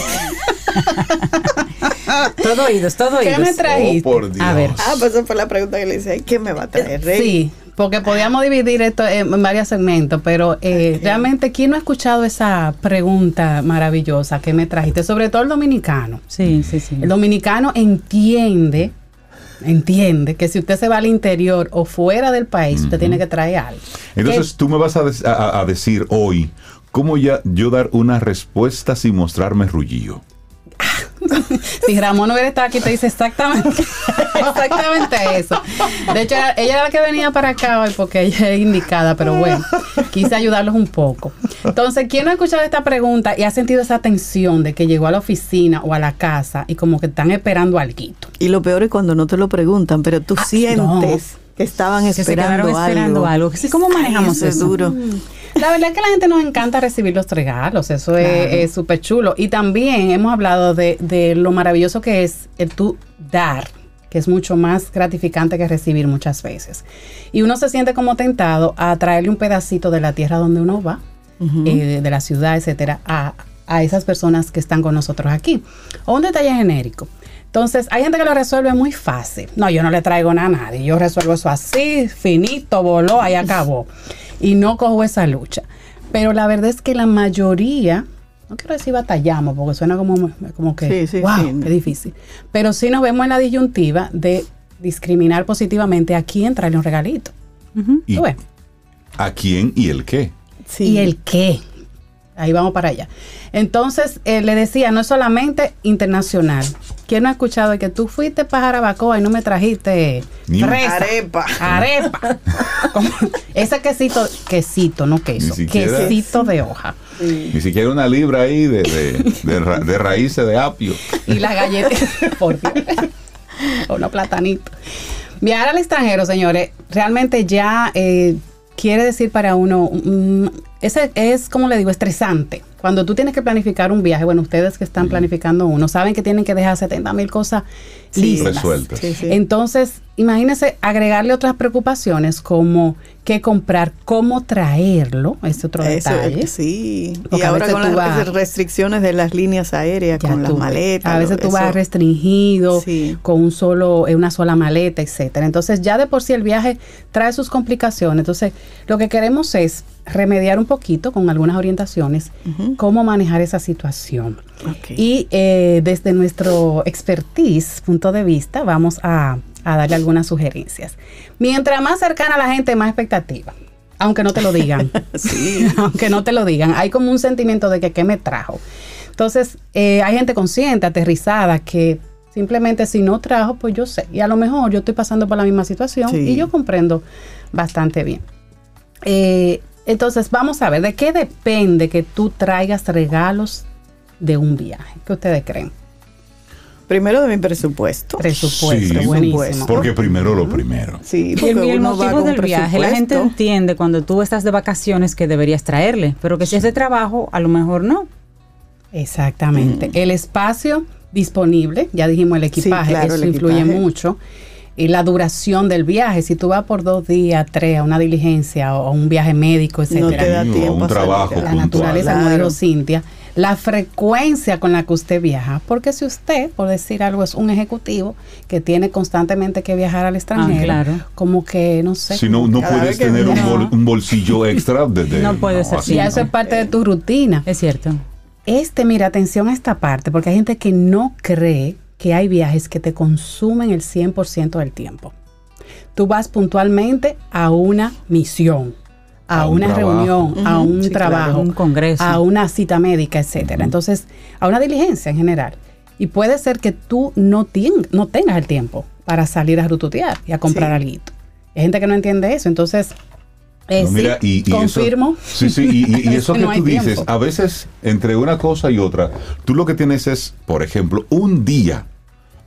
Speaker 3: todo oídos, todo
Speaker 6: ¿Qué
Speaker 3: oídos.
Speaker 6: me trajiste?
Speaker 1: Oh, por Dios.
Speaker 3: A ver.
Speaker 2: Ah, pues esa fue la pregunta que le hice. ¿Qué me va a traer, Rey?
Speaker 6: Sí, porque podíamos dividir esto en varios segmentos, pero eh, realmente, ¿quién no ha escuchado esa pregunta maravillosa que me trajiste? Sobre todo el dominicano.
Speaker 3: Sí, sí, sí.
Speaker 6: El dominicano entiende, entiende que si usted se va al interior o fuera del país, usted tiene que traer algo.
Speaker 1: Entonces tú me vas a, des- a- a decir hoy cómo ya yo dar una respuesta sin mostrarme rullillo.
Speaker 6: Si Ramón hubiera estado aquí, te dice exactamente, (laughs) exactamente eso. De hecho, ella era la que venía para acá hoy porque ella es indicada, pero bueno, quise ayudarlos un poco. Entonces, ¿quién no ha escuchado esta pregunta y ha sentido esa tensión de que llegó a la oficina o a la casa y como que están esperando algo?
Speaker 2: Y lo peor es cuando no te lo preguntan, pero tú
Speaker 6: Ah,
Speaker 2: sientes que estaban
Speaker 3: Que
Speaker 2: esperando,
Speaker 3: algo. ¿Cómo manejamos
Speaker 2: Ay, es
Speaker 3: eso?
Speaker 2: duro.
Speaker 6: La verdad es que a la gente nos encanta recibir los regalos, eso es-
Speaker 3: Claro.
Speaker 6: es súper chulo. Y también hemos hablado de, de lo maravilloso que es el tú dar, que es mucho más gratificante que recibir muchas veces. Y uno se siente como tentado a traerle un pedacito de la tierra donde uno va, eh, de, de la ciudad, etcétera, a, a esas personas que están con nosotros aquí. O un detalle genérico. Entonces, hay gente que lo resuelve muy fácil. No, yo no le traigo nada a nadie. Yo resuelvo eso así, finito, voló, ahí acabó. Y no cojo esa lucha. Pero la verdad es que la mayoría, no quiero decir batallamos, porque suena como, como que,
Speaker 2: Sí, sí,
Speaker 6: wow,
Speaker 2: sí.
Speaker 6: qué difícil. Pero sí nos vemos en la disyuntiva de discriminar positivamente a quién traerle un regalito.
Speaker 1: ¿Y
Speaker 6: ¿Tú ves?
Speaker 1: a quién y el qué?
Speaker 2: Sí.
Speaker 6: y el qué. Ahí vamos para allá. Entonces, eh, le decía, no es solamente internacional. ¿Quién no ha escuchado que tú fuiste para Jarabacoa y no me trajiste fresa?
Speaker 2: Arepa.
Speaker 6: Arepa. (laughs) Ese quesito, quesito, no queso,
Speaker 1: siquiera-
Speaker 6: quesito de hoja.
Speaker 1: Ni siquiera una libra ahí de, de, de ra- de raíces de apio.
Speaker 6: Y la galleta, (laughs) por Dios. O unos platanitos. Viajar al extranjero, señores, realmente ya eh, quiere decir para uno, mm, ese es, como le digo, estresante. Cuando tú tienes que planificar un viaje, bueno, ustedes que están planificando uno, saben que tienen que dejar 70 mil cosas
Speaker 2: Sí.
Speaker 6: listas.
Speaker 1: Resueltas.
Speaker 2: Sí, sí.
Speaker 6: Entonces, imagínense agregarle otras preocupaciones como qué comprar, cómo traerlo, ese otro
Speaker 2: Eso,
Speaker 6: detalle.
Speaker 2: sí. Y
Speaker 6: Porque a
Speaker 2: ahora
Speaker 6: veces
Speaker 2: con
Speaker 6: tú
Speaker 2: las
Speaker 6: vas-
Speaker 2: restricciones de las líneas aéreas, con las
Speaker 6: tú
Speaker 2: maletas.
Speaker 6: A veces tú
Speaker 2: eso-
Speaker 6: vas restringido,
Speaker 2: Sí.
Speaker 6: con un solo, eh, una sola maleta, etcétera. Entonces, ya de por sí el viaje trae sus complicaciones. Entonces, lo que queremos es remediar un poquito con algunas orientaciones cómo manejar esa situación. Y eh, desde nuestro expertise, punto de vista, vamos a, a darle algunas sugerencias. Mientras más cercana a la gente, más expectativa. Aunque no te lo digan. (laughs)
Speaker 2: Sí. (laughs)
Speaker 6: Aunque no te lo digan. Hay como un sentimiento de que qué me trajo. Entonces, eh, hay gente consciente, aterrizada, que simplemente si no trajo, pues yo sé. Y a lo mejor yo estoy pasando por la misma situación
Speaker 2: Sí.
Speaker 6: y yo comprendo bastante bien. Eh, entonces, vamos a ver, ¿de qué depende que tú traigas regalos de un viaje? ¿Qué ustedes creen?
Speaker 2: Primero de mi presupuesto.
Speaker 6: Presupuesto,
Speaker 1: Sí,
Speaker 6: buenísimo.
Speaker 1: Porque primero lo primero.
Speaker 2: Sí, porque
Speaker 3: y el
Speaker 2: uno
Speaker 3: motivo del viaje, la gente entiende cuando tú estás de vacaciones que deberías traerle, pero que si es de trabajo, a lo mejor no.
Speaker 6: Exactamente. El espacio disponible, ya dijimos el equipaje,
Speaker 2: claro,
Speaker 6: eso
Speaker 2: el
Speaker 6: influye
Speaker 2: equipaje.
Speaker 6: mucho. Y la duración del viaje, si tú vas por dos días, tres, a una diligencia o a un viaje médico,
Speaker 2: No te
Speaker 6: etcétera.
Speaker 2: da tiempo
Speaker 1: un
Speaker 2: a
Speaker 1: trabajo
Speaker 6: la naturaleza, como
Speaker 2: Claro.
Speaker 6: dijo Cintia, la frecuencia con la que usted viaja, porque si usted, por decir algo, es un ejecutivo que tiene constantemente que viajar al extranjero,
Speaker 3: claro.
Speaker 6: como que no sé,
Speaker 1: Si no, no puedes tener un, bol- un bolsillo extra de, de-
Speaker 3: No puede ser,
Speaker 1: así
Speaker 3: sí.
Speaker 6: ya
Speaker 1: no.
Speaker 6: eso es parte de tu rutina.
Speaker 3: Es cierto.
Speaker 6: Este, mira, atención a esta parte, porque hay gente que no cree que hay viajes que te consumen el 100% del tiempo. Tú vas puntualmente a una misión, a,
Speaker 1: A un
Speaker 6: una
Speaker 1: trabajo.
Speaker 6: reunión, a un
Speaker 2: sí, claro,
Speaker 6: trabajo,
Speaker 3: un congreso.
Speaker 6: a una cita médica, etcétera. Entonces, a una diligencia en general. Y puede ser que tú no, tien- no tengas el tiempo para salir a rututear y a comprar
Speaker 2: Sí.
Speaker 6: algo. Hay gente que no entiende eso. Entonces, eh,
Speaker 1: No,
Speaker 6: sí,
Speaker 1: mira, y, y
Speaker 6: confirmo.
Speaker 1: Eso, sí, sí, y, y- y (laughs) eso
Speaker 6: que no
Speaker 1: tú dices,
Speaker 6: tiempo.
Speaker 1: a veces entre una cosa y otra, tú lo que tienes es, por ejemplo, un día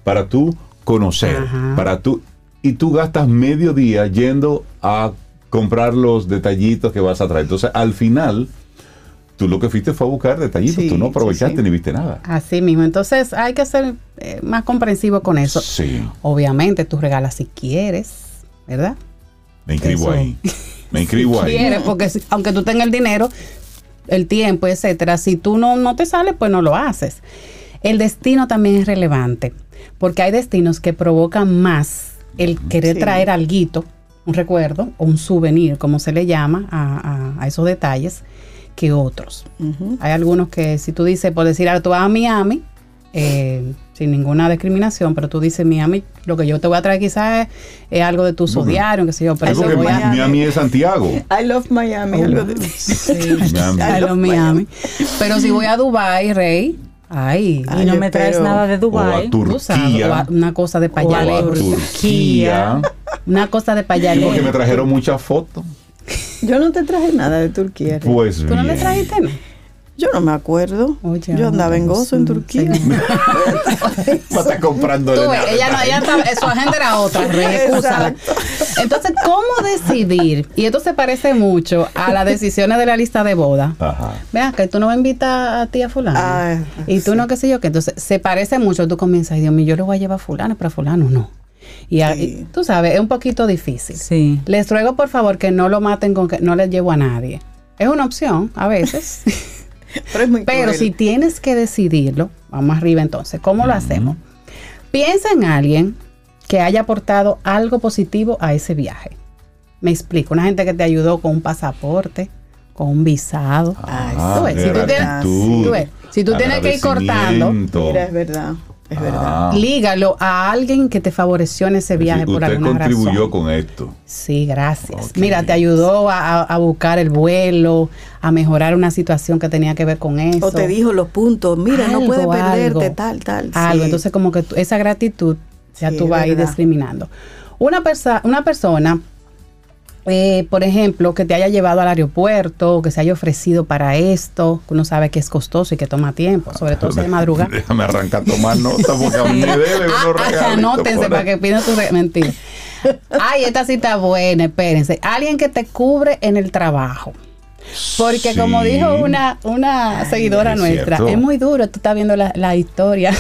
Speaker 1: para tú conocer,
Speaker 6: Ajá.
Speaker 1: para tú, y tú gastas medio día yendo a comprar los detallitos que vas a traer. Entonces, al final, tú lo que fuiste fue a buscar detallitos,
Speaker 2: Sí,
Speaker 1: tú no aprovechaste
Speaker 2: sí.
Speaker 1: ni viste nada.
Speaker 6: Así mismo. Entonces hay que ser eh, más comprensivo con eso.
Speaker 1: Sí,
Speaker 6: Obviamente tú regalas si quieres, ¿verdad?
Speaker 1: me inscribo
Speaker 6: Eso.
Speaker 1: ahí. (laughs) Me inscribo ahí.
Speaker 6: Quieres, porque si- aunque tú tengas el dinero, el tiempo, etcétera, si tú no, no te sales, pues no lo haces. El destino también es relevante, porque hay destinos que provocan más el querer
Speaker 2: Sí.
Speaker 6: traer alguito, un recuerdo o un souvenir, como se le llama a, a- a esos detalles, que otros. Hay algunos que si tú dices, por decir, ahora tú vas a Miami, eh, sin ninguna discriminación, pero tú dices Miami, lo que yo te voy a traer quizás es, es algo de tu zodiario, qué sé yo, pero
Speaker 1: Es
Speaker 6: yo
Speaker 1: porque
Speaker 6: voy a...
Speaker 1: Miami. Miami es Santiago.
Speaker 2: I love Miami. algo de-
Speaker 1: Miami.
Speaker 6: I love Miami. Pero si voy a Dubai, Rey, ay,
Speaker 2: Ay,
Speaker 3: y no
Speaker 2: yo
Speaker 3: me traes
Speaker 2: espero-
Speaker 3: nada de
Speaker 1: O a
Speaker 6: o a-
Speaker 1: Turquía.
Speaker 6: una cosa de
Speaker 3: O a
Speaker 6: payalero.
Speaker 1: Turquía.
Speaker 6: Una cosa de
Speaker 1: Sí, porque me trajeron muchas fotos.
Speaker 2: Yo no te traje nada de Turquía. Rey.
Speaker 1: Pues
Speaker 6: ¿Tú no
Speaker 1: bien.
Speaker 6: trajiste, no?
Speaker 2: Yo no me acuerdo.
Speaker 6: Oye,
Speaker 2: yo andaba en gozo en Turquía. (laughs)
Speaker 1: Va a estar comprando
Speaker 6: Tú ves, ella, no, ella estaba- su agenda era otra. Entonces, ¿cómo decidir? Y esto se parece mucho a las decisiones de la lista de boda.
Speaker 1: Ajá.
Speaker 6: Vea, que tú no vas a invitar a ti a fulano.
Speaker 2: Ah,
Speaker 6: y tú
Speaker 2: sí.
Speaker 6: no, qué sé yo, que entonces se parece mucho. Tú comienzas, ay Dios mío, yo lo voy a llevar a fulano, pero a fulano no. Y, a-
Speaker 2: Sí.
Speaker 6: y tú sabes, es un poquito difícil.
Speaker 3: Sí.
Speaker 6: Les ruego por favor que no lo maten con que no les llevo a nadie. Es una opción a veces, (laughs)
Speaker 2: Pero es muy
Speaker 6: pero
Speaker 2: cruel.
Speaker 6: si tienes que decidirlo, vamos arriba entonces, ¿cómo lo hacemos? Piensa en alguien que haya aportado algo positivo a ese viaje. Me explico, una gente que te ayudó con un pasaporte, con un visado.
Speaker 1: Ah,
Speaker 6: tú ves,
Speaker 1: de
Speaker 6: si tú tienes-
Speaker 1: gratitud,
Speaker 6: tú ves, si tú tienes que ir cortando.
Speaker 2: Mira, es verdad. Es verdad.
Speaker 1: Ah.
Speaker 6: lígalo a alguien que te favoreció en ese viaje por
Speaker 1: Usted
Speaker 6: alguna
Speaker 1: contribuyó
Speaker 6: razón.
Speaker 1: con esto.
Speaker 6: Sí, gracias. Mira, te ayudó a, buscar el vuelo, a mejorar una situación que tenía que ver con eso.
Speaker 2: O te dijo los puntos. Mira, no puedes perderte,
Speaker 6: algo.
Speaker 2: tal, tal.
Speaker 6: algo.
Speaker 2: sí.
Speaker 6: Entonces, como que tú- esa gratitud ya
Speaker 2: Sí,
Speaker 6: tú vas a ir discriminando. Una, persa- una persona, eh, por ejemplo, que te haya llevado al aeropuerto, que se haya ofrecido para esto, que uno sabe que es costoso y que toma tiempo, sobre todo si de madrugada. (laughs)
Speaker 1: Déjame arrancar a tomar nota porque a mí (laughs) me debe unos
Speaker 6: Ah, anótense para que pidan re- mentira. Ay, esta sí está buena, espérense. Alguien que te cubre en el trabajo. Porque como dijo una, una seguidora
Speaker 1: es
Speaker 6: nuestra,
Speaker 1: cierto.
Speaker 6: es muy duro, tú estás viendo la, la historia. (laughs)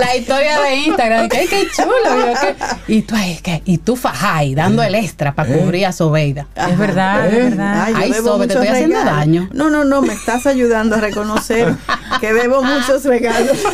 Speaker 6: la historia de Instagram. y que, Ay, qué chulo. y yo, ¿qué? Y tú, ¿qué? Y tú fajai, dando el extra para
Speaker 1: Eh.
Speaker 6: cubrir a Sobeida.
Speaker 3: Es verdad, es verdad.
Speaker 2: yo
Speaker 6: Ay, Sobe, te estoy haciendo daño.
Speaker 2: No, no, no, me estás ayudando a reconocer que debo muchos regalos. (laughs)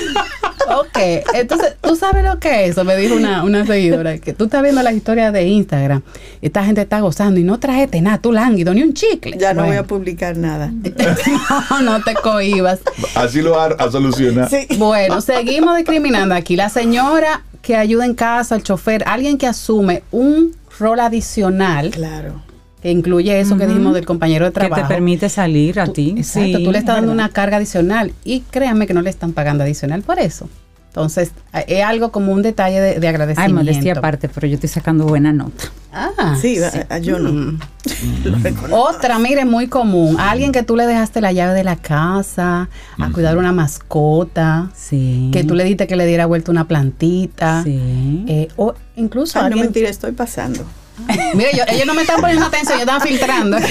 Speaker 6: Ok, entonces, ¿tú sabes lo que es eso? Me dijo una, una seguidora, que tú estás viendo las historias de Instagram, y esta gente está gozando y no trajiste nada, tú lánguido, ni un chicle.
Speaker 2: Ya no voy a publicar nada. (laughs)
Speaker 6: no, no te cohibas.
Speaker 1: Así lo va a solucionar.
Speaker 2: Sí.
Speaker 6: Bueno, seguimos discriminando aquí. La señora que ayuda en casa, el chofer, alguien que asume un rol adicional,
Speaker 2: Claro.
Speaker 6: que incluye eso que dijimos del compañero de
Speaker 3: Que
Speaker 6: trabajo.
Speaker 3: te permite salir a
Speaker 6: Tú-
Speaker 3: ti.
Speaker 6: Exacto,
Speaker 3: Sí,
Speaker 6: tú le estás
Speaker 3: es
Speaker 6: dando
Speaker 3: verdad.
Speaker 6: una carga adicional y créanme que no le están pagando adicional por eso. Entonces, eh, es algo como un detalle de, de
Speaker 3: Ay,
Speaker 6: agradecimiento.
Speaker 3: modestia aparte, pero yo estoy sacando buena nota.
Speaker 6: Ah,
Speaker 2: Sí, a- a- yo no.
Speaker 6: Mm. (laughs)
Speaker 2: Lo reconozco.
Speaker 6: Otra, mire, muy común. Alguien que tú le dejaste la llave de la casa, a cuidar una mascota,
Speaker 3: Sí.
Speaker 6: que tú le diste que le diera vuelta una plantita,
Speaker 3: Sí.
Speaker 6: eh, o incluso
Speaker 2: Ay, no
Speaker 6: alguien...
Speaker 2: mentira, estoy pasando. (laughs)
Speaker 6: Mire, yo- ellos no me están poniendo atención, ellos están filtrando. (laughs)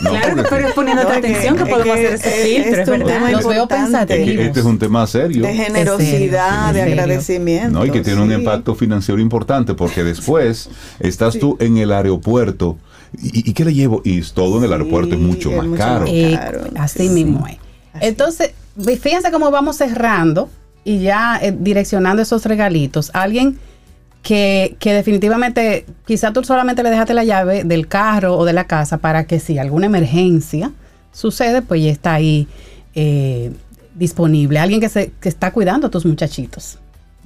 Speaker 1: No,
Speaker 3: claro,
Speaker 1: porque
Speaker 3: pero es poniéndote
Speaker 2: No, que-
Speaker 3: atención que, podemos
Speaker 2: que
Speaker 3: hacer ese
Speaker 2: es-
Speaker 3: filtro, es
Speaker 2: es un
Speaker 3: verdad.
Speaker 2: tema
Speaker 6: Los veo pensativos.
Speaker 1: este es un tema serio.
Speaker 2: De generosidad, de agradecimiento.
Speaker 1: ¿no? Y que tiene un impacto financiero importante porque después estás tú en el aeropuerto y, y ¿qué le llevo? Y todo en el aeropuerto es mucho
Speaker 2: es
Speaker 1: más
Speaker 2: mucho
Speaker 1: caro.
Speaker 2: más
Speaker 6: Eh,
Speaker 2: Claro,
Speaker 6: así
Speaker 2: sí.
Speaker 6: mismo es. Entonces, fíjense cómo vamos cerrando y ya eh, direccionando esos regalitos. Alguien que, que definitivamente, quizá tú solamente le dejaste la llave del carro o de la casa para que si alguna emergencia sucede, pues ya está ahí eh, disponible. Alguien que, se, que está cuidando a tus muchachitos.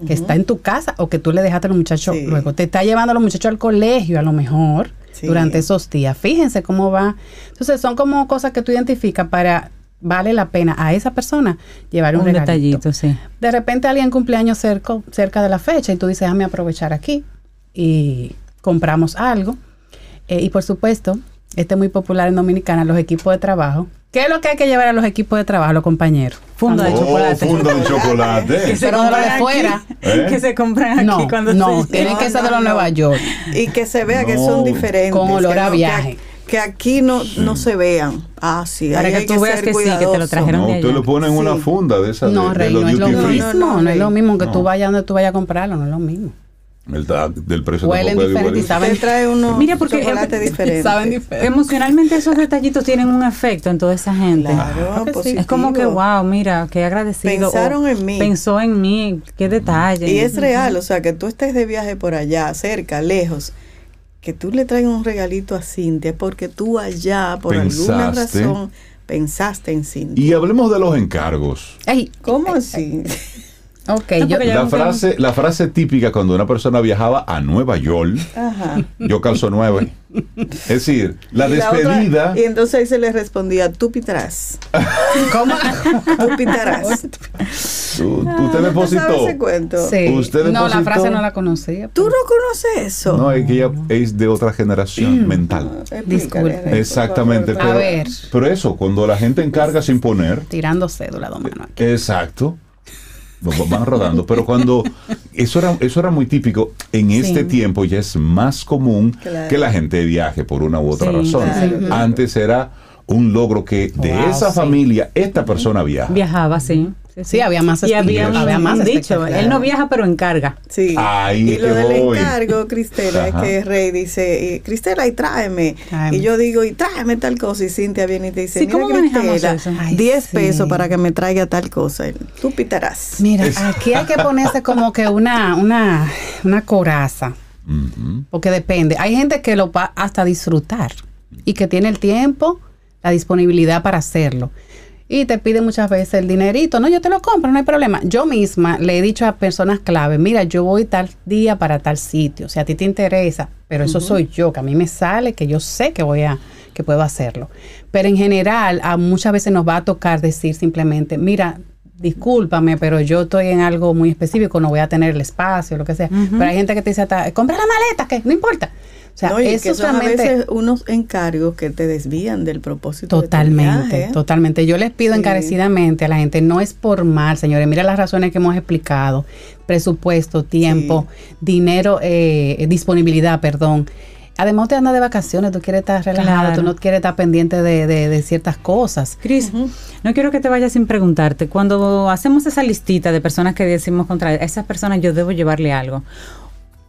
Speaker 6: Que está en tu casa o que tú le dejaste a los muchachos
Speaker 2: Sí.
Speaker 6: luego. Te está llevando a los muchachos al colegio a lo mejor
Speaker 2: Sí.
Speaker 6: durante esos días. Fíjense cómo va. Entonces son como cosas que tú identificas para vale la pena a esa persona llevar un,
Speaker 3: Un
Speaker 6: regalito.
Speaker 3: detallito, sí.
Speaker 6: De repente alguien cumpleaños cerca, cerca de la fecha y tú dices, déjame aprovechar aquí y compramos algo. Eh, y por supuesto, este es muy popular en Dominicana, los equipos de trabajo. ¿Qué es lo que hay que llevar a los equipos de trabajo, los compañeros?
Speaker 3: Funda de
Speaker 1: Oh,
Speaker 3: chocolate.
Speaker 1: funda de chocolate. (laughs)
Speaker 3: Que se
Speaker 6: Pero de lo de fuera.
Speaker 1: ¿Eh?
Speaker 3: Que se compran aquí
Speaker 6: No,
Speaker 3: cuando
Speaker 6: no,
Speaker 3: se
Speaker 6: tienen
Speaker 2: No,
Speaker 6: que ser de los
Speaker 2: no.
Speaker 6: Nueva York.
Speaker 2: Y que se vea que son diferentes.
Speaker 6: con olor a
Speaker 2: que
Speaker 6: viaje.
Speaker 2: Que, aquí no, no se vean. Ah, sí.
Speaker 3: Para que tú veas que sí, que te lo trajeron
Speaker 1: No,
Speaker 3: de
Speaker 1: usted
Speaker 3: allá.
Speaker 1: lo pone en una
Speaker 2: Sí.
Speaker 1: funda de esa
Speaker 6: No,
Speaker 1: de, de
Speaker 6: Rey,
Speaker 1: los
Speaker 6: no es lo
Speaker 1: free.
Speaker 6: mismo,
Speaker 2: No, no,
Speaker 6: no, es lo mismo que
Speaker 1: No.
Speaker 6: tú vayas donde tú vayas a comprarlo, no es lo mismo.
Speaker 1: El tag del precio
Speaker 6: Huelen diferente y saben
Speaker 2: trae unos
Speaker 3: Mira, porque-
Speaker 2: chocolates (laughs) diferentes.
Speaker 6: Saben diferente.
Speaker 3: Emocionalmente esos detallitos tienen un efecto en toda esa gente.
Speaker 2: Claro, positivo.
Speaker 3: Es como que, wow, mira, qué agradecido.
Speaker 2: Pensaron
Speaker 3: o
Speaker 2: en mí.
Speaker 3: Pensó en mí, qué detalle.
Speaker 2: Y es real, o sea, que tú estés de viaje por allá, cerca, lejos, que tú le traigas un regalito a Cintia porque tú allá, por alguna razón, pensaste en Cintia.
Speaker 1: Y hablemos de los encargos.
Speaker 6: Ay,
Speaker 2: ¿Cómo así?
Speaker 6: Ok,
Speaker 3: No,
Speaker 6: yo,
Speaker 1: La frase, la frase típica cuando una persona viajaba a Nueva York,
Speaker 2: Ajá.
Speaker 1: yo calzo nueve. Es decir, la
Speaker 2: Y otra-
Speaker 1: despedida.
Speaker 2: y entonces ahí se le respondía, tú pitarás. (laughs)
Speaker 6: ¿cómo?
Speaker 2: Tú pitarás.
Speaker 1: tú- usted
Speaker 2: ¿No te
Speaker 1: depositó.
Speaker 6: Sí.
Speaker 1: ¿Usted
Speaker 6: no, la
Speaker 1: depositó?
Speaker 6: frase no la conocía.
Speaker 2: ¿Tú no conoces eso?
Speaker 1: No, es que ella es de otra generación mental.
Speaker 2: Explícale,
Speaker 6: Disculpe.
Speaker 1: Exactamente.
Speaker 2: favor.
Speaker 1: Pero,
Speaker 6: A ver.
Speaker 1: pero eso, cuando la gente encarga sin poner,
Speaker 6: Tirando cédula, dos manos aquí.
Speaker 1: Exacto. Va- va- Van rodando, pero cuando (laughs) eso era eso era muy típico, en este tiempo ya es más común
Speaker 2: Claro.
Speaker 1: que la gente viaje por una u otra
Speaker 3: Sí,
Speaker 1: razón.
Speaker 2: claro.
Speaker 1: Antes era un logro que de
Speaker 6: Wow,
Speaker 1: esa
Speaker 6: sí.
Speaker 1: familia esta persona viaja.
Speaker 3: Viajaba, sí.
Speaker 6: Sí, había más
Speaker 3: Y había,
Speaker 6: había más
Speaker 3: dicho, él no viaja pero encarga.
Speaker 2: Sí.
Speaker 1: Ahí
Speaker 2: y lo del
Speaker 1: voy.
Speaker 2: encargo, Cristela, es que Rey dice, y, Cristela, y tráeme.
Speaker 6: Tráeme.
Speaker 2: Y yo digo, y tráeme tal cosa. Y Cintia viene y te dice,
Speaker 3: Sí,
Speaker 2: mira,
Speaker 3: ¿cómo manejamos
Speaker 2: Cristela,
Speaker 3: eso?
Speaker 6: Ay,
Speaker 2: 10
Speaker 6: sí.
Speaker 2: pesos para que me traiga tal cosa. Tú pitarás.
Speaker 6: Mira,
Speaker 1: Es-
Speaker 6: aquí hay que ponerse como que una, una, una coraza, porque depende. Hay gente que lo va hasta disfrutar y que tiene el tiempo, la disponibilidad para hacerlo. Y te pide muchas veces el dinerito. No, yo te lo compro, no hay problema. Yo misma le he dicho a personas clave, mira, yo voy tal día para tal sitio. Si a ti te interesa, pero eso soy yo, que a mí me sale, que yo sé que voy a, que puedo hacerlo. Pero en general, a muchas veces nos va a tocar decir simplemente, mira, discúlpame, pero yo estoy en algo muy específico, no voy a tener el espacio, lo que sea. Pero hay gente que te dice, hasta, compra la maleta, que no importa. O sea,
Speaker 2: No,
Speaker 6: eso
Speaker 2: que son a
Speaker 6: solamente...
Speaker 2: veces unos encargos que te desvían del propósito de tu
Speaker 6: Totalmente,
Speaker 2: viaje.
Speaker 6: totalmente. Yo les pido
Speaker 2: Sí.
Speaker 6: encarecidamente a la gente, no es por mal, señores, mira las razones que hemos explicado, presupuesto, tiempo, dinero, eh, disponibilidad, perdón. Además, te anda de vacaciones, tú quieres estar relajado,
Speaker 3: Claro.
Speaker 6: tú no quieres estar pendiente de, de- de ciertas cosas.
Speaker 3: Cris, no quiero que te vayas sin preguntarte. Cuando hacemos esa listita de personas que decimos contra esas personas, yo debo llevarle algo.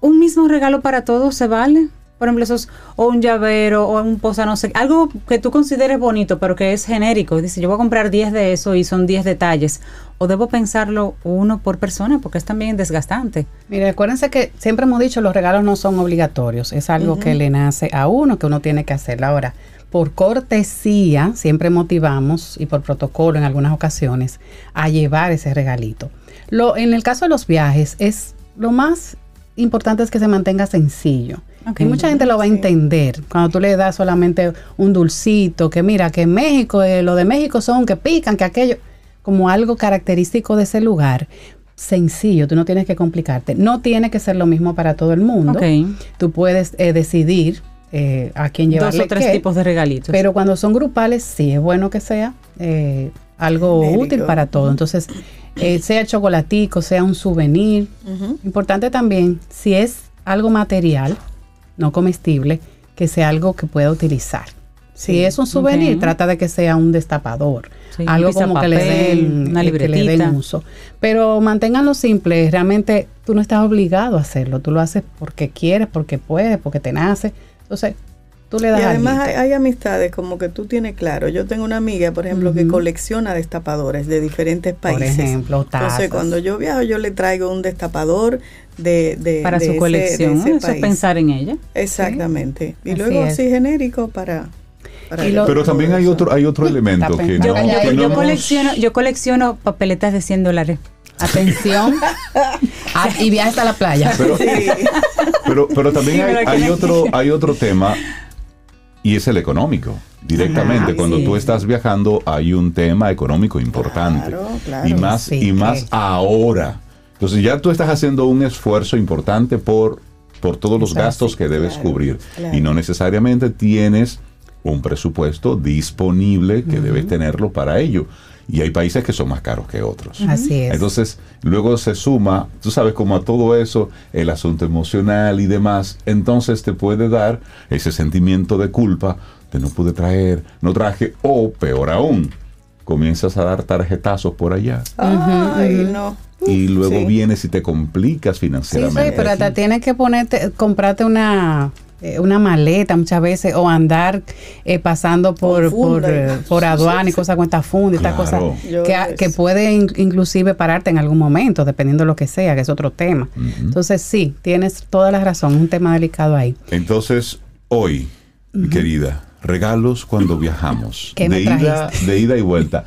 Speaker 3: ¿Un mismo regalo para todos se vale? Por ejemplo, esos, o un llavero, o un posa, no sé, algo que tú consideres bonito, pero que es genérico. Dice, yo voy a comprar 10 de eso y son 10 detalles. O debo pensarlo uno por persona, porque es también desgastante.
Speaker 6: Mire, acuérdense que siempre hemos dicho los regalos no son obligatorios, es algo que le nace a uno, que uno tiene que hacerlo. Ahora, por cortesía, siempre motivamos, y por protocolo en algunas ocasiones, a llevar ese regalito. Lo, en el caso de los viajes, es lo más importante es que se mantenga sencillo. Y mucha gente lo va a entender cuando tú le das solamente un dulcito, que mira, que en México, eh, lo de México son que pican, que aquello, como algo característico de ese lugar. Sencillo, tú no tienes que complicarte. No tiene que ser lo mismo para todo el mundo. Tú puedes eh, decidir eh, a quién llevarle
Speaker 3: Dos o tres
Speaker 6: qué,
Speaker 3: tipos de regalitos.
Speaker 6: pero cuando son grupales, sí es bueno que sea eh, algo
Speaker 2: Genérico.
Speaker 6: útil para todo. Entonces, eh, sea chocolatico, sea un souvenir. Importante también, si es algo material, no comestible, que sea algo que pueda utilizar. Si es un souvenir, trata de que sea un destapador.
Speaker 3: Sí,
Speaker 6: algo como que le den,
Speaker 3: una
Speaker 6: eh, que le den uso. Pero manténganlo simple. Realmente tú no estás obligado a hacerlo. Tú lo haces porque quieres, porque puedes, porque te nace. Entonces, tú le das
Speaker 2: Y además hay, amistades como que tú tienes claro. Yo tengo una amiga, por ejemplo, que colecciona destapadores de diferentes
Speaker 6: Por
Speaker 2: países.
Speaker 6: ejemplo,
Speaker 2: Entonces,
Speaker 6: tazas.
Speaker 2: cuando yo viajo, yo le traigo un destapador de, de
Speaker 3: para
Speaker 2: de
Speaker 3: su
Speaker 2: ese-
Speaker 3: colección,
Speaker 2: de ese
Speaker 3: eso es pensar en ella.
Speaker 2: Exactamente. Y
Speaker 6: Así
Speaker 2: luego
Speaker 6: es.
Speaker 2: así genérico para.
Speaker 6: lo-
Speaker 1: Pero también hay otro, hay otro elemento que no,
Speaker 6: Yo-
Speaker 1: que
Speaker 3: Yo,
Speaker 1: no
Speaker 3: yo
Speaker 1: hemos-
Speaker 3: colecciono, yo colecciono papeletas de 100 dólares.
Speaker 6: Atención. (laughs) Ah, y viajes a la playa.
Speaker 1: Pero, pero, pero también
Speaker 3: Sí,
Speaker 1: hay,
Speaker 3: pero
Speaker 1: hay
Speaker 3: que-
Speaker 1: otro, hay otro tema y es el económico. Directamente, cuando
Speaker 3: sí.
Speaker 1: tú estás viajando hay un tema económico importante.
Speaker 2: Claro, claro.
Speaker 1: y más,
Speaker 6: Sí,
Speaker 1: y más
Speaker 6: que-
Speaker 1: ahora. Entonces ya tú estás haciendo un esfuerzo importante por, por todos los
Speaker 6: Exacto,
Speaker 1: gastos que debes
Speaker 2: claro,
Speaker 1: cubrir. Y no necesariamente tienes un presupuesto disponible que debes tenerlo para ello. Y hay países que son más caros que otros.
Speaker 6: Así es.
Speaker 1: Entonces, luego se suma, tú sabes, como a todo eso, el asunto emocional y demás, entonces te puede dar ese sentimiento de culpa de no pude traer, no traje, o peor aún, comienzas a dar tarjetazos por allá.
Speaker 2: Ay, no.
Speaker 1: y luego
Speaker 2: sí.
Speaker 1: vienes y te complicas
Speaker 6: Sí,
Speaker 1: financieramente.
Speaker 6: sí, pero hasta tienes que ponerte, comprarte una eh, una maleta muchas veces o andar eh, pasando por
Speaker 2: Con
Speaker 6: por, eh, por aduana y cosas cuenta funda y estas
Speaker 1: Claro.
Speaker 6: cosas que, puede in- inclusive pararte en algún momento dependiendo de lo que sea que es otro tema. Entonces sí tienes toda la razón un tema delicado ahí.
Speaker 1: Entonces, hoy, mi querida, regalos cuando (laughs) viajamos.
Speaker 6: ¿Qué me
Speaker 1: de ida, de ida y vuelta.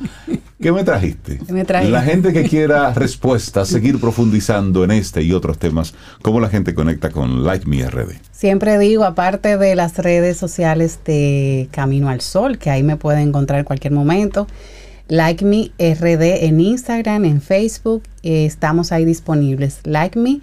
Speaker 1: ¿Qué me trajiste?
Speaker 6: ¿Qué me trajiste?
Speaker 1: La gente que quiera respuestas, seguir profundizando en este y otros temas, ¿cómo la gente conecta con Like Me RD?
Speaker 6: Siempre digo, aparte de las redes sociales de Camino al Sol, que ahí me pueden encontrar en cualquier momento, Like Me RD en Instagram, en Facebook, eh, estamos ahí disponibles. Like Me,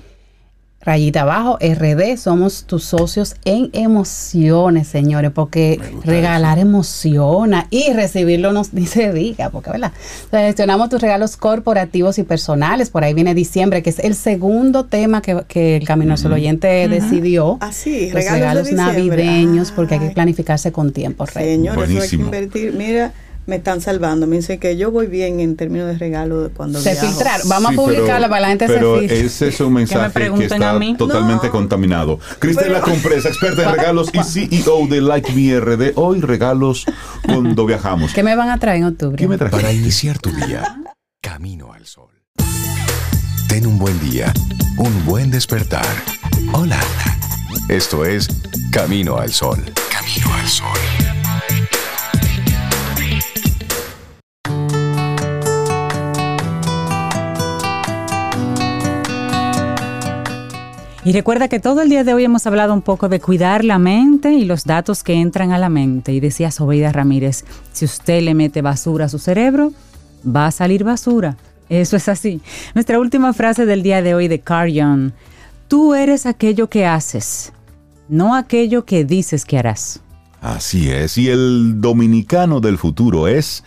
Speaker 6: rayita abajo, RD, somos tus socios en emociones, señores, porque regalar emociona y recibirlo no ni se diga, porque, ¿verdad? Seleccionamos tus regalos corporativos y personales, por ahí viene diciembre, que es el segundo tema que, que el Camino al Sol oyente decidió.
Speaker 2: Ah, sí,
Speaker 6: Los
Speaker 2: regalos de
Speaker 6: regalos navideños, porque hay que planificarse con tiempo, Rey.
Speaker 2: Señores, eso hay que invertir. Mira, me están salvando. Me dicen que yo voy bien en términos de regalo cuando
Speaker 6: Se
Speaker 2: viajo.
Speaker 6: filtraron. Vamos
Speaker 1: Sí,
Speaker 6: a publicarla para la gente
Speaker 1: pero
Speaker 6: se
Speaker 1: ese es un mensaje que,
Speaker 3: pregunten
Speaker 1: está
Speaker 3: a mí?
Speaker 1: totalmente
Speaker 2: No.
Speaker 1: contaminado. Cristela Compresa, experta en regalos y CEO de Like Me RD. Hoy regalos cuando viajamos.
Speaker 6: ¿Qué me van a traer en octubre?
Speaker 1: ¿Qué me trajiste?
Speaker 4: Para iniciar tu día, camino al sol. Ten un buen día, un buen despertar. Hola. Esto es Camino al Sol. Camino al Sol.
Speaker 3: Y recuerda que todo el día de hoy hemos hablado un poco de cuidar la mente y los datos que entran a la mente. Y decía Sobeida Ramírez, si usted le mete basura a su cerebro, va a salir basura. Eso es así. Nuestra última frase del día de hoy de Carl Jung. Tú eres aquello que haces, no aquello que dices que harás.
Speaker 1: Así es, y el dominicano del futuro es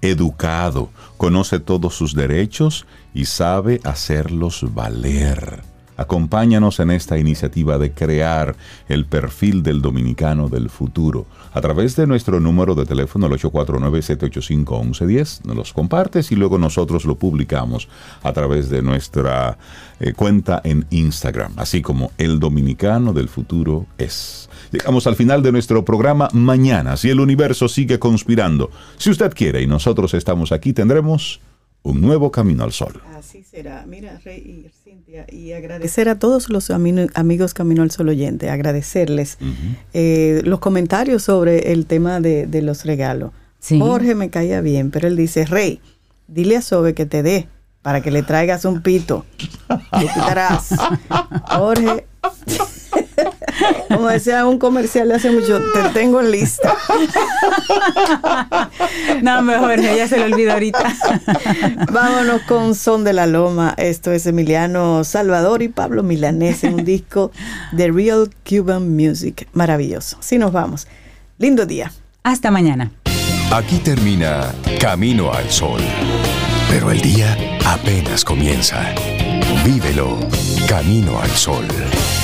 Speaker 1: educado, conoce todos sus derechos y sabe hacerlos valer. Acompáñanos en esta iniciativa de crear el perfil del dominicano del futuro a través de nuestro número de teléfono el 849-785-1110. Nos los compartes y luego nosotros lo publicamos a través de nuestra eh, cuenta en Instagram, así como el dominicano del futuro es. Llegamos al final de nuestro programa mañana. Si el universo sigue conspirando, si usted quiere y nosotros estamos aquí, tendremos un nuevo camino al sol.
Speaker 2: Así será. Mira, Rey y agradecer a todos los amino- amigos Camino al Sol oyente, agradecerles eh, los comentarios sobre el tema de, de los regalos.
Speaker 3: Sí.
Speaker 2: Jorge me caía bien, pero él dice, Rey, dile a Sobe que te dé para que le traigas un pito. (laughs) Le quitarás. Jorge, como decía un comercial de hace mucho, te tengo en lista.
Speaker 3: No, mejor, ya se lo olvidó ahorita.
Speaker 2: Vámonos con Son de la Loma. Esto es Emiliano Salvador y Pablo Milanés en un disco de Real Cuban Music. Maravilloso. Sí, nos vamos. Lindo día.
Speaker 3: Hasta mañana.
Speaker 4: Aquí termina Camino al Sol. Pero el día apenas comienza. Vívelo Camino al Sol.